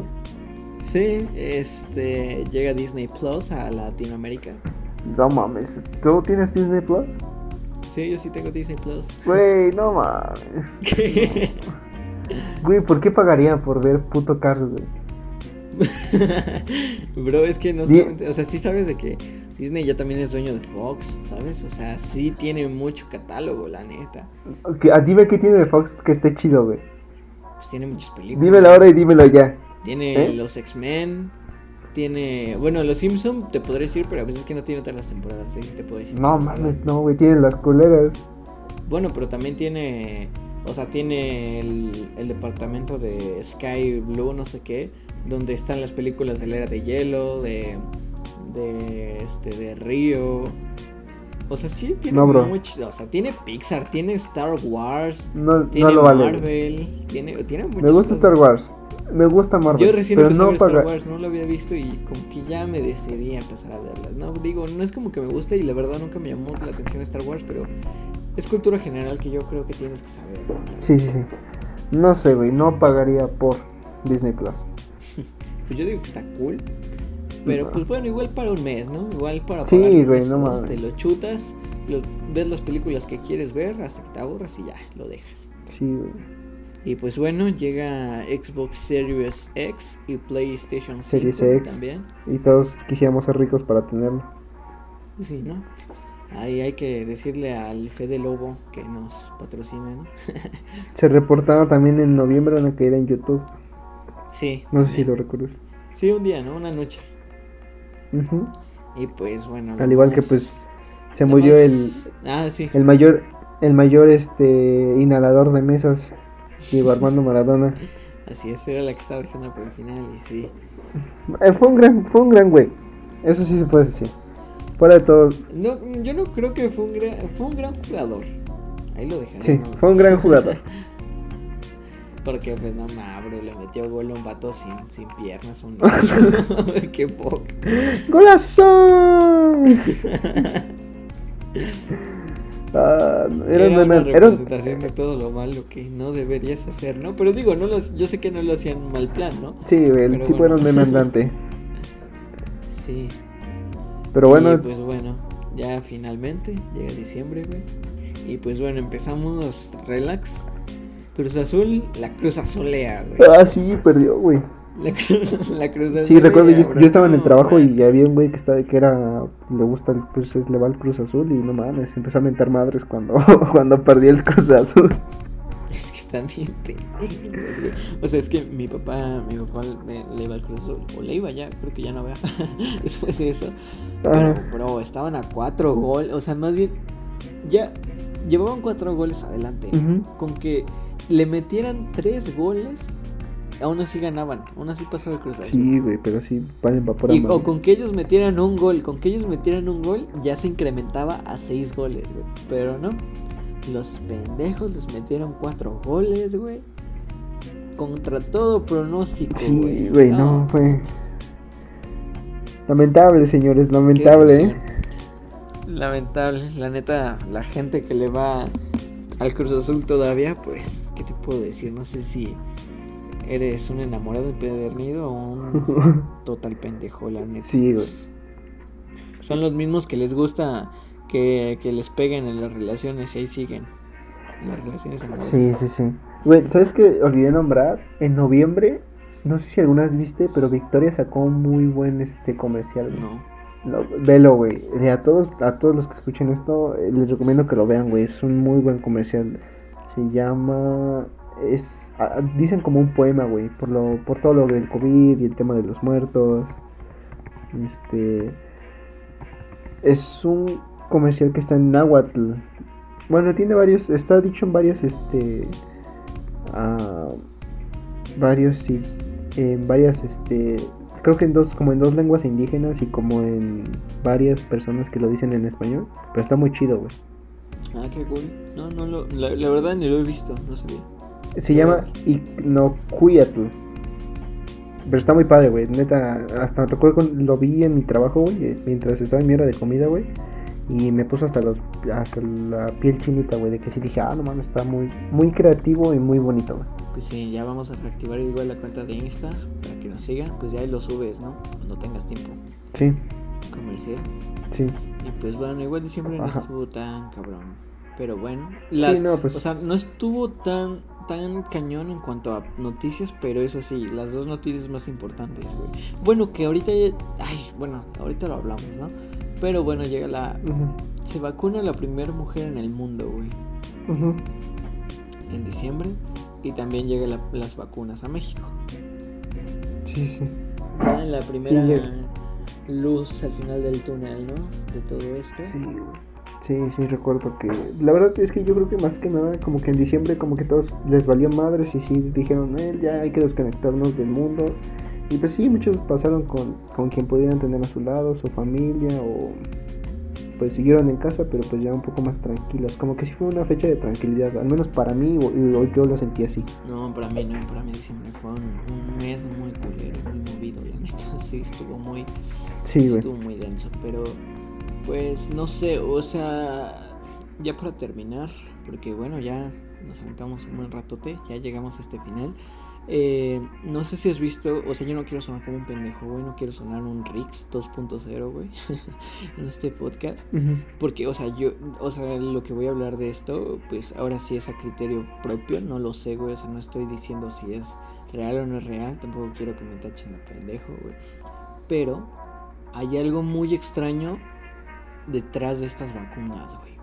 Sí, este llega Disney Plus a Latinoamérica. No mames. ¿Tú tienes Disney Plus? Sí, yo sí tengo Disney Plus. Güey, no mames. ¿Qué? Güey, ¿por qué pagaría por ver puto Cars, güey? Bro, es que no solamente, o sea, sí sabes de que Disney ya también es dueño de Fox, ¿sabes? O sea, sí tiene mucho catálogo, la neta. Ok, ah, dime qué tiene de Fox que esté chido, güey. Pues tiene muchas películas. Dímelo ahora y dímelo ya. Tiene ¿Eh? los X-Men, tiene, bueno, los Simpson te podré decir, pero a veces que no tiene todas las temporadas, ¿sí? te puedo decir. No mames, no, güey, tiene las culeras. Bueno, pero también tiene, o sea, tiene el, el departamento de Sky Blue, no sé qué, donde están las películas de la era de hielo, de, de, este, de Río. O sea, sí tiene No, mucho, o sea, tiene Pixar, tiene Star Wars, No, tiene no lo vale. güey. Marvel, tiene, tiene Me gusta cosas. Star Wars. Me gusta Marvel. Yo recién pero empecé a no ver Star Wars, no lo había visto y como que ya me decidí a empezar a verlas. No, digo, no es como que me guste y la verdad nunca me llamó la atención Star Wars, pero es cultura general que yo creo que tienes que saber. Sí, sí, sí. No sé, güey, no pagaría por Disney Plus. Pues yo digo que está cool. Pero No. pues bueno, igual para un mes, ¿no? Igual para Sí, pagar un güey, mes, no mames. Te lo chutas, lo- ves las películas que quieres ver hasta que te aburras y ya, lo dejas. Sí, güey. Y pues bueno, llega Xbox Series X y PlayStation 5 Series X. también. Y todos quisiéramos ser ricos para tenerlo. Sí, ¿no? Ahí hay que decirle al Fede Lobo que nos patrocine, ¿no? Se reportaba también en noviembre una caída en YouTube. Sí. No sé si lo recuerdas. Sí, un día, ¿no? Una noche. Ujú. Y pues bueno. Al igual que pues se murió más- el, Ah, sí. el mayor el mayor este inhalador de mesas, Diego Armando Maradona. Así es, era la que estaba dejando por el final y sí. Eh, fue un gran fue un gran güey. Eso sí se puede decir. Fuera de todo, No, yo no creo que fue un gran, fue un gran jugador. Ahí lo dejaré. sí, ¿no? fue un gran jugador. Porque pues no mames, le metió gol a un vato sin, sin piernas. Un... Qué poco. ¡Golazo! Ah, era, Era, un una era representación de todo lo malo que no deberías hacer, ¿no? Pero digo, no los, yo sé que no lo hacían mal plan, ¿no? Sí, el Pero tipo bueno. era un meme andante. Sí. Pero bueno, Y pues bueno, ya finalmente llega diciembre, güey. Y pues bueno, empezamos relax. Cruz Azul, la Cruz Azulea, güey. ah, sí, perdió, güey. La, Cruz- la Cruz Azulea. Sí, recuerdo, yo, estaba en el trabajo y había un güey que estaba, que era, le gusta el Cruz, le va el Cruz Azul y no mames, empezó a mentar madres cuando, cuando perdí el Cruz Azul. Es que están bien pendejos, güey. O sea, es que mi papá, mi papá le, le iba al Cruz Azul. O le iba ya, creo que ya no vea. Después de eso. Pero, bro, estaban a cuatro goles. O sea, más bien, ya llevaban cuatro goles adelante. Con que le metieran tres goles, aún así ganaban. Aún así pasaba el Cruz Azul. Sí, güey, pero sí, valen para pura Y, o con que ellos metieran un gol, con que ellos metieran un gol, ya se incrementaba a seis goles, güey. Pero no, los pendejos les metieron cuatro goles, güey. Contra todo pronóstico, Sí, güey. no, fue... Lamentable, señores, lamentable, ¿eh? Lamentable, la neta, la gente que le va al Cruz Azul todavía, pues, ¿qué te puedo decir? No sé si eres un enamorado empedernido o un total pendejo, la neta. Sí, güey. Son los mismos que les gusta que, que les peguen en las relaciones y ahí siguen. Las relaciones amorosas. Sí, sí, sí. Güey, ¿sabes qué? Olvidé nombrar. En noviembre, no sé si alguna vez viste, pero Victoria sacó un muy buen este comercial. güey. No. No, velo, güey. De A todos, a todos los que escuchen esto, eh, les recomiendo que lo vean, güey. Es un muy buen comercial. Se llama. Es. dicen como un poema, güey. Por lo, por todo lo del COVID y el tema de los muertos. Este. Es un comercial que está en Nahuatl. Bueno, tiene varios, está dicho en varios, este, uh, varios, sí, en varias, este, creo que en dos, como en dos lenguas indígenas y como en varias personas que lo dicen en español. Pero está muy chido, güey. Ah, qué cool. No, no, lo, la, la, verdad ni lo he visto, no sabía. Se llama Ignocuiatl. Pero está muy padre, güey. Neta, hasta me tocó, lo vi en mi trabajo, güey, mientras estaba en mi hora de comida, güey. Y me puso hasta los hasta la piel chinita, güey, de que sí dije, ah, no mames, está muy muy creativo y muy bonito, güey. Pues sí, ya vamos a reactivar igual la cuenta de Insta para que nos sigan, pues ya ahí lo subes, ¿no? Cuando tengas tiempo. Sí. Comercial. Sí. Y pues bueno, igual diciembre no estuvo tan cabrón. Pero bueno, las, no, pues... o sea, no estuvo tan tan cañón en cuanto a noticias, pero eso sí, las dos noticias más importantes, güey. Bueno, que ahorita, ay, bueno, ahorita lo hablamos, ¿no? Pero bueno, llega la, se vacuna la primera mujer en el mundo, güey. En diciembre y también llegan las vacunas a México. Sí, sí. La primera luz al final del túnel, ¿no? De todo esto. Sí, Sí, sí, recuerdo que... La verdad es que yo creo que más que nada, como que en diciembre como que todos les valió madres y sí dijeron, eh, ya hay que desconectarnos del mundo. Y pues sí, muchos pasaron con, con quien pudieran tener a su lado, su familia o pues siguieron en casa, pero pues ya un poco más tranquilos. Como que sí fue una fecha de tranquilidad, al menos para mí, o, yo lo sentí así. No, para mí no, para mí diciembre fue un, mes muy culero, muy movido, la neta, sí, estuvo muy... Sí, Estuvo muy denso, pero pues no sé, o sea, ya para terminar, porque bueno, ya nos aventamos un buen ratote, ya llegamos a este final. Eh, no sé si has visto, o sea, yo no quiero sonar como un pendejo, güey, no quiero sonar un Rix 2.0, güey, en este podcast, porque, o sea, yo, o sea, lo que voy a hablar de esto, pues ahora sí es a criterio propio, no lo sé, güey, o sea, no estoy diciendo si es real o no es real, tampoco quiero que me tachen a pendejo, güey, pero hay algo muy extraño detrás de estas vacunas, güey.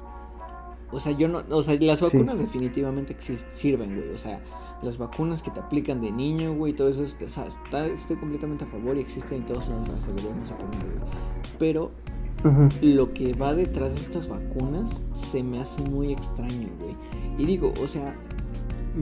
O sea, yo no, o sea, las vacunas definitivamente sirven, güey. O sea, las vacunas que te aplican de niño, güey, todo eso, es, o sea, estoy completamente a favor y existen en todos lados, las deberíamos poner, güey. Pero lo que va detrás de estas vacunas se me hace muy extraño, güey. Y digo, o sea,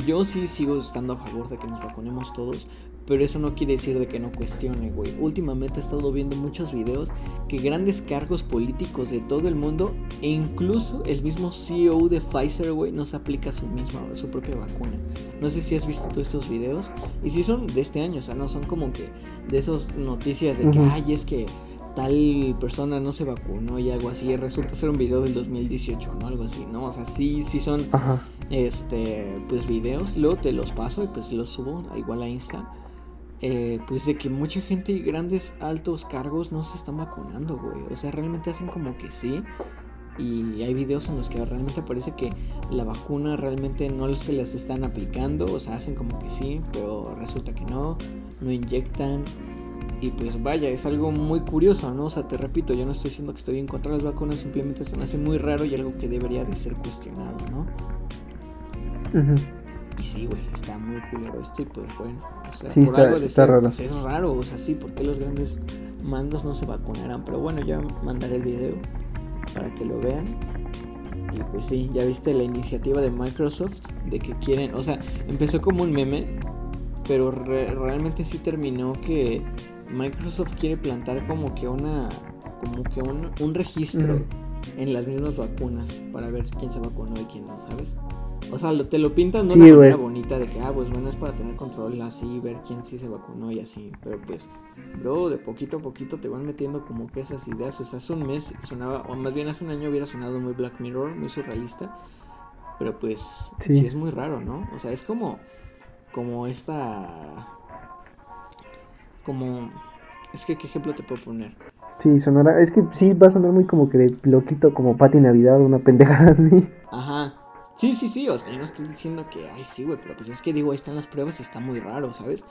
yo sí sigo estando a favor de que nos vacunemos todos, pero eso no quiere decir de que no cuestione, güey. Últimamente he estado viendo muchos videos que grandes cargos políticos de todo el mundo e incluso el mismo CEO de Pfizer, güey, no se aplica su misma, su propia vacuna. No sé si has visto todos estos videos y si son de este año, o sea, no son como que de esas noticias de que, ay, es que tal persona no se vacunó y algo así. Resulta ser un video del 2018, ¿no? Algo así, ¿no? O sea, sí, sí son, este, pues videos. Luego te los paso y pues los subo igual a Insta eh, pues de que mucha gente y grandes altos cargos no se están vacunando, güey. O sea, realmente hacen como que sí. Y hay videos en los que realmente parece que la vacuna realmente no se las están aplicando. O sea, hacen como que sí, pero resulta que no. No inyectan. Y pues vaya, es algo muy curioso, ¿no? O sea, te repito, yo no estoy diciendo que estoy en contra de las vacunas, simplemente se me hace muy raro y algo que debería de ser cuestionado, ¿no? Y sí, güey, está muy culero esto y pues bueno, o sea, por algo de ser, Pues es raro, o sea, sí, porque los grandes mandos no se vacunarán? Pero bueno, ya mandaré el video para que lo vean. Y pues sí, ya viste la iniciativa de Microsoft de que quieren, o sea, empezó como un meme, pero realmente sí terminó que Microsoft quiere plantar como que una, como que un, un registro en las mismas vacunas para ver quién se vacunó y quién no, ¿sabes? O sea, te lo pintan de una manera bonita de que, ah, pues bueno, es para tener control así, ver quién sí se vacunó y así. Pero pues, bro, de poquito a poquito te van metiendo como que esas ideas. O sea, hace un mes sonaba, o más bien hace un año hubiera sonado muy Black Mirror, muy surrealista. Pero pues, sí, es muy raro, ¿no? O sea, es como, como esta, como, es que, ¿qué ejemplo te puedo poner? Sí, sonará, es que sí va a sonar muy como que de loquito, como Pati Navidad, una pendejada así. Ajá. Sí, sí, sí, o sea, yo no estoy diciendo que, ay, sí, güey, pero pues es que digo, ahí están las pruebas y está muy raro, ¿sabes?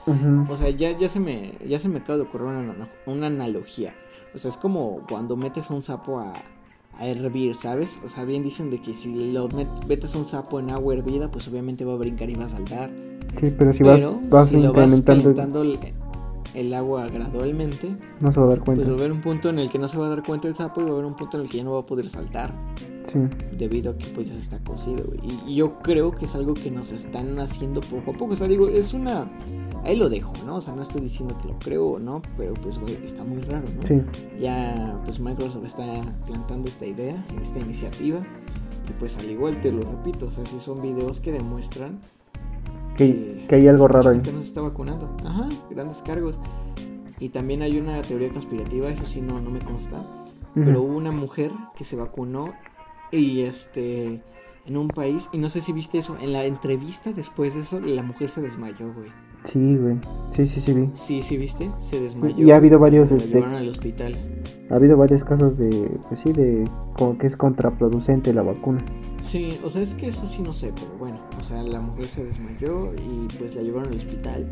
O sea, ya, ya se me, ya se me acaba de ocurrir una, una, analogía. O sea, es como cuando metes a un sapo a, a hervir, ¿sabes? O sea, bien dicen de que si lo metes a un sapo en agua hervida, pues obviamente va a brincar y va a saltar. Sí, pero si vas, vas si lo vas calentando, el agua gradualmente, No se va a dar cuenta. pues va a haber un punto en el que no se va a dar cuenta el sapo y va a haber un punto en el que ya no va a poder saltar. Sí. debido a que pues ya se está cocido, güey. Y, yo creo que es algo que nos están haciendo poco a poco. O sea, digo, es una... Ahí lo dejo, ¿no? O sea, no estoy diciendo que lo creo o no, pero pues, güey, está muy raro, ¿no? Sí. Ya, pues Microsoft está plantando esta idea, esta iniciativa. Y pues al igual te lo repito, o sea, si son videos que demuestran Que, que hay algo raro ahí. que no se está vacunando. Ajá, grandes cargos. Y también hay una teoría conspirativa, eso sí no, no me consta. Pero Ujú. hubo una mujer que se vacunó y este en un país y no sé si viste eso en la entrevista después de eso la mujer se desmayó güey Sí, güey. Sí, sí, sí, vi. sí sí viste se desmayó Y ha habido varios, la este, llevaron al hospital ha habido varios casos de, pues sí, de como que es contraproducente la vacuna. Sí o sea es que eso sí no sé pero bueno o sea la mujer se desmayó y pues la llevaron al hospital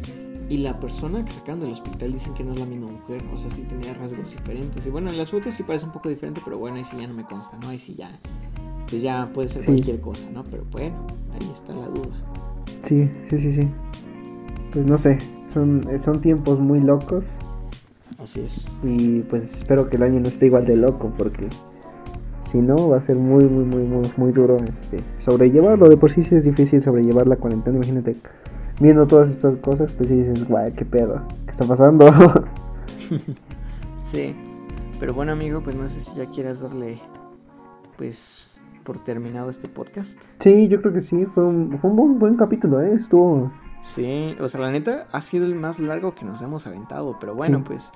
y la persona que sacaron del hospital dicen que no es la misma mujer o sea sí tenía rasgos diferentes. Y bueno en las fotos sí parece un poco diferente pero bueno ahí sí ya no me consta no ahí sí ya pues ya puede ser Sí. cualquier cosa no pero bueno ahí está la duda. Sí, sí, sí, sí. Pues no sé, son, son tiempos muy locos. Así es. Y pues espero que el año no esté igual de loco porque si no va a ser muy, muy, muy, muy, muy duro este, sobrellevarlo. De por sí sí es difícil sobrellevar la cuarentena, imagínate viendo todas estas cosas, pues sí dices, guay, qué pedo, ¿qué está pasando? Sí, pero bueno amigo, pues no sé si ya quieras darle pues por terminado este podcast. sí, yo creo que sí, fue un, fue un buen, buen capítulo, ¿eh? Estuvo... Sí, o sea, la neta ha sido el más largo que nos hemos aventado, pero bueno, Sí. pues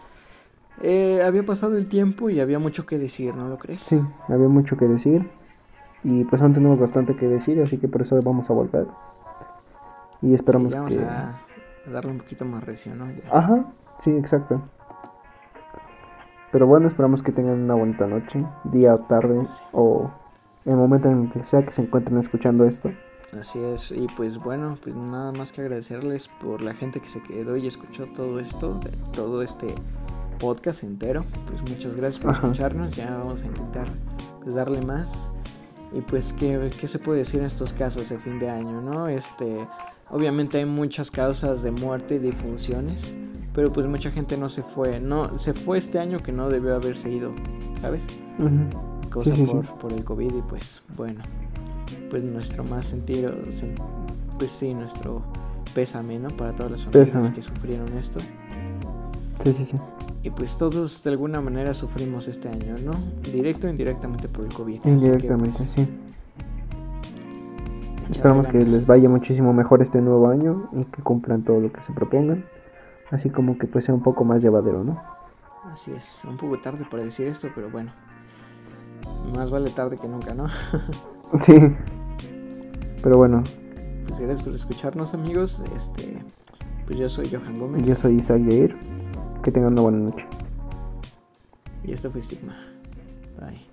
eh, había pasado el tiempo y había mucho que decir, ¿no lo crees? Sí, había mucho que decir. Y pues aún tenemos bastante que decir, así que por eso vamos a volver. Y esperamos Sí, vamos que. a, a darle un poquito más recio, ¿no? Ya. Ajá, sí, exacto. Pero bueno, esperamos que tengan una bonita noche, día o tarde, o el momento en que sea que se encuentren escuchando esto. Así es, y pues bueno, pues nada más que agradecerles por la gente que se quedó y escuchó todo esto, todo este podcast entero. Pues muchas gracias por Ajá. escucharnos, ya vamos a intentar darle más. Y pues, ¿qué, ¿qué se puede decir en estos casos de fin de año, no? Este, obviamente hay muchas causas de muerte y difunciones, pero pues mucha gente no se fue, no, se fue este año que no debió haberse ido, ¿sabes? Ujú. cosa Sí, sí, por, sí. por el COVID y pues bueno, pues nuestro más sentido, sen- pues sí, nuestro pésame, ¿no? Para todas las familias Pésame. que sufrieron esto. Sí, sí, sí. Y pues todos de alguna manera sufrimos este año, ¿no? Directo o indirectamente por el COVID. que, Indirectamente, pues, sí. Esperamos que les vaya muchísimo mejor este nuevo año y que cumplan todo lo que se propongan. Así como que pues sea un poco más llevadero, ¿no? Así es, un poco tarde para decir esto, pero bueno. Más vale tarde que nunca, ¿no? Sí. Pero bueno, Pues gracias por escucharnos, amigos. Este, pues yo soy Johan Gómez. yo soy Isaac Yair. Que tengan una buena noche. Y esto fue Stigma. Bye.